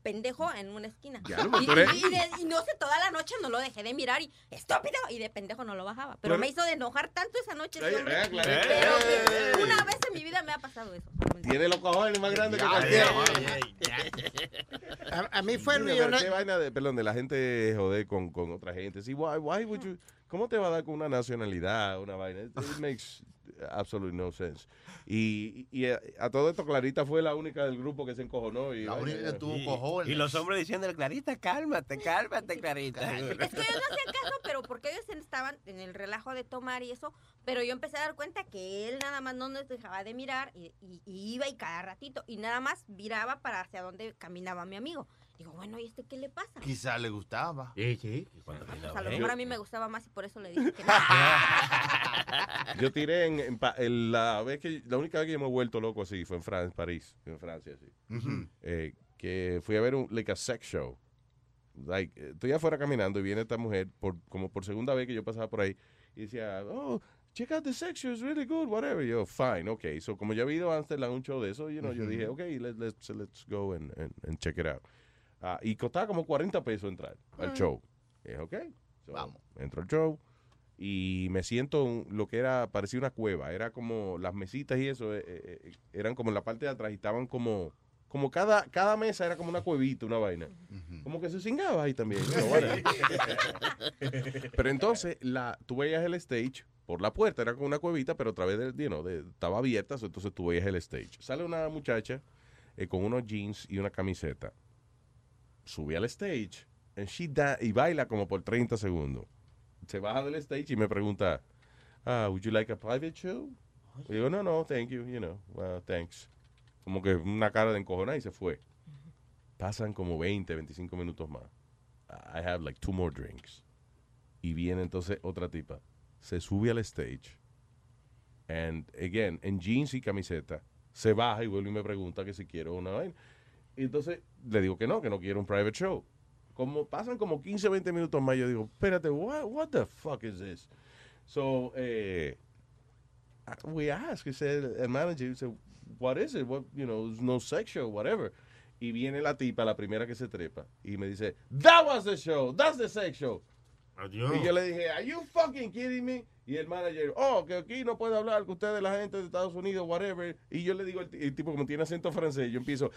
pendejo en una esquina. Ya, no, y, tú eres- y- y de- y no sé, toda la noche no lo dejé de mirar y estúpido. Y de pendejo no lo bajaba. Pero me hizo de enojar tanto esa noche. Ey, hombre. eh. Pero Eh, eh. una vez en mi vida me ha pasado eso. Tiene los cojones más grandes que cualquiera. A, a mí fue pero ¿no? qué vaina de, perdón, de la gente joder con, con otra gente. Sí, why, why would you, ¿Cómo te va a dar con una nacionalidad, una vaina? It, it makes absolutely no sense. Y, y a, a todo esto, Clarita fue la única del grupo que se encojonó. Y, La única que tuvo Y- cojones. Y los hombres diciéndole, Clarita, cálmate, cálmate, Clarita. Es que ellos no hacían caso, pero porque ellos estaban en el relajo de tomar y eso. Pero yo empecé a dar cuenta que él nada más no nos dejaba de mirar y, y- y iba y cada ratito. Y nada más viraba para hacia donde caminaba mi amigo. Digo, bueno, ¿y este qué le pasa? Quizá le gustaba. Sí, sí. Pues a lo mejor a mí me gustaba más y por eso le dije que no. Yo tiré en, en en la vez que la única vez que yo me he vuelto loco así fue en Francia, París, en Francia, sí. Ujú. Eh, que fui a ver un like a sex show. Like, eh, estoy afuera caminando y viene esta mujer por como por segunda vez que yo pasaba por ahí y decía, "Oh, check out the sex show, it's really good, whatever." Yo, "Fine, okay." So como yo había ido antes a un show de eso, you know, yo Ujú. dije, "Okay, let- let's let's go and, and, and check it out." Ah, y costaba como 40 pesos entrar al show. "Okay." So, Vamos. Entro al show y me siento en lo que era, parecía una cueva. Era como las mesitas y eso, eh, eh, eh, eran como en la parte de atrás y estaban como, como cada, cada mesa era como una cuevita, una vaina. Como que se cingaba ahí también. pero entonces, la, tú veías el stage por la puerta, era como una cuevita, pero a través del, you know, de, estaba abierta, entonces tú veías el stage. Sale una muchacha eh, con unos jeans y una camiseta. Sube al stage and she da- y baila como por 30 segundos. Se baja del stage y me pregunta, ah, would you like a private show? Y digo, no, no, thank you, you know, well, thanks. Como que una cara de encojonada y se fue. Pasan como 20, 25 minutos más. I have like two more drinks. Y viene entonces otra tipa. Se sube al stage. And again, en jeans y camiseta. Se baja y vuelve y me pregunta que si quiero una vaina. Y entonces le digo que no, que no quiero un private show. Como pasan como 15, 20 minutos más, yo digo, espérate, what, what the fuck is this? So, eh, we asked, he said, el manager, he said, what is it? What, you know, no sex show, whatever. Y viene la tipa, la primera que se trepa, y me dice, that was the show, that's the sex show. Y yo le dije, are you fucking kidding me? Y el manager, oh, que aquí no puede hablar que usted es la gente de Estados Unidos, whatever. Y yo le digo, el, el tipo como tiene acento francés, yo empiezo,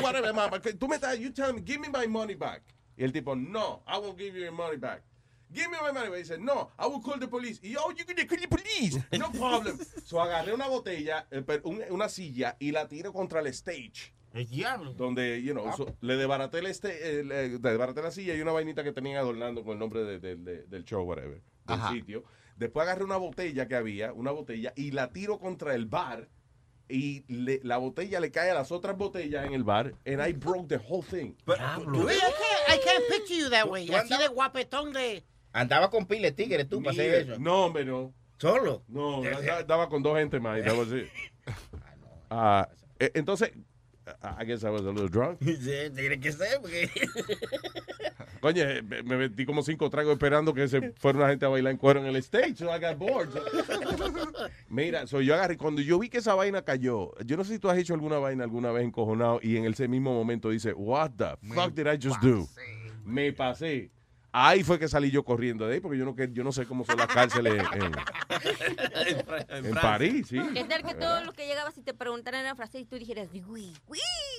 whatever, mama. Tú me estás, you tell me, give me my money back. Y el tipo, no, I won't give you your money back. Give me my money back. Y dice, no, I will call the police. Y yo, oh, you can call the police. No problem. so agarré una botella, eh, una silla y la tiro contra el stage. El diablo. Donde, you know, so, le desbaraté, el este, eh, desbaraté la silla y una vainita que tenían adornando con el nombre de- de- de- del show, whatever, del Ajá. sitio. Después agarré una botella que había, una botella, y la tiro contra el bar. Y le- la botella le cae a las otras botellas en el bar. And I broke the whole thing. Luis, I can't, I can't picture you that way. ¿Tú Así de guapetón de... Andaba con pile tigre tú para hacer eso. No, hombre, no. ¿Solo? No, da- daba con dos gente más. y así. Ah, eh, entonces, I guess I was a little drunk. Sí, tiene que ser, porque... Coño, me me metí como cinco tragos esperando que se fuera una gente a bailar en cuero en el stage. So I got bored. Mira, so yo agarré. Cuando yo vi que esa vaina cayó, yo no sé si tú has hecho alguna vaina alguna vez encojonado y en ese mismo momento dice, What the fuck did I just do? Me pasé. Ahí fue que salí yo corriendo de ahí porque yo no, que- yo no sé cómo son las cárceles en, en París, sí. ¿Qué tal que todo lo que llegabas y te preguntaran en francés y tú dijeras, uy,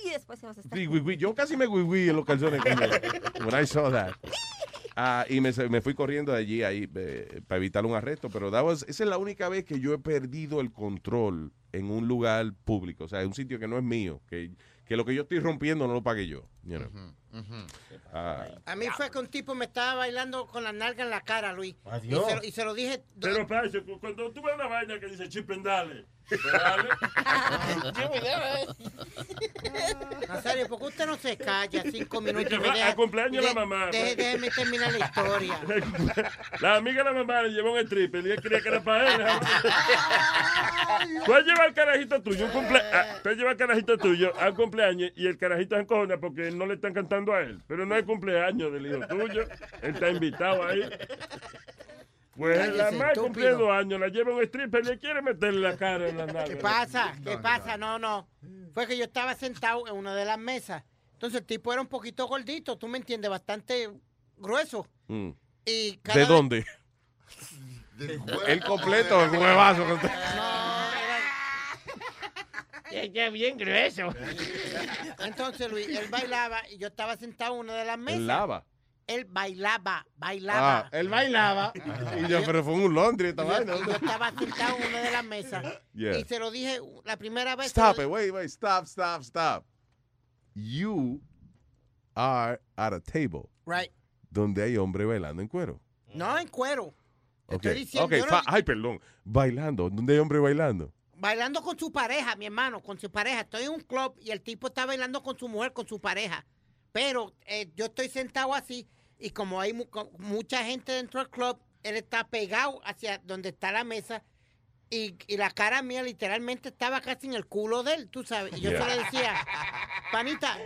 y después ibas a estar... Sí, güey. Yo casi me güey, güey en los calzones cuando when I saw that. Ah, y me, me fui corriendo de allí ahí eh, para evitar un arresto, pero that was- esa es la única vez que yo he perdido el control en un lugar público, o sea, en un sitio que no es mío, que, que lo que yo estoy rompiendo no lo pagué yo. you know. Ah, A mí fue que un tipo me estaba bailando con la nalga en la cara, Luis. Y Adiós. se, lo, y se lo dije... Pero, Pacho, cu- cuando tú ves una vaina que dice chipendale, dale. Nazario, ¿por qué usted no se calla cinco minutos? Y al cumpleaños de la mamá. Deje- déjeme terminar la historia. La amiga de la mamá le llevó un stripper y él creía que era para él. Tú has llevado al carajito tuyo, un cumple... ah, tú has llevado al carajito tuyo al cumpleaños y el carajito se encojona porque no le están cantando a él. Pero no es cumpleaños del hijo tuyo. Él está invitado ahí. Pues la Cállese, estúpido. cumple dos años, la lleva un stripper y le quiere meterle la cara en la nalga. ¿Qué pasa? ¿Qué pasa? No, no. Fue que yo estaba sentado en una de las mesas. Entonces el tipo era un poquito gordito, tú me entiendes, bastante grueso. mm. Y cada ¿De vez- dónde? El completo, el huevazo. Ya bien grueso. Entonces, Luis, él bailaba y yo estaba sentado en una de las mesas. Lava. Él bailaba, bailaba. Ah, él bailaba. Y yo, pero fue un Londres esta vaina. yo, estaba sentado en una de las mesas. Yeah. Y se lo dije la primera vez. Stop it, wait, wait, stop, stop, stop. You are at a table Right. donde hay hombre bailando en cuero. No en cuero. Ok, Estoy diciendo, ok, yo no- fa- ay, perdón. Bailando, donde hay hombre bailando. Bailando con su pareja, mi hermano, con su pareja. Estoy en un club y el tipo está bailando con su mujer, con su pareja. Pero eh, yo estoy sentado así y como hay mu- mucha gente dentro del club, él está pegado hacia donde está la mesa y, y la cara mía literalmente estaba casi en el culo de él, tú sabes. Y yo Yeah. se le decía, panita,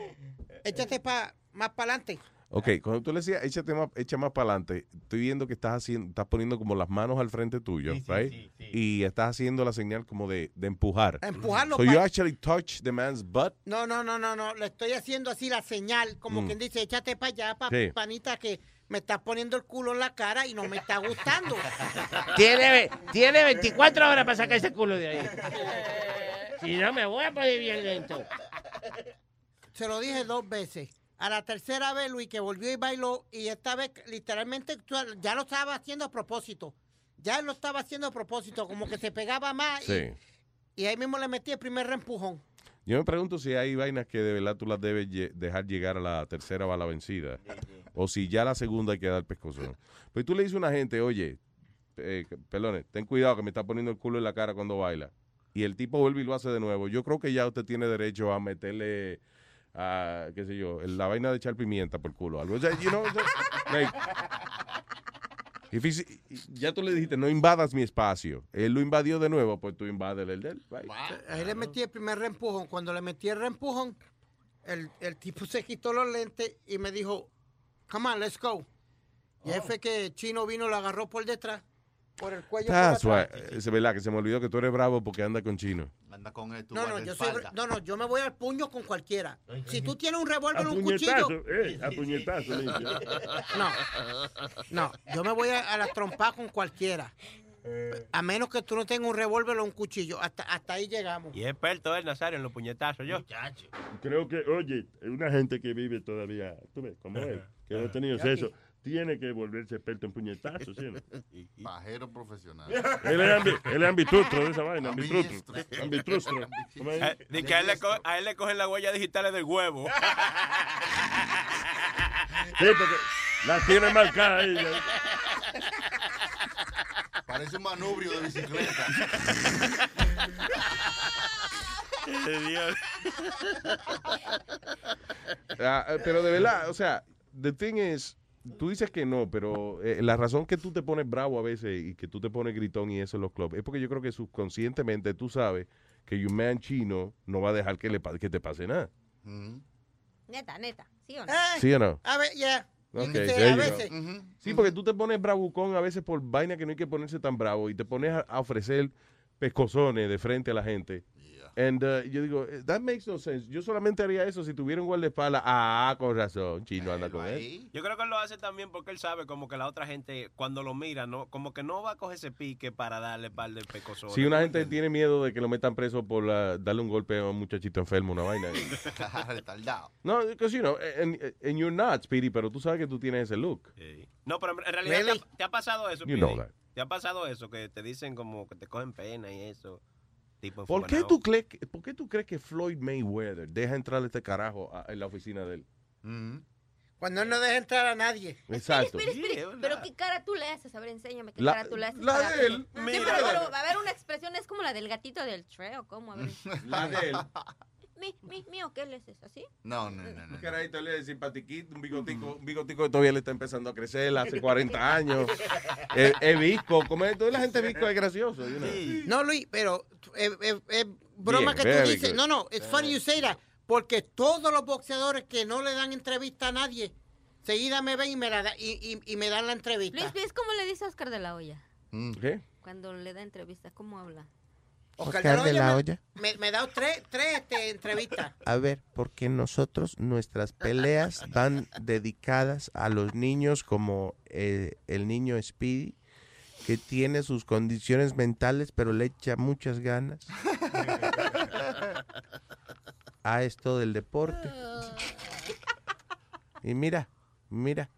échate pa, más para adelante. Ok, cuando tú le decías, échate más, echa más para adelante, estoy viendo que estás haciendo, estás poniendo como las manos al frente tuyo, right? Y estás haciendo la señal como de, de empujar. Empujarlo So you actually touch the man's butt. No, no, no, no, no. Le estoy haciendo así la señal, como Mm. quien dice, échate para allá, pa- Sí. panita, que me estás poniendo el culo en la cara y no me está gustando. Tiene, tiene 24 horas para sacar ese culo de ahí. Si no, me voy a poner bien lento. Se lo dije dos veces. A la tercera vez, Luis, que volvió y bailó, y esta vez, literalmente, ya lo estaba haciendo a propósito. Ya lo estaba haciendo a propósito, como que se pegaba más. y- Sí. Y, ahí mismo le metí el primer reempujón. Yo me pregunto si hay vainas que de verdad tú las debes lle- dejar llegar a la tercera bala vencida. O si ya la segunda hay que dar pescozón. Pues tú le dices a una gente, oye, eh, perdone, ten cuidado que me está poniendo el culo en la cara cuando baila. Y el tipo vuelve y lo hace de nuevo. Yo creo que ya usted tiene derecho a meterle, a, qué sé yo, la vaina de echar pimienta por culo. Algo. O sea, you know, like, if he's- ya tú le dijiste, no invadas mi espacio. Él lo invadió de nuevo, pues tú invades el de él. right? Ahí le metí el primer reempujón. Cuando le metí el reempujón, el, el tipo se quitó los lentes y me dijo, come on, let's go. Y ahí fue que Chino vino, lo agarró por detrás por el cuello. por That's atrás. Es verdad que se me olvidó que tú eres bravo porque anda con chino. Anda con esto. No, no, yo soy, no, no, yo me voy al puño con cualquiera. Si tú tienes un A revólver o un puñetazo, cuchillo. eh, a puñetazo. No, no, yo me voy a, a las trompas con cualquiera. A menos que tú no tengas un revólver o un cuchillo. Hasta, hasta ahí llegamos. Y es experto el Nazario en los puñetazos, yo. Creo que, oye, una gente que vive todavía, tú ves, como él, que no ha tenido sexo, tiene que volverse experto en puñetazos, ¿sí? no? Pajero profesional. Él es, ambi- él es ambitustro de esa vaina, ambitrustro. Ambitrustro. ¿Cómo es? Eh, que a él, le co- a él le cogen las huellas digitales del huevo. Sí, porque las tiene marcadas ahí. Parece un manubrio de bicicleta. Dios. Ah, pero de verdad, o sea, the thing is, tú dices que no, pero eh, la razón que tú te pones bravo a veces y que tú te pones gritón y eso en los clubs es porque yo creo que subconscientemente tú sabes que un man chino no va a dejar que, le, que te pase nada. Neta, neta. ¿Sí o no? ¿Sí o no? A ver, ya. Ok, Sí, there a veces. Sí, porque tú te pones bravucón a veces por vaina que no hay que ponerse tan bravo y te pones a, a ofrecer pescozones de frente a la gente. And uh, yo digo, eh, that makes no sense. Yo solamente haría eso si tuviera un guardaespaldas. Ah, con razón, chino anda con él. Yo creo que él lo hace también porque él sabe como que la otra gente cuando lo mira, no como que no va a coger ese pique para darle par de pecosones. Si una gente tiene miedo de que lo metan preso por la- darle un golpe a un muchachito enfermo, una vaina. Retardado. No, because, you know, and, and you're not, Speedy, pero tú sabes que tú tienes ese look. No, pero en realidad te, ha, te ha pasado eso. You know that. Te ha pasado eso que te dicen como que te cogen pena y eso. Tipo ¿Por qué, tú crees, que- ¿Por qué tú crees que Floyd Mayweather deja entrar a este carajo a- en la oficina de él? Cuando él no deja entrar a nadie. Exacto. Espera, espera, pero qué cara tú le haces, a ver, enséñame qué La- cara tú le haces. la de él, Sí, pero, pero va a haber una expresión, es como la del gatito del tray, ¿o cómo? A ver. La de él. Mi, mi, mío, ¿qué le haces? ¿Así? No, no, no. Un carajito le simpatiquito, un bigotico, un bigotico que todavía le está empezando a crecer hace 40 años. Es, es visco, como es, toda la gente visco es gracioso. you know. No, Luis, pero es broma Bien, que tú dices. good. No, no, it's funny you say that. Porque todos los boxeadores que no le dan entrevista a nadie, seguida me ven y me, la da- y, y- y me dan la entrevista. Luis, ¿ves cómo le dice a Oscar de la Hoya? ¿Qué? Cuando le da entrevista, ¿cómo habla? Oscar, Oscar de la me- Hoya. Me, me da tres, tres este, entrevistas. A ver, porque nosotros, nuestras peleas van dedicadas a los niños como eh, el niño Speedy, que tiene sus condiciones mentales, pero le echa muchas ganas a esto del deporte. Y mira, mira,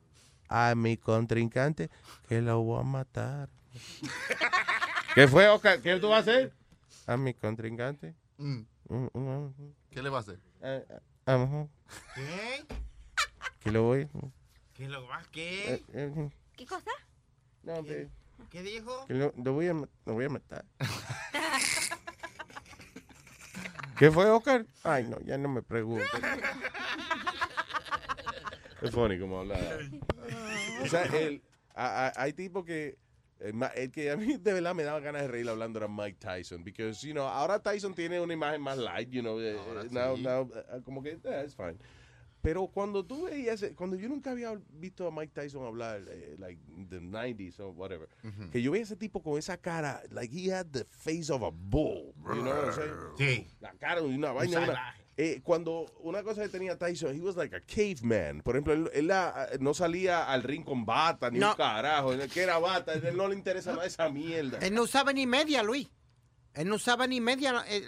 a mi contrincante que lo voy a matar. ¿Qué fue, Oscar? ¿Qué tú vas a hacer? A mi contrincante. Mm. Mm, mm, mm. ¿Qué le va a hacer? Eh, eh, ajá. ¿Qué? Que lo voy. ¿Qué lo va? ¿Qué? eh, eh, ¿Qué cosa? no, ve, ¿Qué dijo? que lo, lo voy a, lo voy a matar. ¿Qué fue, Oscar? Ay, no, ya no me preguntes. Es funny como habla. O sea, el, a- a- hay tipos que. Eh, El que a mí de verdad me daba ganas de reír hablando era Mike Tyson. Because, you know, ahora Tyson tiene una imagen más light, you know. eh, eh, now- sí. now, eh, como que, eh, it's fine. Pero cuando tú veías, cuando yo nunca había visto a Mike Tyson hablar, eh, like, the 90s or whatever, Ujú. que yo veía ese tipo con esa cara, like, he had the face of a bull, you know what I'm saying? Sí. La cara de una vaina. una-. Eh, cuando una cosa que tenía Tyson, he was like a caveman. Por ejemplo, él, él, ah, no salía al ring con bata, ni No. un carajo. Él, que era bata, a él no le interesa nada esa mierda. Él no usaba ni media, Luis. Él no usaba ni media. eh,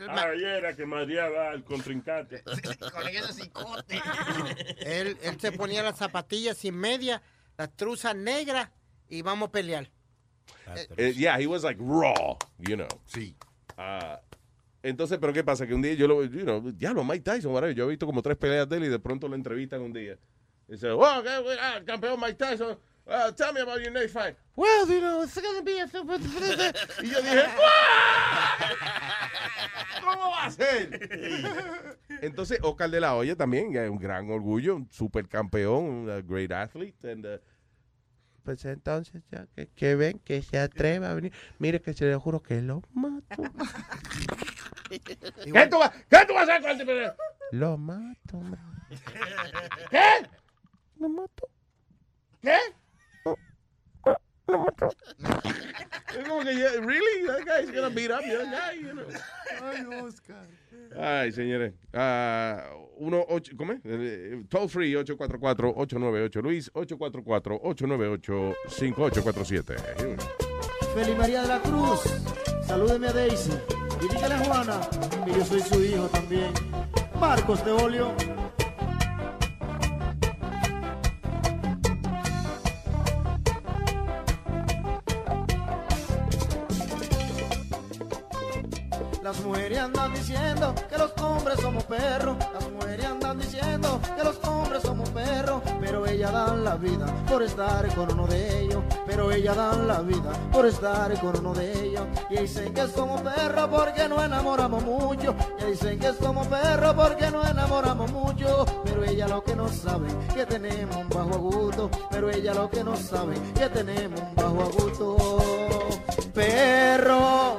era que mareaba al contrincante. Con ese cicote. él, él se ponía las zapatillas sin media, las truzas negras y vamos a pelear. Eh, yeah, he was like raw, you know. Sí. Ah, entonces, pero ¿qué pasa? Que un día yo lo, you know, ya lo Mike Tyson, whatever, yo he visto como tres peleas de él y de pronto lo entrevistan un día. Y dice, oh, we- ah, campeón Mike Tyson, uh, tell me about your next fight. Well, you know, it's gonna be a super... y yo dije, ¿cómo va a ser? Entonces, Oscar de la Hoya también, un gran orgullo, un super campeón, un great athlete. And, uh, Pues entonces, ya que, que ven, que se atreva a venir. Mire que se le juro que lo mato. ¿Qué tú, vas- ¿Qué tú vas a hacer con este? Lo mato. ¿Qué? Lo mato. ¿Qué? Lo mato. que yo, really, that guy's gonna beat up other guy, you know. Ay, Oscar. Ay, señores. Ah, uno, ocho, ¿Cómo es? Eh, Toll free 844-898. Luis, 844-898-5847. Feliz María de la Cruz, salúdeme a Daisy y dígale a Juana que yo soy su hijo también. Marcos de Las mujeres andan diciendo que los hombres somos perros. Las mujeres andan diciendo que los hombres somos perros. Pero ellas dan la vida por estar con uno de ellos. Pero ellas dan la vida por estar con uno de ellos. Y dicen que somos perros porque no enamoramos mucho. Y dicen que somos perros porque no enamoramos mucho. Pero ella lo que no sabe que tenemos un bajo gusto. Pero ella lo que no sabe que tenemos un bajo gusto. Perro,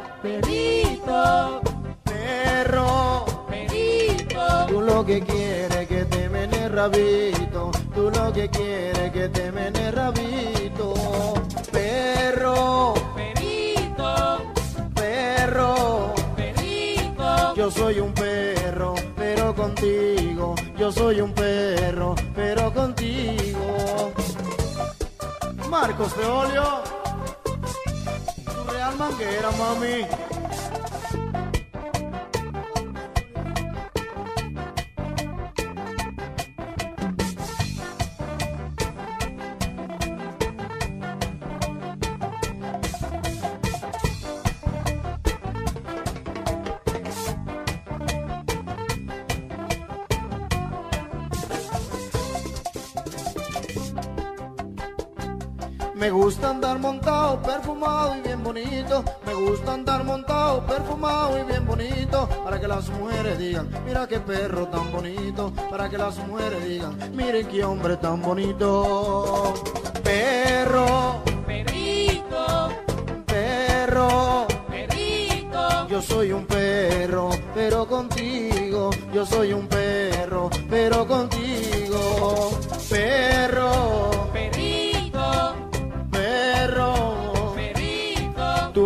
perro, perito. Tú lo que quieres que te mene rabito. Tú lo que quieres que te mene rabito. Perro, perito, perro, perito. Yo soy un perro, pero contigo. Yo soy un perro, pero contigo. Marcos de Olio. Tu real manguera, mami. Gusta andar montado, perfumado y bien bonito. Me gusta andar montado, perfumado y bien bonito. Para que las mujeres digan, mira qué perro tan bonito. Para que las mujeres digan, miren qué hombre tan bonito. Perro, perrito, perro, perrito. Yo soy un perro, pero contigo. Yo soy un perro, pero contigo. Perro,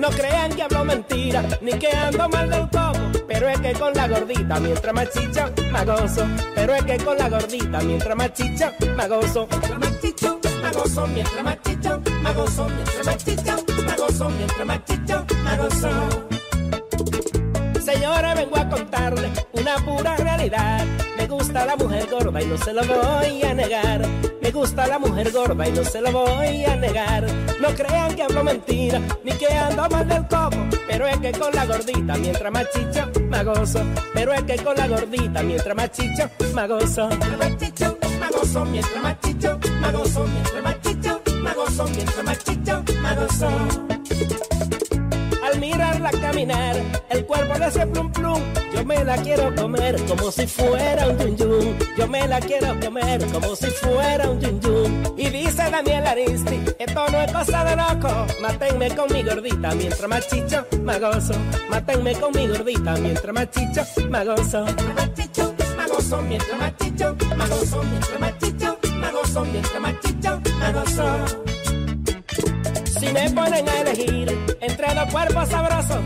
No crean que hablo mentira, ni que ando mal del coco. Pero es que con la gordita, mientras más chicha, gozo. Pero es que con la gordita, mientras más chicha, gozo. Mientras más chicha, gozo. Mientras más chicha, gozo. Mientras más chicha, gozo. Mientras gozo. Señora, vengo a contarle una pura realidad. Me gusta la mujer gorda y no se lo voy a negar. Me gusta la mujer gorda y no se lo voy a negar. No crean que hablo mentira, ni que ando mal del coco. Pero es que con la gordita, mientras más chicha, me gozo. Pero es que con la gordita, mientras más chicha, me gozo. Mientras más. Mientras más gozo. Mientras más gozo. Mientras más. Al mirarla caminar, el cuerpo le hace plum plum. Yo me la quiero comer como si fuera un yun yun. Yo me la quiero comer como si fuera un yun yun. Y dice Daniel Aristi, esto no es cosa de loco. Mátenme con mi gordita mientras más chicho, me gozo. Mátenme con mi gordita mientras más chicho, me gozo. Mientras más chicho, gozo. Mientras más chicho, me gozo. Mientras más chicho, me gozo. Mientras más. Si me ponen a elegir entre dos cuerpos sabrosos,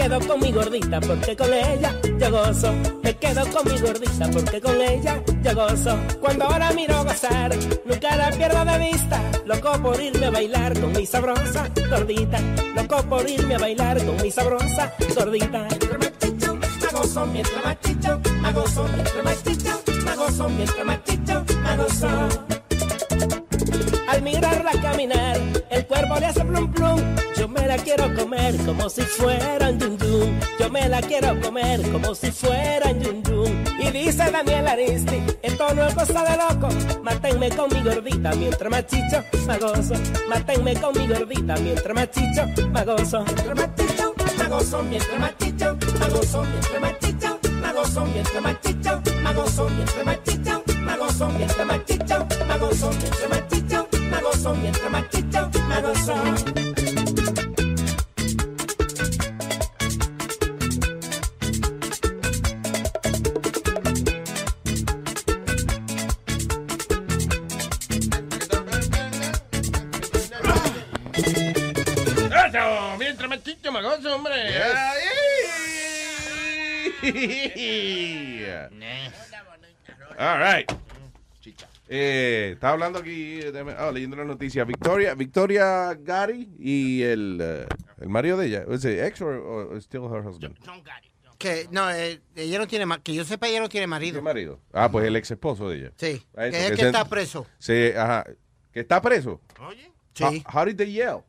quedo con mi gordita porque con ella yo gozo. Me quedo con mi gordita porque con ella yo gozo. Cuando ahora miro gozar, nunca la pierdo de vista. Loco por irme a bailar con mi sabrosa gordita. Loco por irme a bailar con mi sabrosa gordita. Gozo. Mientras más me gozo. Mientras más chicho, me gozo. Mientras más chicho, me gozo. Mirarla caminar, el cuerpo le hace plum plum. Yo me la quiero comer como si fuera un yun yun. Yo me la quiero comer como si fuera un yun yun. Y dice Daniel Aristi, esto no es cosa de loco. Mátenme con mi gordita mientras más chicho, me gozo. Mátenme con mi gordita mientras más chicho, me gozo. Mientras más chicho, me gozo. Mientras más chicho, me gozo. Mientras más chicho, me gozo. Mientras más chicho, me gozo. Mientras más chicho, me gozo. Mientras más chicho, me gozo. Mientras más chicho, gozo. Mientras más chicho, me gozo. Eso, mientras más chicho, me gozo, hombre. All right. Eh, estaba hablando aquí, ah, leyendo la noticia. Victoria, Victoria Gary y el, eh, el marido de ella. ¿Es it ex or, or still her husband? Que no, eh, ella no tiene que yo sepa, ella no tiene marido. ¿Qué marido? Ah, pues el ex esposo de ella. Sí, Ah, eso, que es el que está preso. Sí, ajá. Que está preso. Sí. How, how did they yell?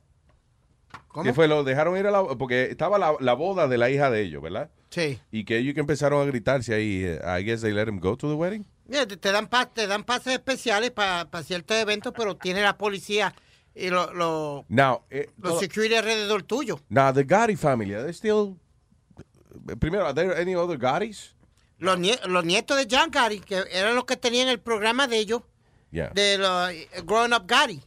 ¿Cómo? Que fue, lo dejaron ir a la... Porque estaba la, la boda de la hija de ellos, ¿verdad? Sí. Y que ellos que empezaron a gritarse ahí, eh, I guess they let him go to the wedding. Mira, te, te dan pa- te dan pases especiales para ciertos eventos, pero tiene la policía y lo- lo- Now, eh, los security alrededor tuyo. now the Gotti family, are they still... Primero, are there any other Gottis? Los, nie- los nietos de John Gotti, que eran los que tenían el programa de ellos, Yeah. de los Growing Up Gotti.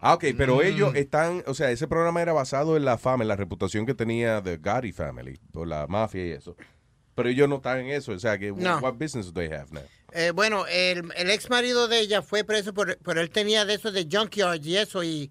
Ah, ok, pero Mm. ellos están, o sea, ese programa era basado en la fama, en la reputación que tenía The Gotti family, por la mafia y eso. Pero ellos no están en eso, o sea, que No. what business do they have now? Eh, bueno, el, el ex marido de ella fue preso por, por él tenía de esos de junkyard y eso y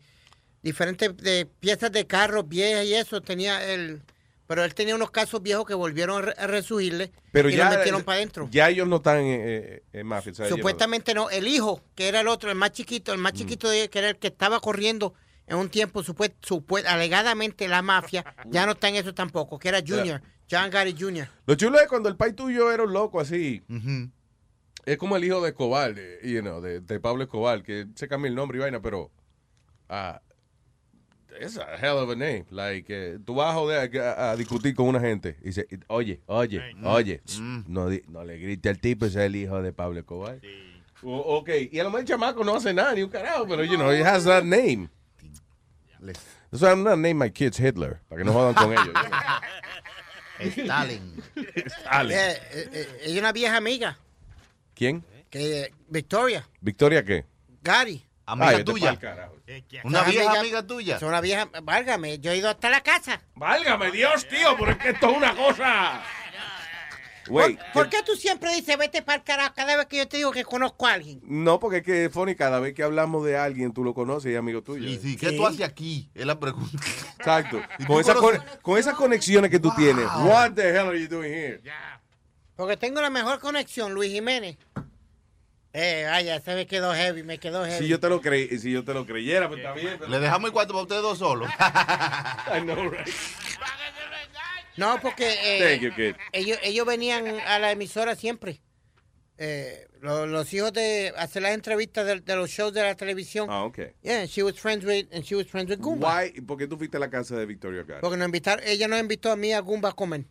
diferentes de piezas de carros viejas y eso tenía él, pero él tenía unos casos viejos que volvieron a, re- a resurgirle Pero y ya, lo metieron para adentro. ya ellos no están en, eh, en mafia. o sea, Supuestamente no, el hijo, que era el otro, el más chiquito, el más Mm. chiquito de él, que era el que estaba corriendo en un tiempo, supuest, supuest- alegadamente la mafia, ya no está en eso tampoco, que era Junior, John Gotti Jr. Lo chulo es cuando el pai tuyo era un loco así. Es como el hijo de Escobar, de, you know, de, de Pablo Escobar, que se cambia el nombre y vaina, pero ah, es a hell of a name. Like, eh, tú vas a, joder a, a discutir con una gente y dice, oye, oye, oye, no, di- no le grite al tipo, ese es el hijo de Pablo Escobar. O- ok, y a lo mejor el chamaco no hace nada, ni un carajo, pero, you know, he has that name. That's why I'm not name my kids Hitler, para que no jodan con ellos. Stalin. Stalin. Eh, eh, ella es una vieja amiga. ¿Quién? Que, eh, Victoria. ¿Victoria qué? Gary. Amiga Ay, vete tuya. ¿Una vieja amigas- amiga tuya? Son una vieja. Válgame, yo he ido hasta la casa. Válgame Dios, tío, pero es que esto es una cosa. ¿Por, por qué tú siempre dices vete para el carajo cada vez que yo te digo que conozco a alguien? No, porque es que, Fonny, cada vez que hablamos de alguien, tú lo conoces y es amigo tuyo. Sí, sí, ¿qué tú haces aquí? Es la pregunta. Exacto. ¿Y Con, tú esa conoces- con, con esas conexiones que tú tienes. What the hell are you doing here? Porque tengo la mejor conexión, Luis Jiménez. Eh, vaya, se me quedó heavy, me quedó heavy. Si yo te lo creí, si yo te lo creyera, pues está bien. pero- Le dejamos el cuarto para ustedes dos solos. I know, right? No, porque eh, Thank you, kid. ellos, ellos venían a la emisora siempre. Eh, lo- los hijos de hacer las entrevistas de, de los shows de la televisión. Ah, ok. Yeah, and she was friends with, and she was friends with Goomba. Why? ¿Por qué tú fuiste a la casa de Victoria Gary? Porque nos invitaron, ella nos invitó a mí a Goomba a comer.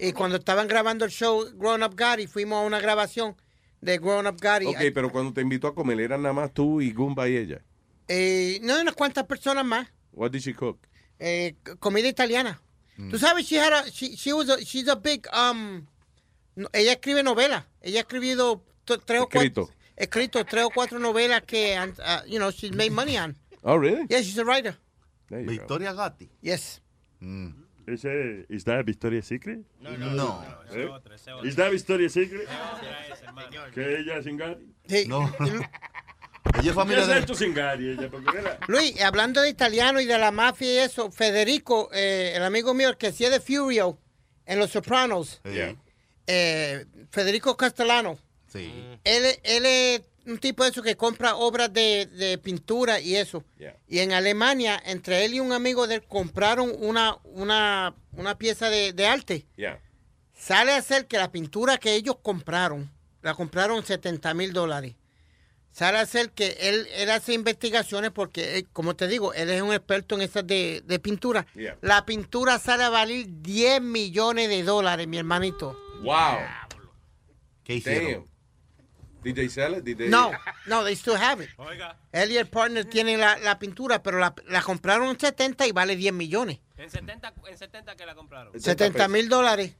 Y cuando estaban grabando el show Grown Up Gary, fuimos a una grabación de Grown Up Gary. Ok, pero cuando te invitó a comer, eran nada más tú y Goomba y ella. Eh, no, unas cuantas personas más. What did she cook? Eh, comida italiana. Mm. Tú sabes, she had a, she, she was a, she's a big, um, no- ella escribe novelas. Ella ha escrito t- tres o cuatro, escrito tres o cuatro novelas que, and, uh, you know, she's made money on. Oh, really? Yeah, she's a writer. Victoria Gatti. Yes. Ese, ¿Is that Victoria's Secret? No, no, no. ¿Eh? ¿Is that Victoria's Secret? Que ella es sin Gary. Sí. No. Ella es ¿Qué familia de... hecho sin Gary? Ella, porque era- Luis, hablando de italiano y de la mafia y eso, Federico, eh, el amigo mío, el que hacía de Furio en Los Sopranos, Sí. eh, Federico Castellano, Sí. él, él es un tipo de eso que compra obras de, de pintura y eso. Yeah. Y en Alemania, entre él y un amigo de él, compraron una, una, una pieza de, de arte. Yeah. Sale a ser que la pintura que ellos compraron, la compraron 70 mil dólares. Sale a ser que él, él hace investigaciones porque, eh, como te digo, él es un experto en esas de, de pintura. Yeah. La pintura sale a valer 10 millones de dólares, mi hermanito. Wow. ¿Qué hicieron? They sell it? Did they- No, no, they still have it. Oiga, Él y el partner tienen la, la pintura, pero la, la compraron en 70 y vale 10 millones. en 70, en 70 que la compraron. 70 mil dólares.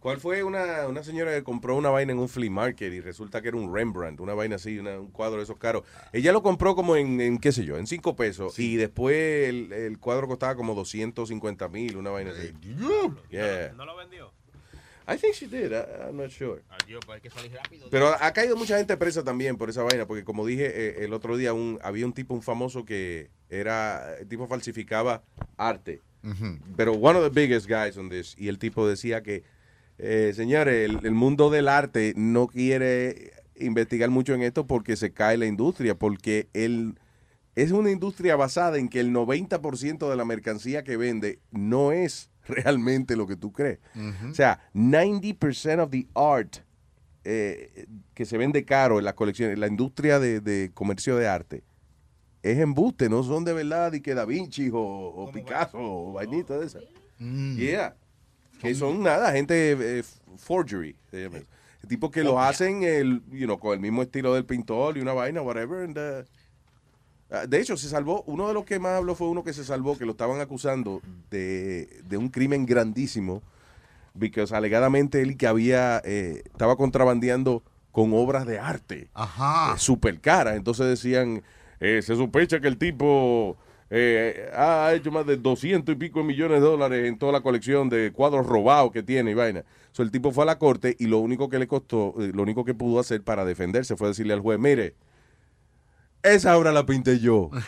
¿Cuál fue una, una señora que compró una vaina en un flea market y resulta que era un Rembrandt, una vaina así, una- un cuadro de esos caros? Ella lo compró como en, en, qué sé yo, en cinco pesos y después el, el cuadro costaba como 250 mil, una vaina así. Yeah. ¿No lo vendió? I think she did, I- I'm not sure. Adiós, pero hay que salir rápido. Pero ha caído mucha gente presa también por esa vaina, porque como dije eh, el otro día, un, había un tipo, un famoso que era, el tipo falsificaba arte. Pero one of the biggest guys on this, y el tipo decía que, eh, señores, el, el mundo del arte no quiere investigar mucho en esto porque se cae la industria, porque el, es una industria basada en que el 90% de la mercancía que vende no es realmente lo que tú crees. O sea, 90% of the art eh, que se vende caro en las colecciones, en la industria de, de comercio de arte, es embuste, no son de verdad y que Da Vinci o, o Picasso o vainita de esas. Yeah. Que son nada, gente eh, forgery. se llama eso. Tipos que lo hacen el, you know, con el mismo estilo del pintor y una vaina, whatever. and, uh, de hecho, se salvó, uno de los que más habló fue uno que se salvó, que lo estaban acusando de, de un crimen grandísimo, porque alegadamente él que había, eh, estaba contrabandeando con obras de arte. Ajá. Súper caras. Entonces decían, eh, se sospecha que el tipo eh, ha hecho más de 200 y pico de millones de dólares en toda la colección de cuadros robados que tiene y vaina. So, el tipo fue a la corte y lo único que le costó, eh, lo único que pudo hacer para defenderse fue decirle al juez, mire, esa obra la pinté yo.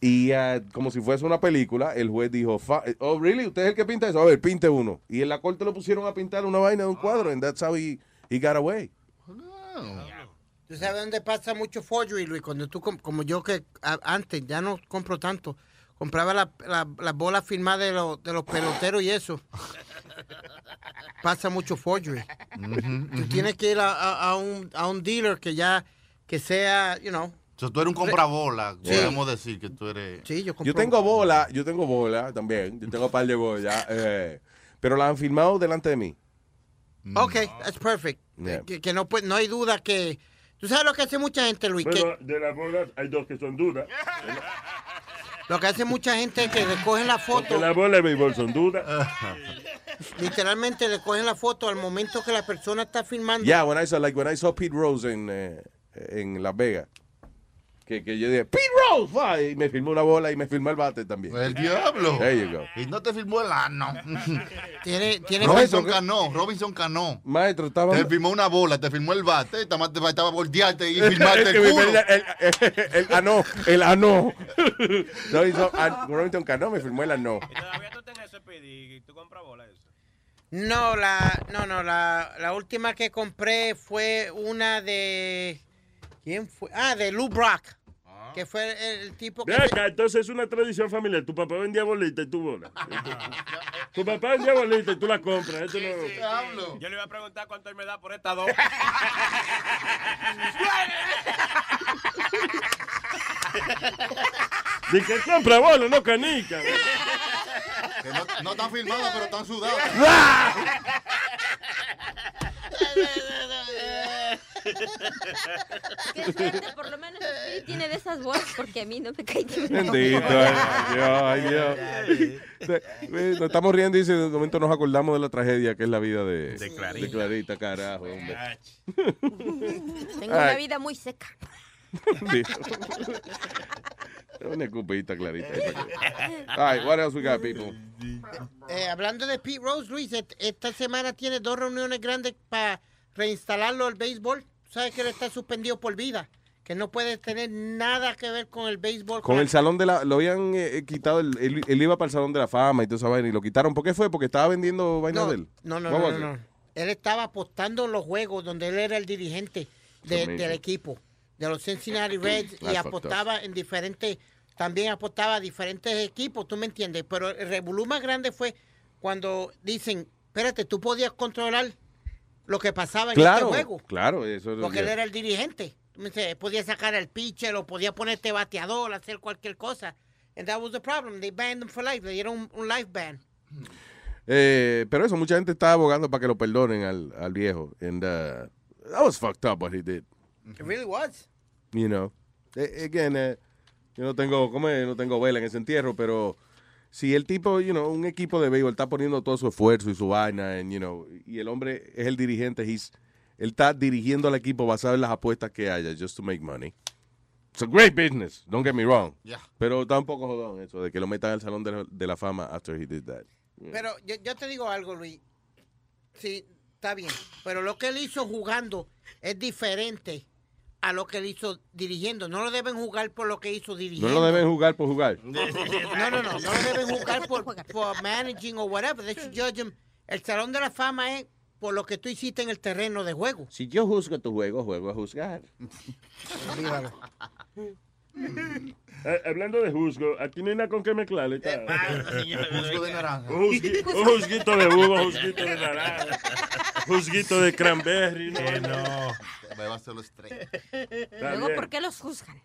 Y ah, como si fuese una película, el juez dijo, "Fa- oh, really? ¿Usted es el que pinta eso? A ver, pinte uno. Y en la corte lo pusieron a pintar una vaina de un cuadro, and that's how he, he got away. ¿Tú sabes dónde pasa mucho forgery, Luis? Cuando tú, com- como yo que antes, ya no compro tanto, compraba la- la- las bolas firmadas de, los- de los peloteros y eso. pasa mucho forgery. Tú tienes que ir a, a- a un, a un dealer que ya, que sea, you know. So, tú eres un comprabola, Sí. podemos decir que tú eres... Sí, yo Yo tengo bola, yo tengo bola también. Yo tengo un par de bolas. eh, pero la han filmado delante de mí. Ok, that's perfect. Yeah. Que, que no, puede- no hay duda que... ¿Tú sabes lo que hace mucha gente, Luis? Pero Que, de las bolas hay dos que son duras. lo que hace mucha gente es que le cogen la Porque foto, las bolas de béisbol son duras. literalmente le cogen la foto al momento que la persona está filmando. Yeah, when I saw, like, when I saw Pete Rose en, eh, en Las Vegas. Que, que yo dije, Pete Rose, va", y me filmó una bola y me filmó el bate también. El diablo. There you go. Y no te filmó el ano. Tiene, tiene Robinson Cano, Robinson Cano. Maestro, estaba... Te filmó una bola, te filmó el bate, te te faltaba voltearte y filmarte El que culo. el, el, el ano, el ano. Robinson, an- Robinson Cano me filmó el ano. Todavía tú tienes ese PD y tú compras bola eso. No, la, no, no, la, la última que compré fue una de... ¿Quién fue? Ah, de Lou Brock. Que fue el, el tipo que... Ve acá, entonces es una tradición familiar. Tu papá vendía bolita y tú bola. tu papá vendía bolita y tú la compras. Esto no... Yo le iba a preguntar cuánto él me da por estas dos. Dice que compra bola, no canica. Que no, no están filmadas, pero están sudadas. Qué suerte, por lo menos Speedy tiene de esas bolas porque a mí no me cae una. Bendito, ay, Dios, ay, Dios. Eh, Nos estamos riendo y dice, de momento nos acordamos de la tragedia que es la vida de, De Clarita. de Clarita, carajo, hombre. Tengo una Ay. vida muy seca. Una escupita, Clarita. All right, what else we got, people? Eh, hablando de Pete Rose, Luis, esta semana tiene dos reuniones grandes para reinstalarlo al béisbol. Sabes que él está suspendido por vida, que no puede tener nada que ver con el béisbol. Con el salón de la... Lo habían eh, quitado, el- él, él iba para el salón de la fama y toda esa vaina y lo quitaron. ¿Por qué fue? Porque estaba vendiendo vaina no, de él. no, no, no. Él estaba apostando en los juegos donde él era el dirigente de- del equipo, de los Cincinnati Reds, y apostaba en diferentes, también apostaba a diferentes equipos, tú me entiendes. Pero el revolú más grande fue cuando dicen, espérate, tú podías controlar lo que pasaba en Claro, este juego. claro. Eso es- Porque él era el dirigente. Dices, podía sacar al pitcher o podía ponerte bateador, hacer cualquier cosa. And that was the problem. They banned him for life. Le dieron un, un life ban. Eh, pero eso, mucha gente está abogando para que lo perdonen al, al viejo. And uh, that was fucked up what he did. It really was. You know. Again, eh, yo no tengo, ¿cómo es? No tengo vela en ese entierro, pero si el tipo, you know, un equipo de béisbol está poniendo todo su esfuerzo y su vaina, and, you know, y el hombre es el dirigente, he's, él está dirigiendo al equipo basado en las apuestas que haya, just to make money. It's a great business, don't get me wrong. Yeah. Pero está un poco jodón eso de que lo metan al salón de la, de la fama after he did that. Pero yo, yo te digo algo, Luis. Sí, está bien. Pero lo que él hizo jugando es diferente a lo que él hizo dirigiendo. No lo deben jugar por lo que hizo No dirigiendo. lo deben jugar por jugar. No, no, no. No lo deben jugar por, por managing o whatever. They should judge him. El Salón de la Fama es por lo que tú hiciste en el terreno de juego. Si yo juzgo tu juego, juego a juzgar. Eh, hablando de juzgo, aquí no hay nada con que mezclarle. está. Juzgo de naranja. Un juzgui- un juzguito de uva, un juzguito de naranja, juzguito de cranberry. No, no. Bébaselo straight. Está Luego, bien. ¿por qué los juzgan?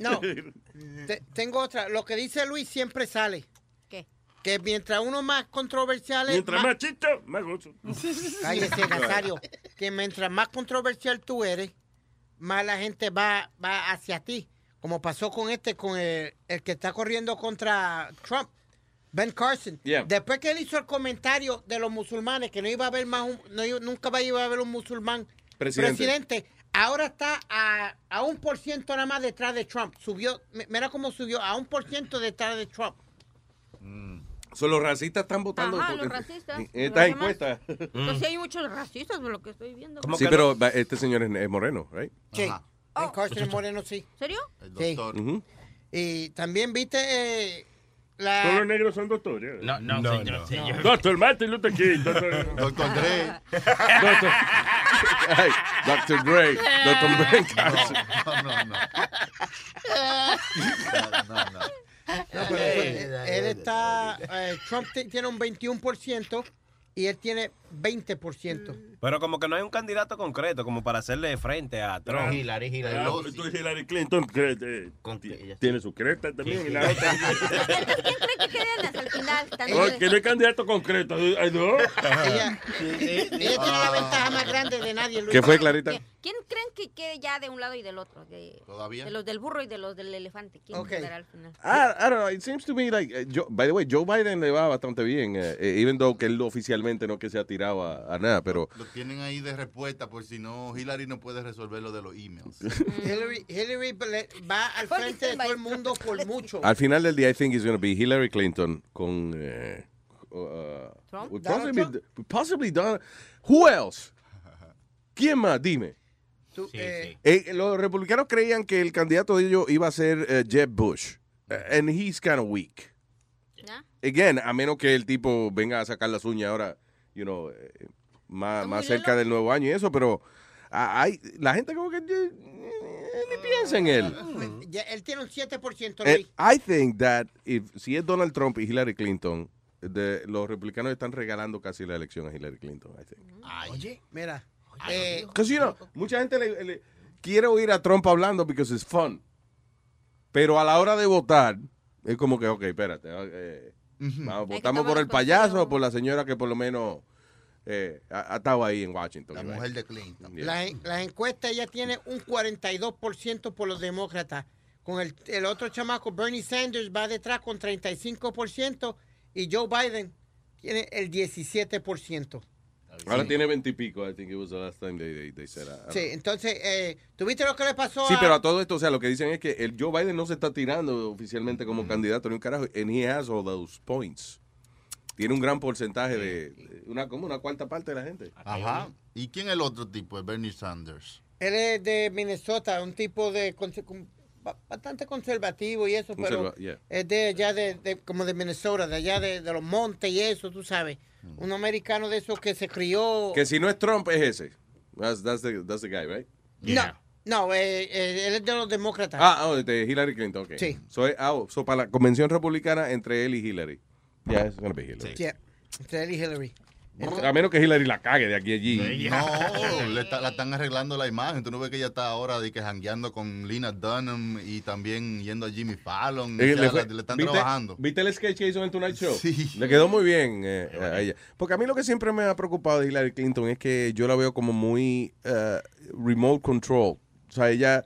No. Te- tengo otra. Lo que dice Luis siempre sale. ¿Qué? Que mientras uno más controversial es. Mientras más chicho, más gozo. Cállese, Nazario. Que mientras más controversial tú eres, más la gente va, va hacia ti. Como pasó con este, con el, el que está corriendo contra Trump, Ben Carson. Yeah. Después que él hizo el comentario de los musulmanes, que no iba a haber más, un- no nunca va a iba a haber un musulmán Presidente. presidente, ahora está a, a un por ciento nada más detrás de Trump. Subió, mi- mira cómo subió, a un por ciento detrás de Trump. So, los racistas están votando. Ajá, los racistas. En estas encuestas. Pues sí hay muchos racistas por lo que estoy viendo. Sí, pero este señor es, es moreno, right? Sí. Ben Carson es moreno, sí. ¿Serio? Sí. Ujú. Y también viste eh, la... Todos los negros son doctores. No, no, No, señor, no. señor. Doctor Martin Luther King. Doctor, Doctor Dre. Doctor. Ay, Dr. Dre, Dr. Ben Carson. No, no, no. No, no, no. No, pero fue- él está, eh, Trump ti- tiene un 21% y él tiene 20%. Pero como que no hay un candidato concreto como para hacerle frente a Trump. Ah, pues tú Hillary Clinton cree- eh, ti- tiene su creta también. y la otra- ¿Qué quedan hasta el final? Tan- No, que no hay candidato concreto. Ay, no. Ella, ella tiene la ventaja más grande de nadie. Luis. ¿Qué fue, Clarita? ¿Quién creen que quede ya de un lado y del otro? De, ¿Todavía? De los del burro y de los del elefante. ¿Quién quedará al final? I, I don't know. It seems to me like, eh, Joe- by the way, Joe Biden le va bastante bien, eh, eh, even though que él oficialmente no que se ha tirado a, a nada, pero Lo tienen ahí de respuesta por si no, Hillary no puede resolver lo de los emails. Hillary, Hillary va al frente de todo el mundo por mucho. al final del día I think it's going to be Hillary Clinton con eh, uh, Trump? possibly, with possibly Donald. Who else? ¿Quién más? Dime. Tú, eh, Eh, los republicanos creían que el candidato de ellos iba a ser eh, Jeb Bush, Eh, and he's kind of weak. Again, a menos que el tipo venga a sacar las uñas ahora, you know, eh, más, más cerca del nuevo año y eso, pero hay, la gente como que eh, ni piensa en él. ya- él tiene un 7%. Eh, Luis. I think that if, si es Donald Trump y Hillary Clinton, de, los republicanos están regalando casi la elección a Hillary Clinton, I think. Oye, mira. eh, Because, you know, mucha gente le, le- quiere oír a Trump hablando because it's fun. Pero a la hora de votar, es como que, ok, espérate. eh, vamos, ¿Votamos por el payaso o por la señora que por lo menos eh, ha, ha estado ahí en Washington? La mujer de Clinton. Yeah. la- las encuestas ella tiene un 42% por los demócratas. Con el, el otro chamaco, Bernie Sanders, va detrás con 35% y Joe Biden tiene el 17%. Ahora tiene veintipico, I think it was the last time they, they, they said. Sí, entonces, eh, ¿tuviste lo que le pasó Sí, a... pero a todo esto, o sea, lo que dicen es que el Joe Biden no se está tirando oficialmente como candidato ni un carajo, and he has all those points. Tiene un gran porcentaje de, de una como una cuarta parte de la gente. Ajá. ¿Y quién es el otro tipo? El Bernie Sanders. Él es de Minnesota, un tipo de bastante conservativo y eso, pero Conserva- yeah. es de allá de, de- como de Minnesota, de allá de, de los montes y eso, tú sabes. Un americano de esos que se crió. Que si no es Trump es ese. That's, that's the, that's the guy, right? No, no, eh, eh, él es de los demócratas. Ah, oh, de Hillary Clinton, ok. Sí. So, eh, ah, oh, so para la convención republicana entre él y Hillary. Yeah, it's gonna be Hillary. Sí, entre él y Hillary. A menos que Hillary la cague de aquí a allí. No, le está- la están arreglando la imagen. Tú no ves que ella está ahora de que jangueando con Lina Dunham y también yendo a Jimmy Fallon. Eh, le fue- la- le están ¿viste, trabajando. ¿Viste el sketch que hizo en Tonight Show? Sí. Le quedó muy bien eh, a ella. Porque a mí lo que siempre me ha preocupado de Hillary Clinton es que yo la veo como muy eh, remote control. O sea, ella,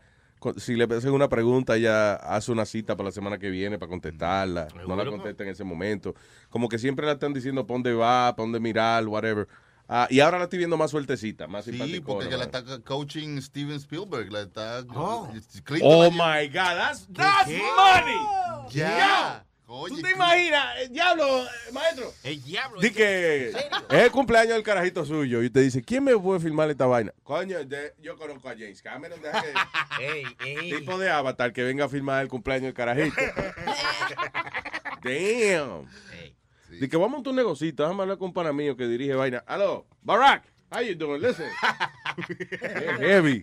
si le hacen una pregunta, ella hace una cita para la semana que viene para contestarla. No la contesta en ese momento. Como que siempre la están diciendo para dónde va, para dónde mirar, whatever. Ah, y ahora la estoy viendo más sueltecita, más Sí, simpática. porque que la está coaching Steven Spielberg. La está, Oh, la- my God, that's, that's money. Ya. ¿Tú te imaginas? El diablo, maestro. El diablo. Di que es el cumpleaños del carajito suyo y te dice, ¿quién me puede filmar esta vaina? Coño, de- yo conozco a James Cameron, deja que- Ey, ey. tipo de avatar que venga a filmar el cumpleaños del carajito. Damn. Di que vamos a un negocito, déjame hablar con un pana mío que dirige vaina. Aló, Barack, how you doing? Listen. Heavy.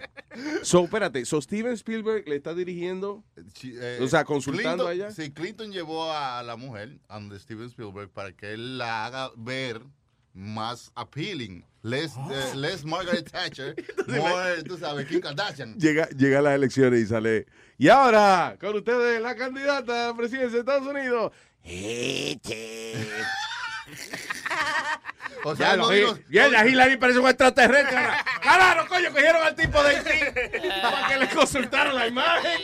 So, espérate, so Steven Spielberg le está dirigiendo, Eh, o sea, consultando Clinton- a ella. Sí, Clinton llevó a la mujer, a donde Steven Spielberg, para que él la haga ver más appealing. Less, eh, less Margaret Thatcher, more, tú sabes, Kim Kardashian. Llega, llega a las elecciones y sale. Y ahora, con ustedes, la candidata a presidencia de Estados Unidos. O Ya, sea, lo no vi. digo- Ya, ya Hillary parece un extraterrestre. Claro, coño, cogieron al tipo de Haití para que le consultaran la imagen.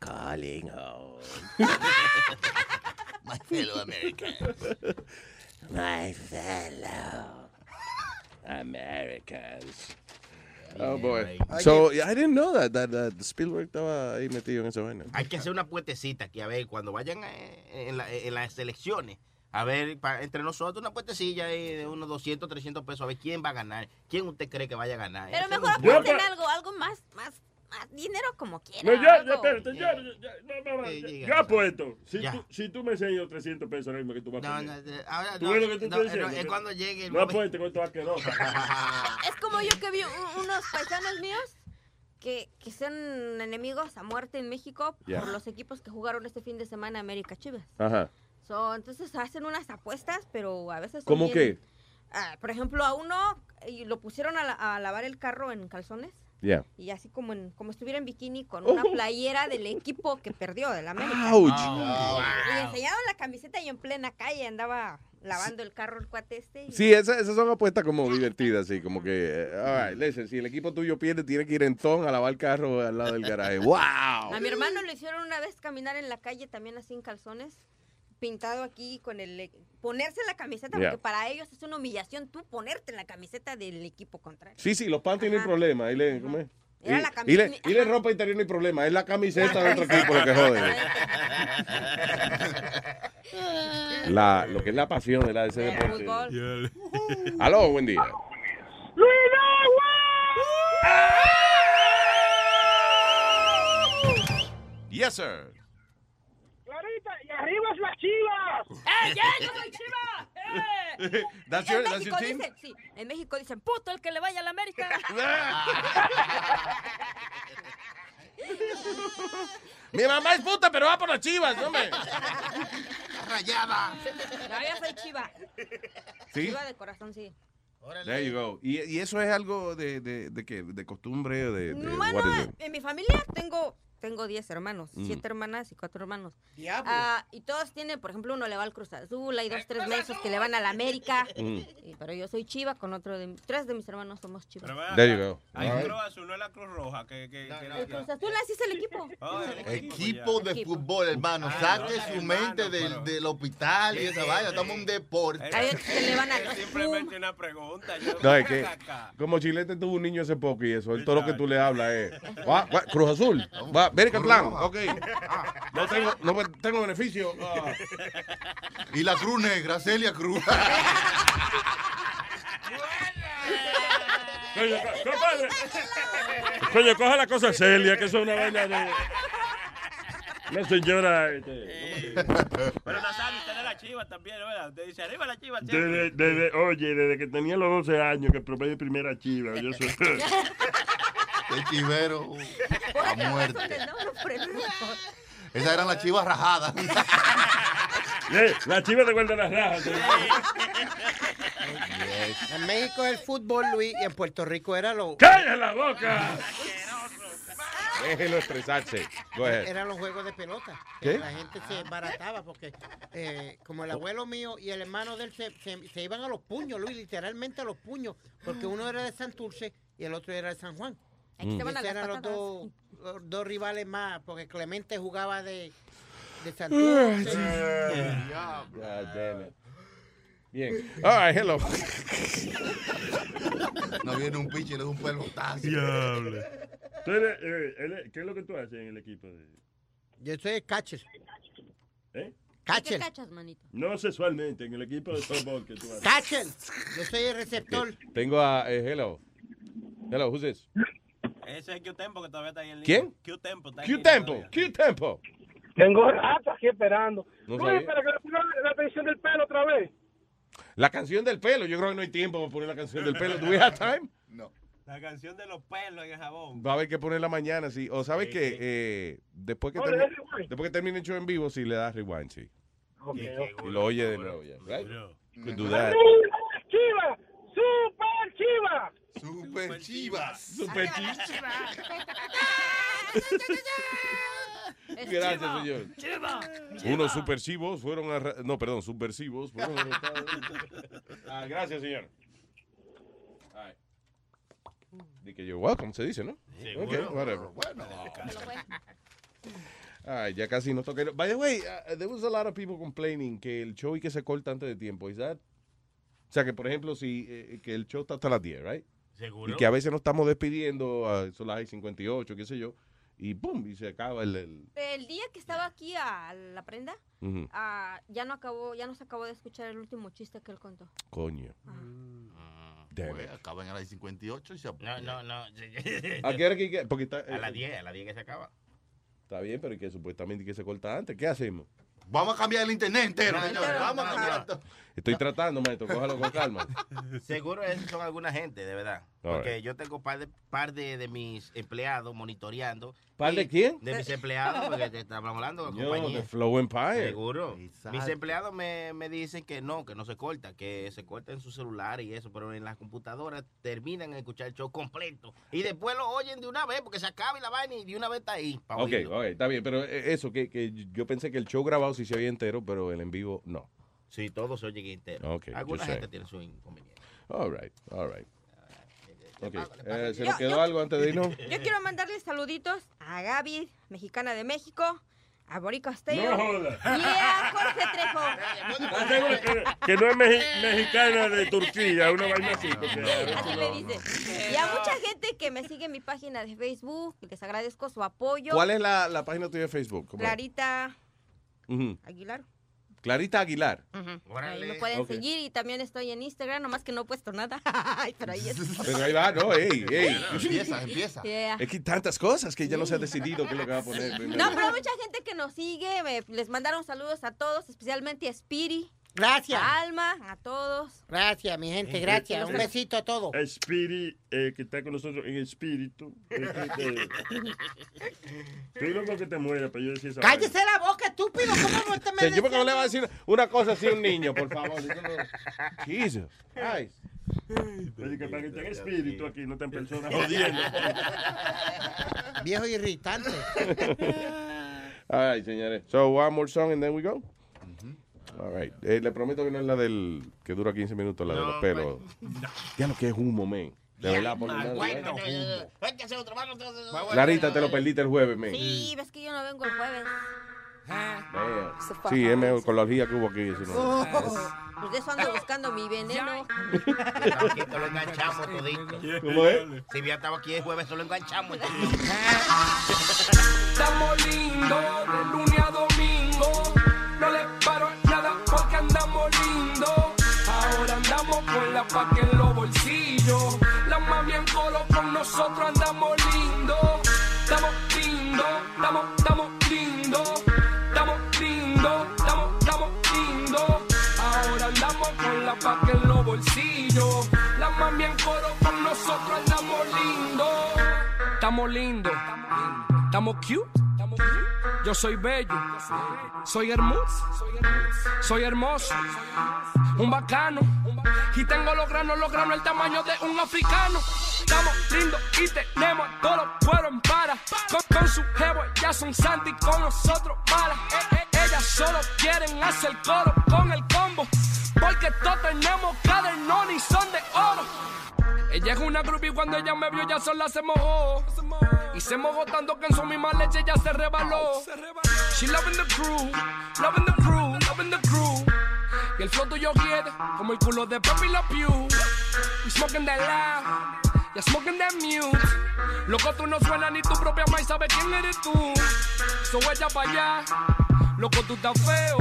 Calling home. My fellow Americans. My fellow Americans. Oh boy. So I didn't know that that, that Spielberg estaba ahí metido en esa vaina. Hay que hacer una puentecita aquí, a ver, cuando vayan eh, en, la- en las elecciones, a ver, pa- entre nosotros una puentecilla de unos 200, 300 pesos, a ver quién va a ganar, quién usted cree que vaya a ganar. Pero mejor pa- algo, algo más, más dinero como quiera. No, ya, ya, espérate, ya, ya, ya, no, no, no, ya, yo apuesto. Si Ya. tú, si tú me enseñas 300 pesos ahora mismo que tú vas a No, poner. no, ahora ¿Tú no, ves lo que te no, estoy no, diciendo? es cuando llegue el No apuestes con estos asquerosos. Es como yo que vi un- unos paisanos míos que, que sean enemigos a muerte en México Ya. por los equipos que jugaron este fin de semana América Chivas. Ajá. So, entonces hacen unas apuestas, pero a veces... ¿Cómo qué? Ah, por ejemplo, a uno y lo pusieron a, la- a lavar el carro en calzones. Yeah. Y así como en, como estuviera en bikini con una Oh. playera del equipo que perdió, del América. Ouch. Y enseñaron la camiseta y en plena calle andaba lavando el carro el cuate este. y- Sí, esas, esas son apuestas como divertidas, así como que, eh, all right, listen, si el equipo tuyo pierde, tiene que ir en ton a lavar el carro al lado del garaje. ¡Wow! A mi hermano le hicieron una vez caminar en la calle también así en calzones, pintado aquí con el... e, Ponerse la camiseta, Yeah. porque para ellos es una humillación tú ponerte en la camiseta del equipo contrario. Sí, sí, los panties no hay problema. Ahí le, ¿cómo es? Era Y- la y, le, y le ropa interior no hay problema. Es la camiseta de otro equipo lo que jode. La, lo que es la pasión de la de ese deporte. Aló, buen día. Yes, sir. Y arriba es las chivas. ¡Eh, yeah, yo soy chiva! ¡Eh! That's en that's México your team? dicen, sí, en México dicen, puto el que le vaya a la América. Mi mamá es puta, pero va por las chivas, hombre. Rayada. No, yo soy chiva. ¿Sí? Chiva de corazón, sí. There you go. ¿Y, y eso es algo de, de, de qué? ¿De costumbre o de, de Bueno, en mi familia tengo tengo 10 hermanos, Mm. siete hermanas y cuatro hermanos. Diablo. Ah, y todos tienen, por ejemplo, uno le va al Cruz Azul, hay dos, tres meses que le van a la América. Mm. Y- pero yo soy chiva, con otro de tres de mis hermanos somos chivas. There you go. Hay un. Cruz Azul, no es la Cruz Roja. Que, que, que- El Cruz Azul así es el equipo. Oh, el Equipo de Equipo. fútbol, hermano. Ah, Saque no, su hermano, mente del, pero- del hospital y esa vaina. Estamos en un deporte. Hay otros que le van a Simplemente una pregunta. Yo, No, es que como Chilete tuvo un niño hace poco y eso, él todo lo que tú le hablas es "Va, va, Cruz Azul, va, América Plan, ok. No tengo, no tengo beneficio. ah". Y la Cruz Negra, Celia Cruz. Coño, co- compadre. Coño, coja la cosa Celia, que eso es una vaina de. Una señora. este, Pero Nazario, usted de la chiva también, ¿verdad? Usted dice, arriba la chiva. siempre. desde, desde- oye, desde que tenía los 12 años que probé mi primera chiva. Yo soy. El chivero. A muerte. Esas eran las chivas rajadas. Eh, la chiva de guarda las rajas. En México es el fútbol, Luis, y en Puerto Rico era lo... ¡Calla la boca! Déjelo expresarse. Eran los juegos de pelota. ¿Qué? La gente se barataba porque, eh, como el abuelo mío y el hermano de él se, se- se iban a los puños, Luis, literalmente a los puños, porque uno era de Santurce y el otro era de San Juan. Aquí las eran los dos, los dos rivales más, porque Clemente jugaba de, de Santurce. God damn it. Bien. All right, hello. No viene un pinche da un pelotazo. Diablo. Eh, ¿Qué es lo que tú haces en el equipo? De... Yo soy el catcher. ¿Eh? ¿Qué Catcher. cachas, manito? No sexualmente, en el equipo de softball que tú haces. Catcher. Yo soy el receptor. Tengo a eh, hello. Hello, who's this? Ese es Q-Tempo que todavía está ahí en línea. ¿Quién? Q-Tempo. está en Q línea Tempo, todavía. Q Tempo. Tengo rato aquí esperando. No sabía. pero que le pongan la petición del pelo otra vez. La canción del pelo, yo creo que no hay tiempo para poner la canción del pelo. ¿Do we have time? No. La canción de los pelos en el jabón. Va a haber que ponerla mañana, sí. O sabes Sí, que sí. eh, después, que No, termine, le das rewind. después que termine el show en vivo, sí le das rewind, sí. Ok, ok. Y lo oye de nuevo ya. Right? Could do that. ¡Chiva! ¡Super chiva! Super chivas. Super Gracias, señor. Unos supersivos fueron arra- No, perdón, subversivos fueron arrestados. Ah, gracias, señor. Di que yo, welcome, se dice, ¿no? Ok, whatever. Bueno. Ay, ya casi no toqué. By the way, uh, there was a lot of people complaining que el show y que se corta antes de tiempo. Is that? O sea, que por ejemplo, si eh, que el show está hasta las 10, right? Seguro. Y que a veces nos estamos despidiendo, uh, son las 58, qué sé yo, y pum, y se acaba el... el- El día que estaba aquí a la prenda, ah, ya no acabó, ya no se acabó de escuchar el último chiste que él contó. Coño. Pues, it. acaban a las 58 y se No, no, no. ¿A qué hora que- que- porque está, A las eh, 10, a las 10 que se acaba. Está bien, pero que supuestamente que se corta antes. ¿Qué hacemos? Vamos a cambiar el internet entero, No, señores. no, Vamos no, a cambiar. Estoy tratando, maestro, cójalo con calma. Seguro esos son alguna gente, de verdad. All Porque right. yo tengo par de, par de, de mis empleados monitoreando. ¿Par de quién? De mis empleados, porque te estamos hablando de compañía. de Flow Empire. Seguro. Exacto. Mis empleados me, me dicen que no, que no se corta, que se corta en su celular y eso, pero en las computadoras terminan de escuchar el show completo. Y después lo oyen de una vez, porque se acaba y la vaina y de una vez está ahí. Ok, oírlo. ok, está bien, pero eh, eso, que, que yo pensé que el show grabado sí se oía entero, pero el en vivo no. Sí, todo se oye entero. Ok, Alguna gente tiene su inconveniente. All right, all right. Ok, eh, ¿se Yo- nos quedó yo- algo antes de irnos? Yo quiero mandarle saluditos a Gaby, mexicana de México, a Bori Castillo No y a Jorge Trejo. ¿Estás seguro que, no es mexi- mexicana de Turquía, una vaina así? Porque Así no- me dice. Y a mucha gente que me sigue en mi página de Facebook, les agradezco su apoyo. ¿Cuál es la, la página tuya de Facebook? Clarita Ujú. Aguilar. Clarita Aguilar. Ujú. Ahí me pueden Ok. seguir y también estoy en Instagram, nomás que no he puesto nada. Ay, Pero ahí estoy. Pero ahí va, no, ey, ey. Empieza, empieza. Yeah. Es que hay tantas cosas que ya no se ha decidido qué es lo que va a poner. primero. No, pero mucha gente que nos sigue. me- les mandaron saludos a todos, especialmente a Spiri. Gracias. A Alma, a todos. Gracias, mi gente, gracias. eh, Un besito a todos. Spirit, eh, que está con nosotros en espíritu. Que te- Estoy loco que te muera, pero yo decía esa Cállese la boca, estúpido. ¿Cómo usted me Sí, yo porque no le va a decir una cosa así a un niño, por favor. Jesus. Ay. vaina. que para que en espíritu aquí, no te en persona jodiendo. Viejo irritante. All right, señores. So, one more song and then we go. All right. Eh, le prometo que no es la del que dura 15 minutos, la de los pelos. Ya lo que es humo, men. De verdad, por nada. Bueno, hay que hacer otro mano, entonces. Clarita, te lo perdiste el jueves, men. Sí, ves que yo no vengo el jueves. Man. Sí, es mejor con la orgía que hubo aquí. si no. Pues de eso ando buscando mi veneno. Aquí te lo enganchamos todito. ¿Cómo es? Si ya estaba aquí el jueves, se lo enganchamos. Estamos lindos de lunes a La mami en colo con nosotros andamos lindos. Estamos lindos, estamos, estamos lindos. Estamos lindos, estamos, estamos lindos. Ahora andamos con la paca en los bolsillos. La mami en coro con nosotros andamos lindos. Estamos lindos. Estamos cute. Yo soy bello. Soy hermoso. Soy hermoso. Un bacano. Y tengo los granos, los granos el tamaño de un africano. Estamos lindos y tenemos todos los pueblos en para. Con, con su jevo, ya son santi con nosotros malas. Eh, eh, ellas solo quieren hacer coro con el combo. Porque todos tenemos cadernón y son de oro. Ella es una groupie cuando ella me vio ya sola se mojó. Y se mojó tanto que en su misma leche ya se rebaló. She loving the crew, loving the crew, loving the crew. Y el flow tuyo quiere como el culo de Pepe La Pew. We smoking that loud, ya smoking that mute. Loco, tú no suenas ni tu propia madre sabe quién eres tú. So ella pa' allá, loco, tú estás feo.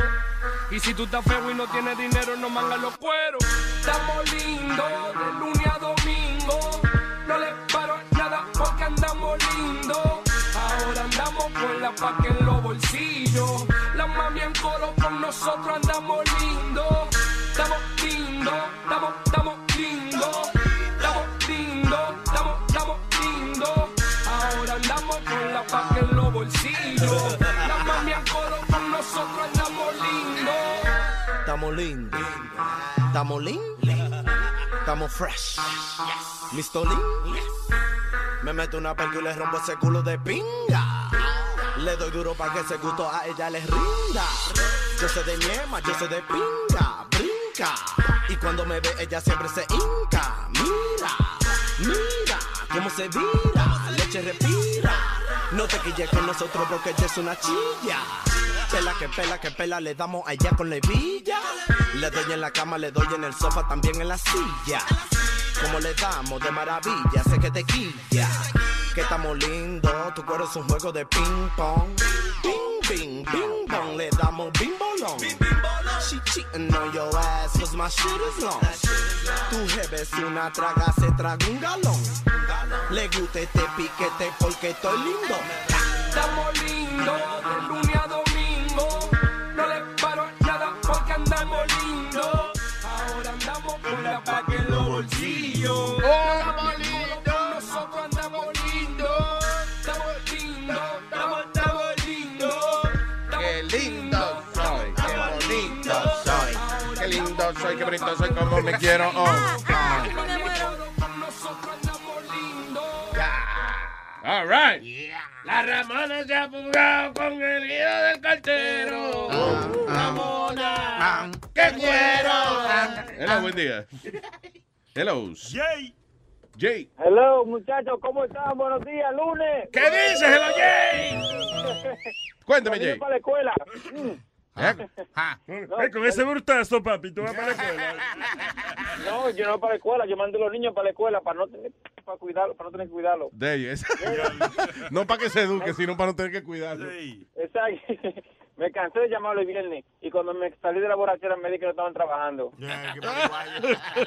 Y si tú estás feo y no tienes dinero, no mangas los cueros. Estamos lindos de lunes andamos con la paca en los bolsillos. La mami en coro con nosotros andamos lindos. Estamos lindos, estamos, estamos lindos. Estamos lindos, estamos, estamos lindos. Ahora andamos con la paca en los bolsillos. La mami en coro con nosotros andamos lindos. Estamos lindos. Estamos lindos. Estamos fresh. Listo lean. Me meto una perca y le rompo ese culo de pinga. Le doy duro para que ese gusto a ella les rinda. Yo soy de ñema, yo soy de pinga, brinca. Y cuando me ve ella siempre se hinca. Mira, mira cómo se vira, leche respira. No te quilles con nosotros porque ella es una chilla. Pela que pela que pela, le damos a ella con levilla. Le doy en la cama, le doy en el sofá, también en la silla. Como le damos de maravilla, sé que te quilla que estamos lindos. Tu cuero es un juego de ping pong. Bing, bing, bing bong. Le damos bing bolón. She cheating on your ass cause my shit is long. Tu jefe es una traga, se traga un galón. Le gusta este piquete porque estoy lindo. Estamos lindos de lunes a domingo. No le paro nada porque andamos lindos. Ahora andamos con la pa' que los bolsillos. Oh, bonito soy, como me quiero. Oh. All right. La Ramona se ha fugado con el guido del cartero. Ramona, que quiero. Hello, buen día. Hello. Jay. Jay. Hello, muchachos, ¿cómo están? Buenos días, lunes. ¿Qué dices, Hello, Jay? Cuéntame, Jay. para la escuela. Eh, con ese burtazo, papi, tú vas para la escuela. No, yo no para la escuela, yo mando a los niños para la escuela para no tener para cuidarlo, para no tener que cuidarlo. De ellos. no para que se eduque, sino para no tener que cuidarlo. Exacto. Me cansé de llamarlo el viernes y cuando me salí de la borrachera me di que no estaban trabajando.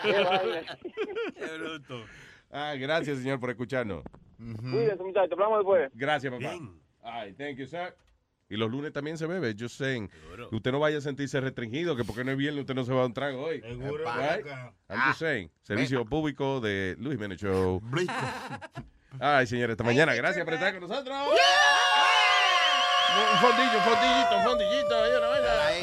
Qué vaina. Ah, gracias, señor, por escucharnos. Cuídense, muchachos, hablamos después. Gracias, papá. Ay, thank you, sir. Y los lunes también se bebe. Yo sé. Usted no vaya a sentirse restringido, que porque no es viernes usted no se va a un trago hoy. Seguro. Right? I'm Ah. just saying. Servicio público de Luis Jiménez Show. Ay, señores, esta mañana. Gracias por estar con nosotros. Un fondillo, un fondillito, un fondillito. Ahí,